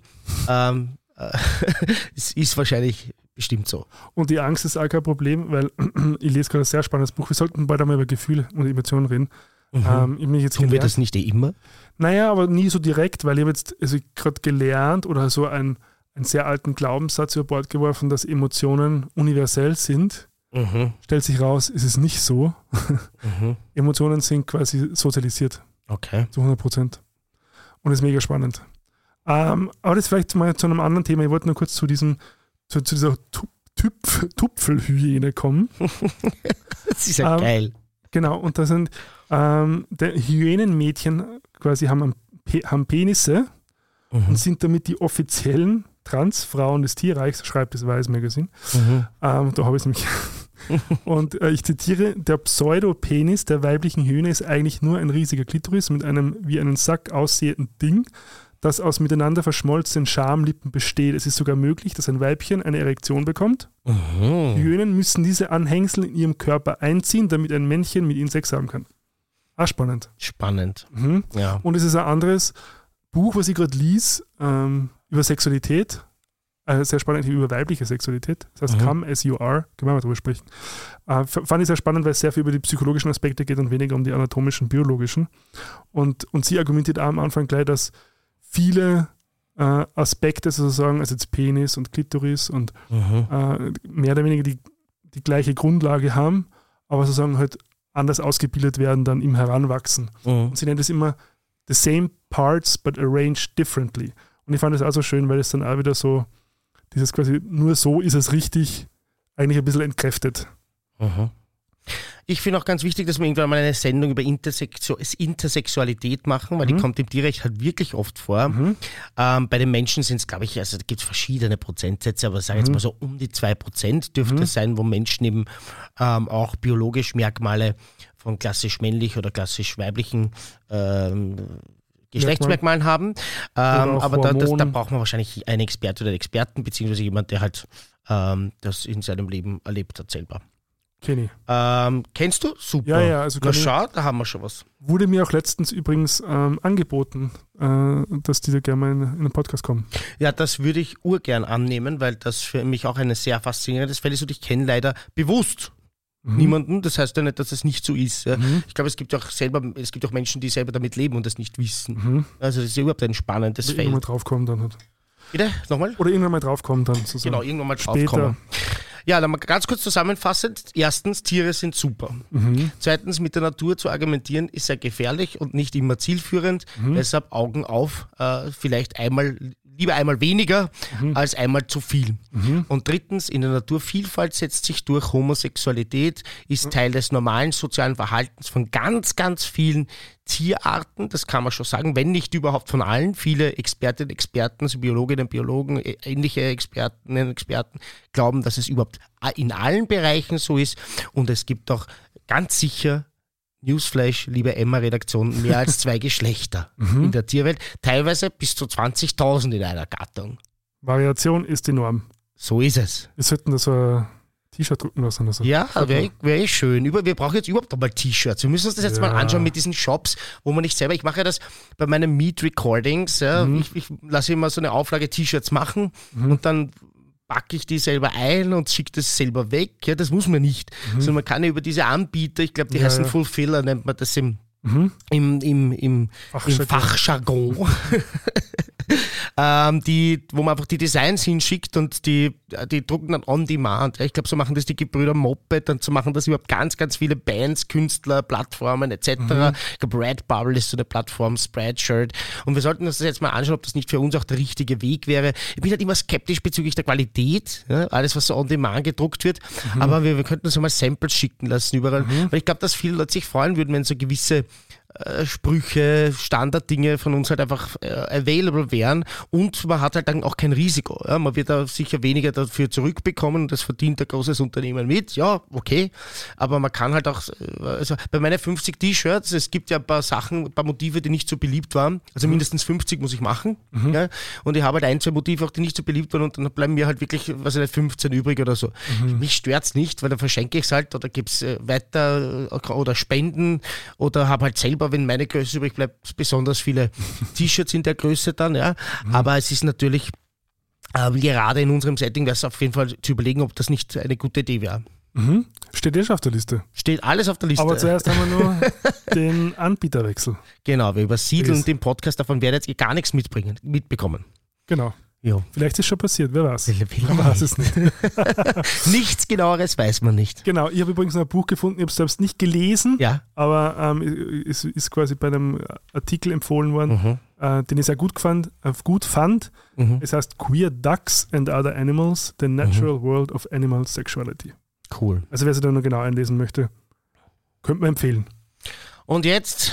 Ähm, äh, es ist wahrscheinlich bestimmt so. Und die Angst ist auch kein Problem, weil ich lese gerade ein sehr spannendes Buch. Wir sollten bald einmal über Gefühle und Emotionen reden. Ähm, ich jetzt Tun wir gelernt- das nicht eh immer? Naja, aber nie so direkt, weil ich habe jetzt also gerade gelernt oder so einen, einen sehr alten Glaubenssatz über Bord geworfen, dass Emotionen universell sind. Mhm. Stellt sich raus, ist es nicht so. Mhm. Emotionen sind quasi sozialisiert Okay. zu 100 Prozent. Und das ist mega spannend. Ähm, aber das vielleicht mal zu einem anderen Thema. Ich wollte nur kurz zu diesem, zu, zu dieser Tu- Tupf, Tupfelhyäne kommen. Das ist ja Ähm, geil. Genau, und da sind ähm, Hyänenmädchen quasi haben, haben Penisse und Mhm. sind damit die offiziellen Transfrauen des Tierreichs, schreibt das Weiß Magazine. Mhm. Ähm, da habe ich es nämlich. und äh, ich zitiere: Der Pseudopenis der weiblichen Hyäne ist eigentlich nur ein riesiger Klitoris mit einem wie einen Sack aussehenden Ding, das aus miteinander verschmolzenen Schamlippen besteht. Es ist sogar möglich, dass ein Weibchen eine Erektion bekommt. Mhm. Hyänen müssen diese Anhängsel in ihrem Körper einziehen, damit ein Männchen mit ihnen Sex haben kann. Ah, spannend. Spannend. Mhm. Ja. Und es ist ein anderes Buch, was ich gerade lies, ähm, über Sexualität. Äh, sehr spannend über weibliche Sexualität. Das heißt, Mhm. Come as you are. Können wir mal drüber sprechen. Äh, fand ich sehr spannend, weil es sehr viel über die psychologischen Aspekte geht und weniger um die anatomischen, biologischen. Und, und sie argumentiert auch am Anfang gleich, dass viele äh, Aspekte sozusagen, also jetzt Penis und Klitoris und Mhm. äh, mehr oder weniger die, die gleiche Grundlage haben, aber sozusagen halt anders ausgebildet werden dann im Heranwachsen. Mhm. Und sie nennt es immer the same parts but arranged differently. Und ich fand das auch so schön, weil es dann auch wieder so, dieses quasi nur so ist es richtig, eigentlich ein bisschen entkräftet. Mhm. Ich finde auch ganz wichtig, dass wir irgendwann mal eine Sendung über Intersektio Intersexualität machen, weil die kommt im Tierrecht halt wirklich oft vor. Ähm, bei den Menschen sind es, glaube ich, also da gibt es verschiedene Prozentsätze, aber sage jetzt mal so um die 2% dürfte es sein, wo Menschen eben ähm, auch biologisch Merkmale von klassisch männlich oder klassisch weiblichen ähm, Geschlechtsmerkmalen haben. Ähm, aber da, das, da braucht man wahrscheinlich einen Experte oder einen Experten, beziehungsweise jemand, der halt ähm, das in seinem Leben erlebt hat selber. Kenny. Ähm, kennst du? Super. Ja, ja, also Na ich- schau, da haben wir schon was. Wurde mir auch letztens übrigens ähm, angeboten, äh, dass die da gerne mal in, in den Podcast kommen. Ja, das würde ich urgern annehmen, weil das für mich auch ein sehr faszinierendes Feld ist und ich kenne leider bewusst Mhm. niemanden. Das heißt ja nicht, dass es nicht so ist. Ja. Ich glaube, es gibt auch selber, es gibt auch Menschen, die selber damit leben und das nicht wissen. Mhm. Also das ist ja überhaupt ein spannendes Oder irgendwann mal Feld. draufkommen dann halt. Bitte? Nochmal? Oder irgendwann mal draufkommen dann. So Genau, irgendwann mal Später. Ja, dann mal ganz kurz zusammenfassend. Erstens, Tiere sind super. Mhm. Zweitens, mit der Natur zu argumentieren ist sehr gefährlich und nicht immer zielführend. Mhm. Deshalb Augen auf, äh, vielleicht einmal, lieber einmal weniger Mhm. als einmal zu viel. Und drittens, in der Naturvielfalt setzt sich durch Homosexualität, ist Teil des normalen sozialen Verhaltens von ganz, ganz vielen Tierarten, das kann man schon sagen, wenn nicht überhaupt von allen. Viele Expertinnen, Experten, also Biologinnen, Biologen, ä- ähnliche Expertinnen, Experten glauben, dass es überhaupt in allen Bereichen so ist. Und es gibt auch ganz sicher Newsflash, liebe Emma-Redaktion, mehr als zwei Geschlechter in der Tierwelt, teilweise bis zu 20.000 in einer Gattung. Variation ist die Norm. So ist es. Wir sollten da so ein T-Shirt drucken lassen. Also. Ja, wäre mal. wär schön. Über, wir brauchen jetzt überhaupt einmal T-Shirts. Wir müssen uns das jetzt mal Ja. anschauen mit diesen Shops, wo man nicht selber, ich mache ja das bei meinen Meet Recordings, ja, Mhm. ich, ich lasse immer so eine Auflage T-Shirts machen und dann packe ich die selber ein und schicke das selber weg. Ja, das muss man nicht. Sondern man kann ja über diese Anbieter, ich glaube, die Mhm. Ja, heißen ja. Fulfiller, nennt man das im, Mhm. im, im, im, im Fachjargon. Fachjargon. ähm, die, wo man einfach die Designs hinschickt und die, die drucken dann on demand. Ich glaube, so machen das die Gebrüder Moped und so machen das überhaupt ganz, ganz viele Bands, Künstler, Plattformen etc. Ich glaube, Redbubble ist so eine Plattform, Spreadshirt. Und wir sollten uns das jetzt mal anschauen, ob das nicht für uns auch der richtige Weg wäre. Ich bin halt immer skeptisch bezüglich der Qualität, ja, alles, was so on demand gedruckt wird. Aber wir, wir könnten uns mal Samples schicken lassen überall. Weil ich glaube, dass viele Leute sich freuen würden, wenn so gewisse äh, Sprüche, Standarddinge von uns halt einfach äh, available wären und man hat halt dann auch kein Risiko. Ja? Man wird da sicher weniger dafür zurückbekommen das verdient ein großes Unternehmen mit. Ja, okay, aber man kann halt auch, äh, also bei meinen 50 T-Shirts, es gibt ja ein paar Sachen, ein paar Motive, die nicht so beliebt waren, also mindestens 50 muss ich machen ja? und ich habe halt ein, zwei Motive auch, die nicht so beliebt waren und dann bleiben mir halt wirklich, was ich nicht, 15 übrig oder so. Mich stört's nicht, weil dann verschenke ich es halt oder gebe es äh, weiter äh, oder spenden oder habe halt selber, wenn meine Größe übrig bleibt, besonders viele T-Shirts in der Größe dann, ja. Aber es ist natürlich, ähm, gerade in unserem Setting wäre es auf jeden Fall zu überlegen, ob das nicht eine gute Idee wäre. Mhm. Steht eh schon auf der Liste. Steht alles auf der Liste. Aber zuerst haben wir nur den Anbieterwechsel. genau, wir übersiedeln den Podcast, davon werdet ihr gar nichts mitbringen, mitbekommen. Genau. Ja. Vielleicht ist schon passiert, wer weiß. Man weiß es nicht. Nichts genaueres weiß man nicht. Genau, ich habe übrigens noch ein Buch gefunden, ich habe es selbst nicht gelesen, Ja. aber ähm, es ist quasi bei einem Artikel empfohlen worden, Mhm. äh, den ich sehr gut fand. Äh, gut fand. Mhm. Es heißt Queer Ducks and Other Animals, The Natural World of Animal Sexuality. Cool. Also wer sich da noch genau einlesen möchte, könnte man empfehlen. Und jetzt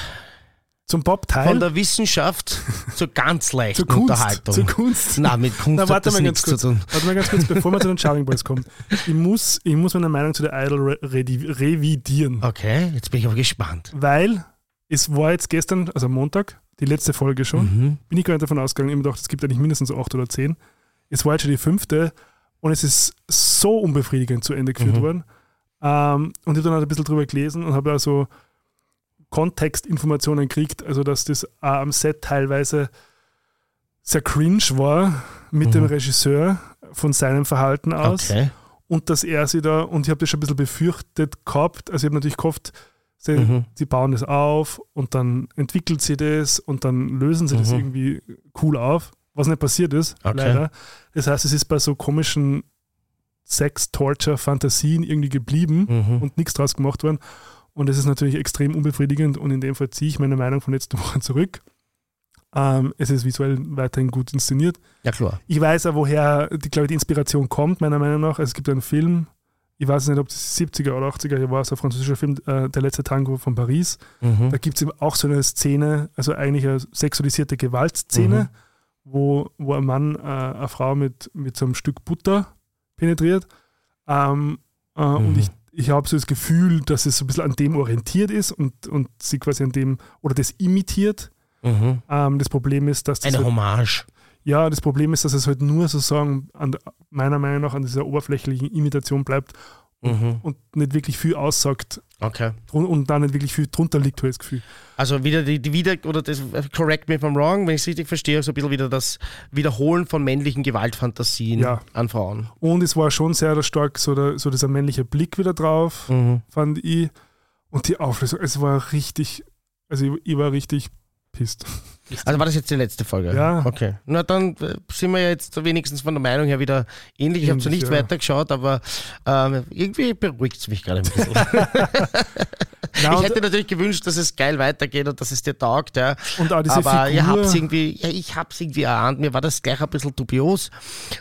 Zum von Pop-Teil, der Wissenschaft zur ganz leichten zur Kunst. Unterhaltung. Zur Kunst. Na, mit Kunst Na, hat warte das mal nichts ganz zu kurz. tun. Warte mal ganz kurz, bevor wir zu den Charming Boys kommen. Ich muss, ich muss meine Meinung zu der Idol re re revidieren. Okay, jetzt bin ich aber gespannt. Weil es war jetzt gestern, also Montag, die letzte Folge schon. Mhm. Bin ich gar nicht davon ausgegangen, ich habe gedacht, es gibt eigentlich mindestens so acht oder zehn. Es war jetzt schon die fünfte und es ist so unbefriedigend zu Ende geführt Mhm. worden. Ähm, und ich habe dann halt ein bisschen drüber gelesen und habe also Kontextinformationen gekriegt, also dass das auch am Set teilweise sehr cringe war mit Mhm. dem Regisseur von seinem Verhalten aus Okay. und dass er sie da, und ich habe das schon ein bisschen befürchtet gehabt, also ich habe natürlich gehofft, sie, Mhm. sie bauen das auf und dann entwickelt sie das und dann lösen sie das Mhm. irgendwie cool auf, was nicht passiert ist, Okay. leider. Das heißt, es ist bei so komischen Sex-Torture-Fantasien irgendwie geblieben Mhm. und nichts draus gemacht worden. Und das ist natürlich extrem unbefriedigend und in dem Fall ziehe ich meine Meinung von letzter Woche zurück. Ähm, es ist visuell weiterhin gut inszeniert. Ja, klar. Ich weiß auch, woher die, glaube ich, die Inspiration kommt, meiner Meinung nach. Also es gibt einen Film, ich weiß nicht, ob das 70er oder 80er Jahre war, so ein französischer Film, äh, Der letzte Tango von Paris. Mhm. Da gibt es eben auch so eine Szene, also eigentlich eine sexualisierte Gewaltszene, Mhm. wo, wo ein Mann äh, eine Frau mit, mit so einem Stück Butter penetriert. Ähm, äh, Und Mhm. ich, ich habe so das Gefühl, dass es so ein bisschen an dem orientiert ist und, und sie quasi an dem oder das imitiert. Mhm. Ähm, das Problem ist, dass das Eine halt, Hommage. ja, das Problem ist, dass es halt nur sozusagen an, meiner Meinung nach an dieser oberflächlichen Imitation bleibt Mhm. und nicht wirklich viel aussagt Okay. und da nicht wirklich viel drunter liegt, habe ich das Gefühl. Also wieder die, die wieder, oder das, correct me if I'm wrong, wenn ich es richtig verstehe, so ein bisschen wieder das Wiederholen von männlichen Gewaltfantasien Ja. an Frauen. Und es war schon sehr stark so, der, so dieser männliche Blick wieder drauf, Mhm. fand ich. Und die Auflösung, es war richtig, also ich, ich war richtig pisst. Also war das jetzt die letzte Folge? Ja. Okay. Na dann äh, sind wir ja jetzt wenigstens von der Meinung her wieder ähnlich. Ich habe zwar nicht ja. weitergeschaut, aber ähm, irgendwie beruhigt es mich gerade ein bisschen. Na, ich hätte natürlich gewünscht, dass es geil weitergeht und dass es dir taugt, ja. und auch diese aber Figur, ihr habt's irgendwie, ja, ich hab's irgendwie erahnt. Mir war das gleich ein bisschen dubios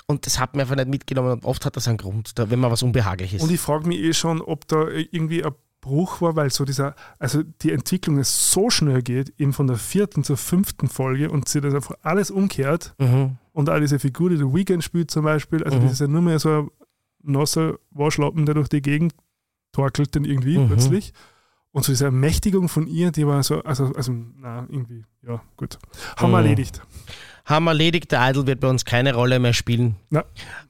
und das hat mir einfach nicht mitgenommen. Und oft hat das einen Grund, da, wenn man was Unbehagliches Und ich frage mich eh schon, ob da irgendwie ein Bruch war, weil so dieser, also die Entwicklung es so schnell geht, eben von der vierten zur fünften Folge und sie das einfach alles umkehrt Mhm. und all diese Figur, die der Weekend spielt zum Beispiel, also Mhm. das ist ja nur mehr so ein nasser Waschlappen, der durch die Gegend torkelt dann irgendwie Mhm. plötzlich. Und so diese Ermächtigung von ihr, die war so, also, also na, irgendwie, ja, gut. Haben wir Mhm. erledigt. Haben wir erledigt, der Idol wird bei uns keine Rolle mehr spielen. Ja.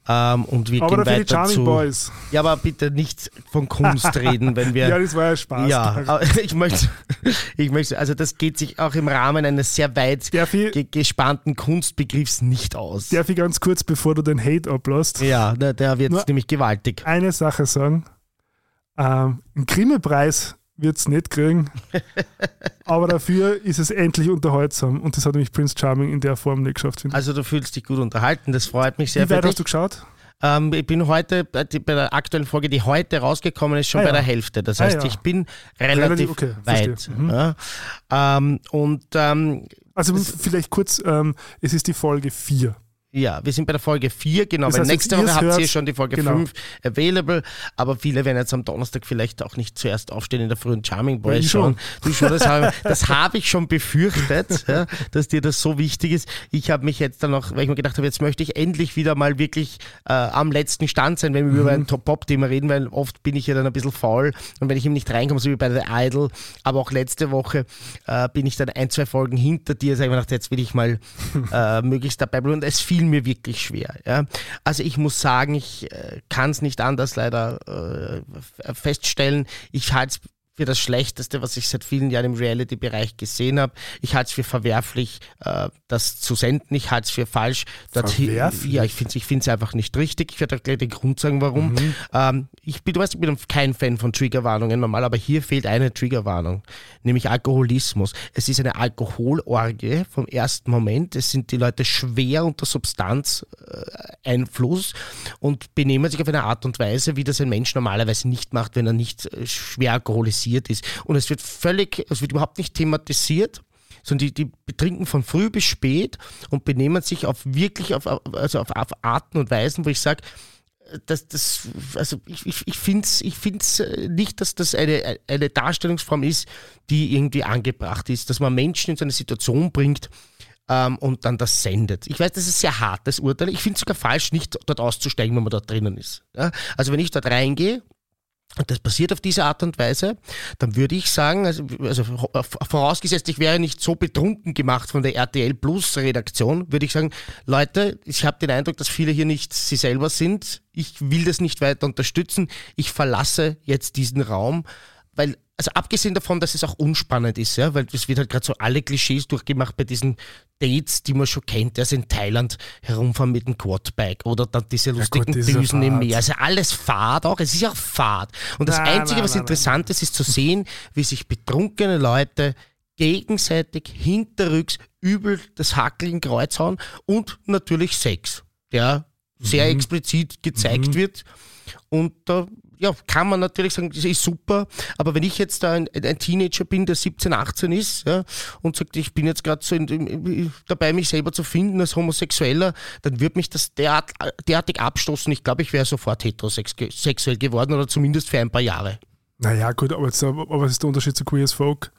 Ähm, und wir Aber gehen dafür die weiter Charming zu. Boys. Ja, aber bitte nicht von Kunst reden, wenn wir. Ja, das war ja Spaß. Ja, ich möchte, ich möchte, also das geht sich auch im Rahmen eines sehr weit ich, ge gespannten Kunstbegriffs nicht aus. darf ich ganz kurz, bevor du den Hate ablässt, Ja, der, der wird nämlich gewaltig. eine Sache sagen. Ähm, einen Grimme-Preis wird es nicht kriegen, aber dafür ist es endlich unterhaltsam und das hat nämlich Prince Charming in der Form nicht geschafft. Also du fühlst dich gut unterhalten, das freut mich sehr Wie weit hast du geschaut? Ähm, ich bin heute bei die- bei der aktuellen Folge, die heute rausgekommen ist, schon Ah, bei ja. der Hälfte. Das Ah, heißt, ja. ich bin relativ, Relativ- okay, weit. Mhm. Ja. Ähm, und ähm, Also vielleicht kurz, ähm, es ist die Folge 4. ja, wir sind bei der Folge 4, genau, Das weil heißt, nächste jetzt Woche habt ihr schon die Folge genau. 5 available, aber viele werden jetzt am Donnerstag vielleicht auch nicht zuerst aufstehen in der frühen Charming Boys ich schon. Du schon, das habe hab ich schon befürchtet, ja, dass dir das so wichtig ist. Ich habe mich jetzt dann noch, weil ich mir gedacht habe, jetzt möchte ich endlich wieder mal wirklich äh, am letzten Stand sein, wenn wir Mhm. über ein Top-Pop-Thema reden, weil oft bin ich ja dann ein bisschen faul und wenn ich eben nicht reinkomme, so wie bei The Idol, aber auch letzte Woche äh, bin ich dann ein, zwei Folgen hinter dir, sag ich mir gedacht, jetzt will ich mal äh, möglichst dabei bleiben und es fiel mir wirklich schwer. Ja. Also ich muss sagen, ich äh, kann es nicht anders leider äh, feststellen. Ich halte es für das Schlechteste, was ich seit vielen Jahren im Reality-Bereich gesehen habe. Ich halte es für verwerflich, äh, das zu senden. Ich halte es für falsch. dorthin- Verwerflich? Ja, ich finde es ich find's einfach nicht richtig. Ich werde auch gleich den Grund sagen, warum. Ähm, ich bin, du weißt, ich bin kein Fan von Triggerwarnungen normal, aber hier fehlt eine Triggerwarnung, nämlich Alkoholismus. Es ist eine Alkoholorgie vom ersten Moment. Es sind die Leute schwer unter Substanzeinfluss und benehmen sich auf eine Art und Weise, wie das ein Mensch normalerweise nicht macht, wenn er nicht äh, schwer alkoholisiert ist. Und es wird völlig, es wird überhaupt nicht thematisiert sondern die, die betrinken von früh bis spät und benehmen sich auf wirklich auf, also auf, auf Arten und Weisen, wo ich sage, das, das, also ich, ich, ich finde es ich find's äh, nicht, dass das eine, eine Darstellungsform ist, die irgendwie angebracht ist, dass man Menschen in so eine Situation bringt ähm, und dann das sendet. Ich weiß, das ist sehr hartes Urteil. Ich finde es sogar falsch, nicht dort auszusteigen, wenn man dort drinnen ist. Ja? Also wenn ich dort reingehe, das passiert auf diese Art und Weise, dann würde ich sagen, also, also vorausgesetzt, ich wäre nicht so betrunken gemacht von der RTL Plus Redaktion, würde ich sagen, Leute, ich habe den Eindruck, dass viele hier nicht sie selber sind. Ich will das nicht weiter unterstützen. Ich verlasse jetzt diesen Raum, weil also abgesehen davon, dass es auch unspannend ist, ja, weil es wird halt gerade so alle Klischees durchgemacht bei diesen Dates, die man schon kennt, also in Thailand herumfahren mit dem Quadbike oder dann diese lustigen gut, das ist ja Düsen im Fahrt. Meer. Also alles Fahrt auch, es ist ja auch Fahrt. Und das Nein, Einzige, nein, was nein, interessant ist, ist zu sehen, wie sich betrunkene Leute gegenseitig hinterrücks übel das Hackel in Kreuz hauen und natürlich Sex, der sehr Mhm. explizit gezeigt wird. Und da ja, kann man natürlich sagen, das ist super, aber wenn ich jetzt da ein, ein Teenager bin, der 17, 18 ist ja, und sagt, ich bin jetzt gerade so in, in, dabei, mich selber zu finden als Homosexueller, dann wird mich das derart, derartig abstoßen. Ich glaube, ich wäre sofort heterosexuell geworden oder zumindest für ein paar Jahre. Naja, gut, aber, jetzt, aber was ist der Unterschied zu Queer as Folk?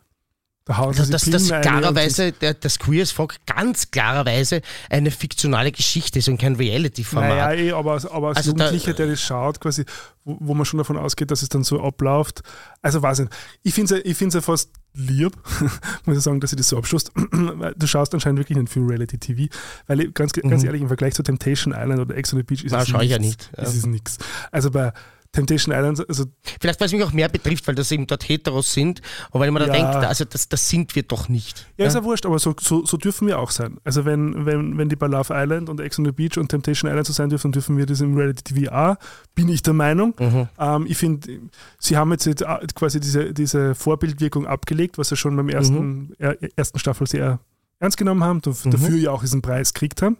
Da hauen also, dass das klarerweise, das Queer as Folk ganz klarerweise eine fiktionale Geschichte ist und kein Reality-Format. Naja, eh, aber, aber als also Jugendlicher, der das schaut, quasi, wo, wo, man schon davon ausgeht, dass es dann so abläuft. Also weiß nicht. Ich finde es ich ja fast lieb, muss ich sagen, dass ich das so abschloss. du schaust anscheinend wirklich nicht viel Reality-TV, weil ganz, ganz mhm. ehrlich, im Vergleich zu Temptation Island oder Ex on the Beach ist Na, es nichts. Ja nicht. Ja. Ist nichts. Also bei Temptation Island, also. Vielleicht, weil es mich auch mehr betrifft, weil das eben dort Heteros sind und weil man da ja. denkt, also das, das sind wir doch nicht. Ja, ja? ist ja wurscht, aber so, so, so, dürfen wir auch sein. Also wenn, wenn, wenn die bei Love Island und Ex on the Beach und Temptation Island so sein dürfen, dürfen wir das im Reality TV auch, bin ich der Meinung. Mhm. Ähm, ich finde, sie haben jetzt äh, quasi diese, diese Vorbildwirkung abgelegt, was ja schon beim ersten, mhm. ersten Staffel sehr ernst genommen haben, mhm. dafür ja auch diesen Preis gekriegt haben,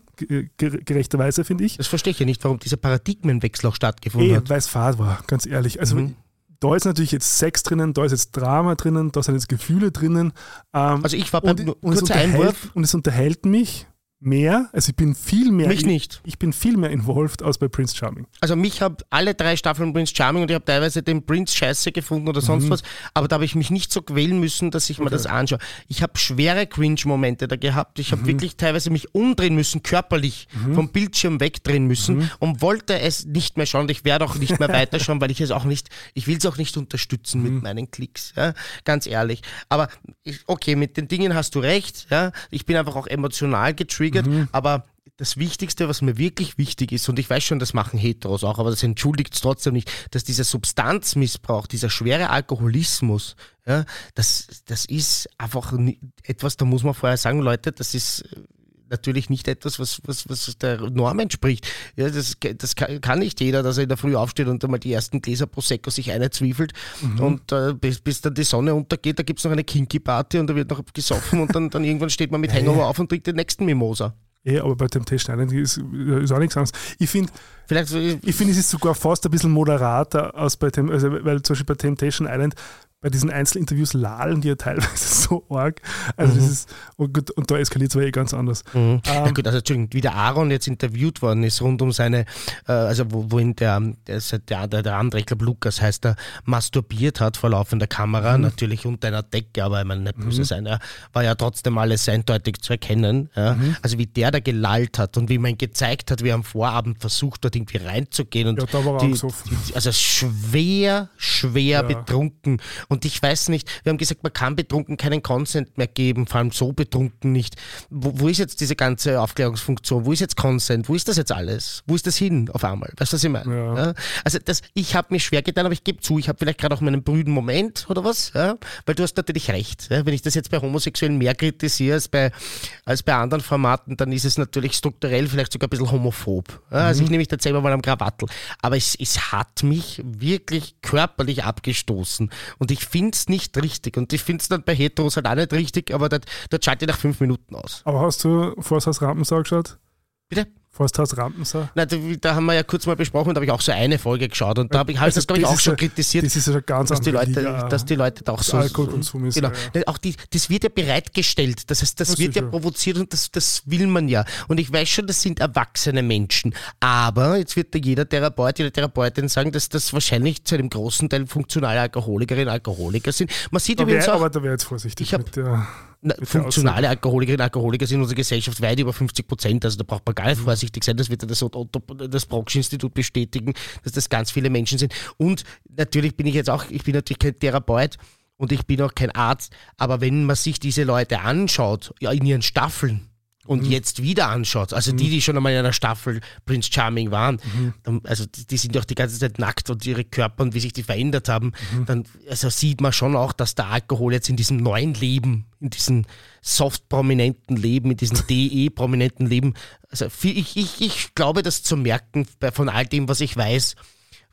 gerechterweise, finde ich. Das verstehe ich ja nicht, warum dieser Paradigmenwechsel auch stattgefunden Ey, hat. Weil es fad war, ganz ehrlich. Also mhm. da ist natürlich jetzt Sex drinnen, da ist jetzt Drama drinnen, da sind jetzt Gefühle drinnen. Ähm, also ich war beim und, und, es Einwurf. und es unterhält mich mehr, also ich bin viel mehr. Mich nicht. Ich bin viel mehr involved als bei Prince Charming. Also mich habe alle drei Staffeln Prince Charming und ich habe teilweise den Prince scheiße gefunden oder sonst mhm. was, aber da habe ich mich nicht so quälen müssen, dass ich okay. mir das anschaue. Ich habe schwere Cringe-Momente da gehabt. Ich habe mhm. wirklich teilweise mich umdrehen müssen, körperlich mhm. vom Bildschirm wegdrehen müssen mhm. und wollte es nicht mehr schauen. Ich werde auch nicht mehr weiterschauen, weil ich es auch nicht, ich will es auch nicht unterstützen mit mhm. meinen Klicks. Ja? Ganz ehrlich. Aber ich, okay, mit den Dingen hast du recht. Ja? Ich bin einfach auch emotional getriggert getriggert, mhm. aber das Wichtigste, was mir wirklich wichtig ist, und ich weiß schon, das machen Heteros auch, aber das entschuldigt es trotzdem nicht, dass dieser Substanzmissbrauch, dieser schwere Alkoholismus, ja, das, das ist einfach etwas, da muss man vorher sagen, Leute, das ist natürlich nicht etwas, was, was, was der Norm entspricht. Ja, das, das kann nicht jeder, dass er in der Früh aufsteht und einmal die ersten Gläser Prosecco sich einzwiefelt mhm. und äh, bis, bis dann die Sonne untergeht, da gibt es noch eine Kinky-Party und da wird noch gesoffen und dann, dann irgendwann steht man mit Hangover auf und trinkt den nächsten Mimosa. Ja, aber bei Temptation Island ist, ist auch nichts anderes. Ich finde, ich finde, es ist sogar fast ein bisschen moderater als bei Tem also, weil zum Beispiel bei Temptation Island bei diesen Einzelinterviews lallen die ja teilweise so arg. Also mhm. das ist, und, gut, und da eskaliert es aber eh ganz anders. Mhm. Ähm, ja gut, also Entschuldigung, wie der Aaron jetzt interviewt worden ist, rund um seine, äh, also wo, wohin der, der, der, der andere, ich glaube Lukas heißt er, masturbiert hat vor laufender Kamera, mhm. natürlich unter einer Decke, aber ich meine, nicht böse mhm. sein, er war ja trotzdem alles eindeutig zu erkennen. Ja? Mhm. Also wie der da gelallt hat und wie man gezeigt hat, wie er am Vorabend versucht hat, irgendwie reinzugehen. Und ja, da war er die, die, Also schwer, schwer ja. betrunken und ich weiß nicht, wir haben gesagt, man kann betrunken keinen Consent mehr geben, vor allem so betrunken nicht. Wo, wo ist jetzt diese ganze Aufklärungsfunktion? Wo ist jetzt Consent? Wo ist das jetzt alles? Wo ist das hin auf einmal? Weißt du, was ich meine? Ja. Ja? Also das, ich habe mir schwer getan, aber ich gebe zu, ich habe vielleicht gerade auch meinen brüden Moment oder was, ja? weil du hast natürlich recht. Wenn ich das jetzt bei Homosexuellen mehr kritisiere als bei, als bei anderen Formaten, dann ist es natürlich strukturell vielleicht sogar ein bisschen homophob. Also mhm. ich nehme mich da selber mal am Krawattel. Aber es, es hat mich wirklich körperlich abgestoßen und ich ich finde es nicht richtig. Und ich finde es dann bei Heteros halt auch nicht richtig, aber dort, dort schalte ich nach fünf Minuten aus. Aber hast du Forsthaus Rampensau geschaut? Bitte? Forsthaus Rampensau? Na, da, da, haben wir ja kurz mal besprochen, da habe ich auch so eine Folge geschaut und da habe ich halt also das, glaube ich, auch schon kritisiert. Das ist ja ganz dass die Leute, Liga, dass die Leute da auch so. Alkoholkonsum ist. Genau. Ja. Auch die, das wird ja bereitgestellt. Das heißt, das, das wird ja provoziert und das, das will man ja. Und ich weiß schon, das sind erwachsene Menschen. Aber jetzt wird da jeder Therapeut, jede Therapeutin sagen, dass das wahrscheinlich zu einem großen Teil funktionale Alkoholikerinnen und Alkoholiker sind. Man sieht da wär, auch, Aber da wäre jetzt vorsichtig ich hab, mit der na, funktionale Alkoholikerinnen und Alkoholiker sind in unserer Gesellschaft weit über 50 Prozent. Also da braucht man gar nicht mhm. vorsichtig sein. Das wird das, das Brocksch-Institut bestätigen, dass das ganz viele Menschen sind. Und natürlich bin ich jetzt auch, ich bin natürlich kein Therapeut und ich bin auch kein Arzt, aber wenn man sich diese Leute anschaut, ja, in ihren Staffeln, und mhm. jetzt wieder anschaut, also mhm. die, die schon einmal in einer Staffel Prince Charming waren, mhm. also die, die, sind doch die ganze Zeit nackt und ihre Körper und wie sich die verändert haben, mhm. dann also sieht man schon auch, dass der Alkohol jetzt in diesem neuen Leben, in diesem soft-prominenten Leben, in diesem DE-prominenten Leben, also ich, ich, ich glaube, das zu merken von all dem, was ich weiß,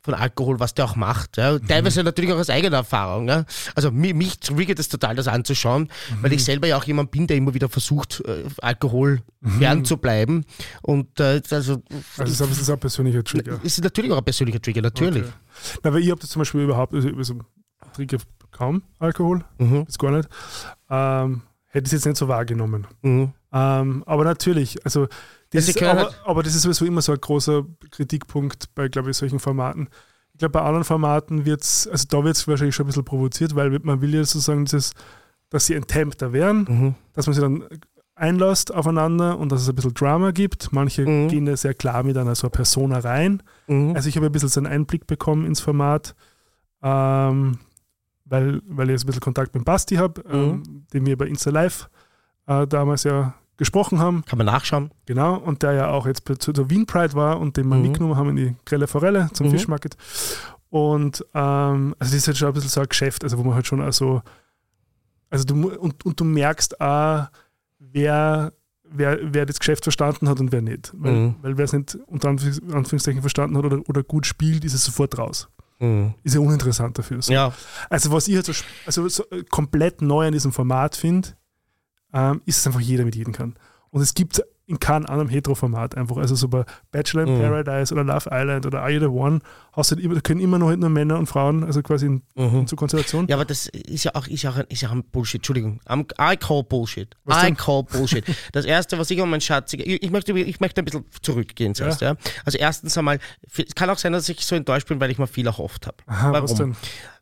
von Alkohol, was der auch macht. Ja. Teilweise natürlich auch aus eigener Erfahrung. Ja. Also mich, mich triggert es total, das anzuschauen, Mhm. weil ich selber ja auch jemand bin, der immer wieder versucht, äh, Alkohol fern zu bleiben. Und äh, also, Also das ist auch ein persönlicher Trigger. ist natürlich auch ein persönlicher Trigger, natürlich. Okay. Na, weil ich habe das zum Beispiel überhaupt, also, ich trinke kaum Alkohol, Mhm. das gar nicht. Ähm, hätte ich es jetzt nicht so wahrgenommen. Mhm. Ähm, aber natürlich, also das, ist, aber, aber das ist sowieso immer so ein großer Kritikpunkt bei, glaube ich, solchen Formaten. Ich glaube, bei anderen Formaten wird es, also da wird es wahrscheinlich schon ein bisschen provoziert, weil man will ja sozusagen dieses, dass sie enthemmter werden, Mhm. dass man sie dann einlässt aufeinander und dass es ein bisschen Drama gibt. Manche Mhm. gehen ja sehr klar mit einer so einer Persona rein. Mhm. Also ich habe ein bisschen so einen Einblick bekommen ins Format, ähm, weil, weil ich jetzt ein bisschen Kontakt mit Basti habe, ähm, den wir bei Insta Live äh, damals ja gesprochen haben. Kann man nachschauen. Genau, und der ja auch jetzt zu der Wien Pride war und den wir Mhm. mitgenommen haben in die Grelle Forelle zum Mhm. Fischmarket. Und ähm, also das ist halt schon ein bisschen so ein Geschäft, also wo man halt schon also, also du und, und du merkst auch, wer, wer, wer das Geschäft verstanden hat und wer nicht. Weil, Mhm. weil wer es nicht unter Anführungs- Anführungszeichen verstanden hat oder, oder gut spielt, ist es sofort raus. Mhm. Ist ja uninteressant dafür. So. Ja, Also was ich halt so, also so äh, komplett neu an diesem Format finde, ähm, ist es einfach jeder mit jedem kann. Und es gibt in keinem anderen Hetero-Format einfach. Also so bei Bachelor in Mhm. Paradise oder Love Island oder Are You the One, hast du halt können immer noch halt nur Männer und Frauen, also quasi in, Mhm. zur Konstellation. Ja, aber das ist ja auch, ist ja auch, ein, ist ja auch ein Bullshit. Entschuldigung. I'm, I call Bullshit. Was I denn? call Bullshit. Das erste, was ich um mein Schatziger, ich, ich, möchte, ich möchte ein bisschen zurückgehen zuerst. Ja. Also erstens einmal, es kann auch sein, dass ich so enttäuscht bin, weil ich mir viel erhofft habe. Aha, Warum? was denn?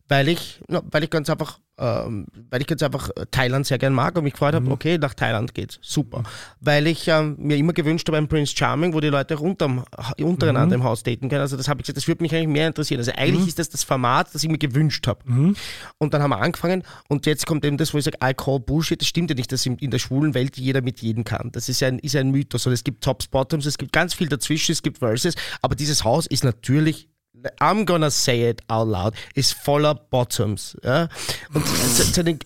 Weil ich, na, weil ich ganz einfach, ähm, weil ich ganz einfach äh, Thailand sehr gern mag und mich gefreut Mhm. habe, okay, nach Thailand geht's. Super. Weil ich ähm, mir immer gewünscht habe, ein Prince Charming, wo die Leute unterm, untereinander Mhm. im Haus daten können. Also das habe ich gesagt, das würde mich eigentlich mehr interessieren. Also eigentlich ist das das Format, das ich mir gewünscht habe. Mhm. Und dann haben wir angefangen und jetzt kommt eben das, wo ich sage, I call Bullshit. Das stimmt ja nicht, dass in, in der schwulen Welt jeder mit jedem kann. Das ist ja ein, ist ein Mythos. Und es gibt Tops, Bottoms, es gibt ganz viel dazwischen, es gibt Verses, aber dieses Haus ist natürlich I'm gonna say it out loud, ist voller Bottoms. Ja? Und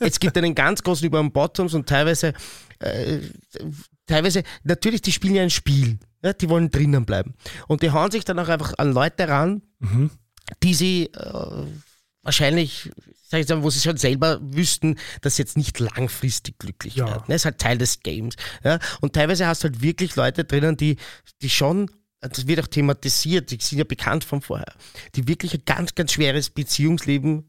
es, gibt einen ganz großen über Bottoms und teilweise, äh, teilweise, natürlich, die spielen ja ein Spiel. Ja? Die wollen drinnen bleiben. Und die hauen sich dann auch einfach an Leute ran, Mhm. die sie äh, wahrscheinlich, sag ich mal, wo sie schon selber wüssten, dass sie jetzt nicht langfristig glücklich Ja. werden. Das ist halt Teil des Games. Ja? Und teilweise hast du halt wirklich Leute drinnen, die, die schon, das wird auch thematisiert, die sind ja bekannt von vorher, die wirklich ein ganz, ganz schweres Beziehungsleben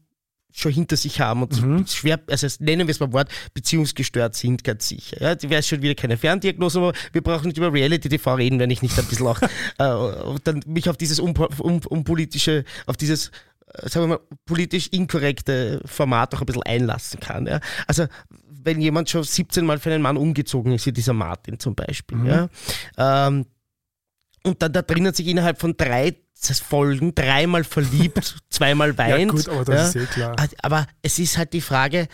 schon hinter sich haben und Mhm. schwer, also nennen wir es mal Wort, beziehungsgestört sind, ganz sicher. Ja, die wäre schon wieder keine Ferndiagnose, aber wir brauchen nicht über Reality-TV reden, wenn ich nicht ein bisschen auch äh, dann mich auf dieses unpo- un, unpolitische, auf dieses, äh, sagen wir mal, politisch inkorrekte Format auch ein bisschen einlassen kann. Ja. Also wenn jemand schon 17 Mal für einen Mann umgezogen ist, wie dieser Martin zum Beispiel, Mhm. ja, ähm, und dann da drinnen sich innerhalb von drei Folgen dreimal verliebt, zweimal Ja weint. gut, aber das ist eh klar. Aber es ist halt die Frage,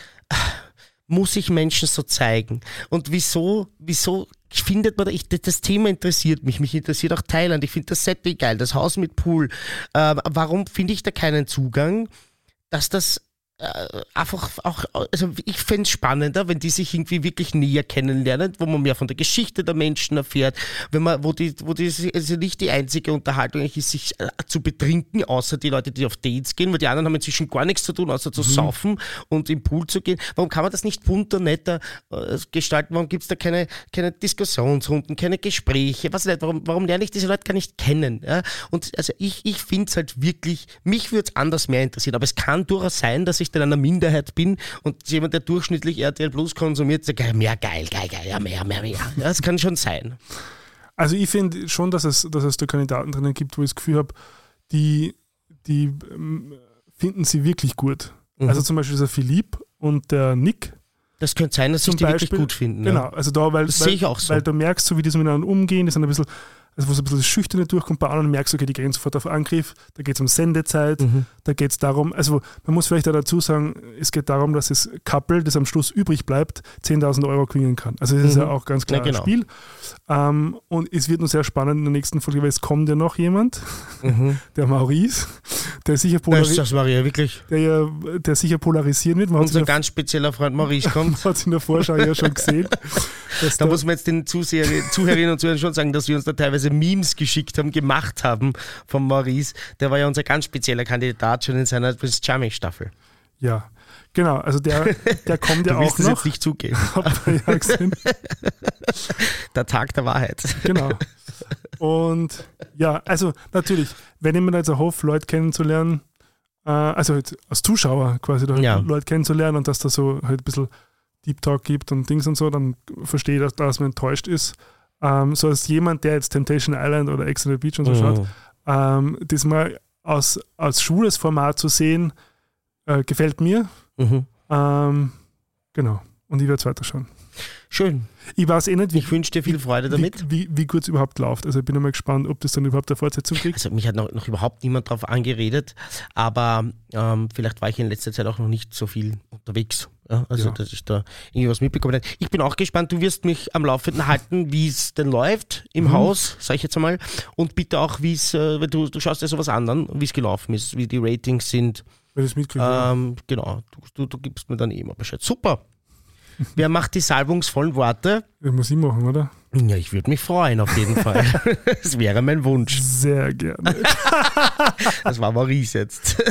muss ich Menschen so zeigen? Und wieso, wieso findet man ich, das Thema interessiert mich, mich interessiert auch Thailand, ich finde das Setting geil, das Haus mit Pool. Ähm, warum finde ich da keinen Zugang, dass das äh, einfach auch, also ich fände es spannender, wenn die sich irgendwie wirklich näher kennenlernen, wo man mehr von der Geschichte der Menschen erfährt, wenn man, wo die, wo die also nicht die einzige Unterhaltung eigentlich ist, sich äh, zu betrinken, außer die Leute, die auf Dates gehen, weil die anderen haben inzwischen gar nichts zu tun, außer zu saufen und im Pool zu gehen. Warum kann man das nicht bunter, netter äh, gestalten? Warum gibt es da keine, keine Diskussionsrunden, keine Gespräche? Was nicht, warum, warum lerne ich diese Leute gar nicht kennen? Ja? Und also ich, ich finde es halt wirklich, mich würde es anders mehr interessieren, aber es kann durchaus sein, dass ich dann einer Minderheit bin und jemand, der durchschnittlich RTL Plus konsumiert, sagt, mehr geil, geil, geil, ja, mehr, mehr, mehr. Ja, das kann schon sein. Also ich finde schon, dass es, dass es da Kandidaten drinnen gibt, wo ich das Gefühl habe, die, die ähm, finden sie wirklich gut. Mhm. Also zum Beispiel dieser Philipp und der Nick. Das könnte sein, dass sich die wirklich Beispiel- gut finden. Genau, also da, weil, Das weil, sehe ich auch so. weil du merkst, so wie die so miteinander umgehen, die sind ein bisschen, also wo so ein bisschen das Schüchterne durchkommt, bei anderen merkst du, okay, die gehen sofort auf Angriff, da geht es um Sendezeit, Mhm. da geht es darum, also man muss vielleicht auch dazu sagen, es geht darum, dass das Couple, das am Schluss übrig bleibt, 10.000 Euro gewinnen kann. Also das ist Mhm. ja auch ganz klar Ja, genau. ein Spiel. Ähm, und es wird nur sehr spannend in der nächsten Folge, weil es kommt ja noch jemand, Mhm. der Maurice, der sicher, polari das war ja wirklich. der, ja, der sicher polarisieren wird. Man es Unser ganz spezieller Freund Maurice kommt. hat es in der Vorschau ja schon gesehen. Da da- muss man jetzt den Zuhörerinnen und Zuhörern schon sagen, dass wir uns da teilweise Memes geschickt haben, gemacht haben von Maurice. Der war ja unser ganz spezieller Kandidat schon in seiner Prince Charming Staffel. Ja, genau. Also der, der kommt ja auch es jetzt noch. nicht zugeben. Ja gesehen. Der Tag der Wahrheit. Genau. Und ja, also natürlich, wenn ich mir jetzt erhoffe, Leute kennenzulernen, äh, also jetzt als Zuschauer quasi da Ja. Leute kennenzulernen und dass da so halt ein bisschen Deep Talk gibt und Dings und so, dann verstehe ich, dass, dass man enttäuscht ist. Ähm, so als jemand, der jetzt Temptation Island oder Ex on the Beach und so schaut, ähm, das mal aus, als schwules Format zu sehen, äh, gefällt mir. Mhm. Ähm, genau. Und ich werde es weiterschauen. Schön. Ich weiß eh nicht, wie, Ich wünsche dir viel Freude damit. wie, wie, wie gut es überhaupt läuft. Also ich bin einmal gespannt, ob das dann überhaupt eine Fortsetzung kriegt. Also mich hat noch, noch überhaupt niemand drauf angeredet, aber ähm, vielleicht war ich in letzter Zeit auch noch nicht so viel unterwegs. Ja, also Ja. dass ich da irgendwas mitbekommen habe. Ich bin auch gespannt, du wirst mich am Laufenden halten, wie es denn läuft im Mhm. Haus, sag ich jetzt einmal. Und bitte auch, wie es, äh, weil du, du schaust ja sowas an, wie es gelaufen ist, wie die Ratings sind. Wenn es mitkriege. ja. Ähm, genau, du, du, du gibst mir dann eh immer Bescheid. Super. Wer macht die salbungsvollen Worte? Das muss ich machen, oder? Ja, ich würde mich freuen, auf jeden Fall. Das wäre mein Wunsch. Sehr gerne. Das war Maurice jetzt.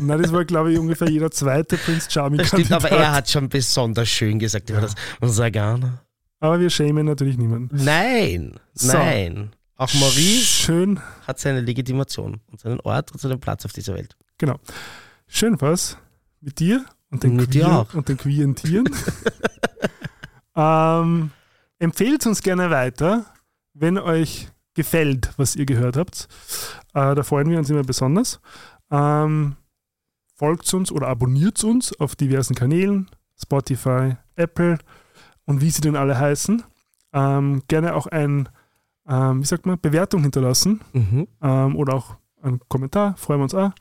Nein, das war, glaube ich, ungefähr jeder zweite Prince Charming Das stimmt, aber er hat schon besonders schön gesagt über das. Unser Garner. Aber wir schämen natürlich niemanden. Nein, So. nein. Auch Maurice Schön, hat seine Legitimation und seinen Ort und seinen Platz auf dieser Welt. genau. Schön was mit dir und den, Mit queer, und den queeren Tieren. ähm, empfehlt uns gerne weiter, wenn euch gefällt, was ihr gehört habt. Äh, da freuen wir uns immer besonders. Ähm, folgt uns oder abonniert uns auf diversen Kanälen, Spotify, Apple und wie sie denn alle heißen. Ähm, gerne auch ein, ähm, wie sagt man, Bewertung hinterlassen Mhm. ähm, oder auch einen Kommentar, freuen wir uns auch.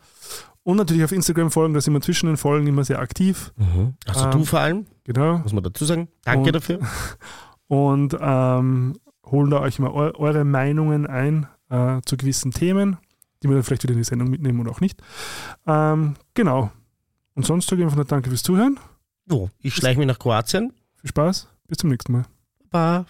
Und natürlich auf Instagram folgen, da sind wir zwischen den Folgen immer sehr aktiv. Mhm. Also Ähm, du vor allem, Genau. muss man dazu sagen. Danke Und- dafür. Und ähm, holen da euch mal eu eure Meinungen ein äh, zu gewissen Themen, die wir dann vielleicht wieder in die Sendung mitnehmen oder auch nicht. Ähm, genau. Und sonst sage ich einfach nur Danke fürs Zuhören. So, ich schleiche mich nach Kroatien. Viel Spaß. Bis zum nächsten Mal. Baba.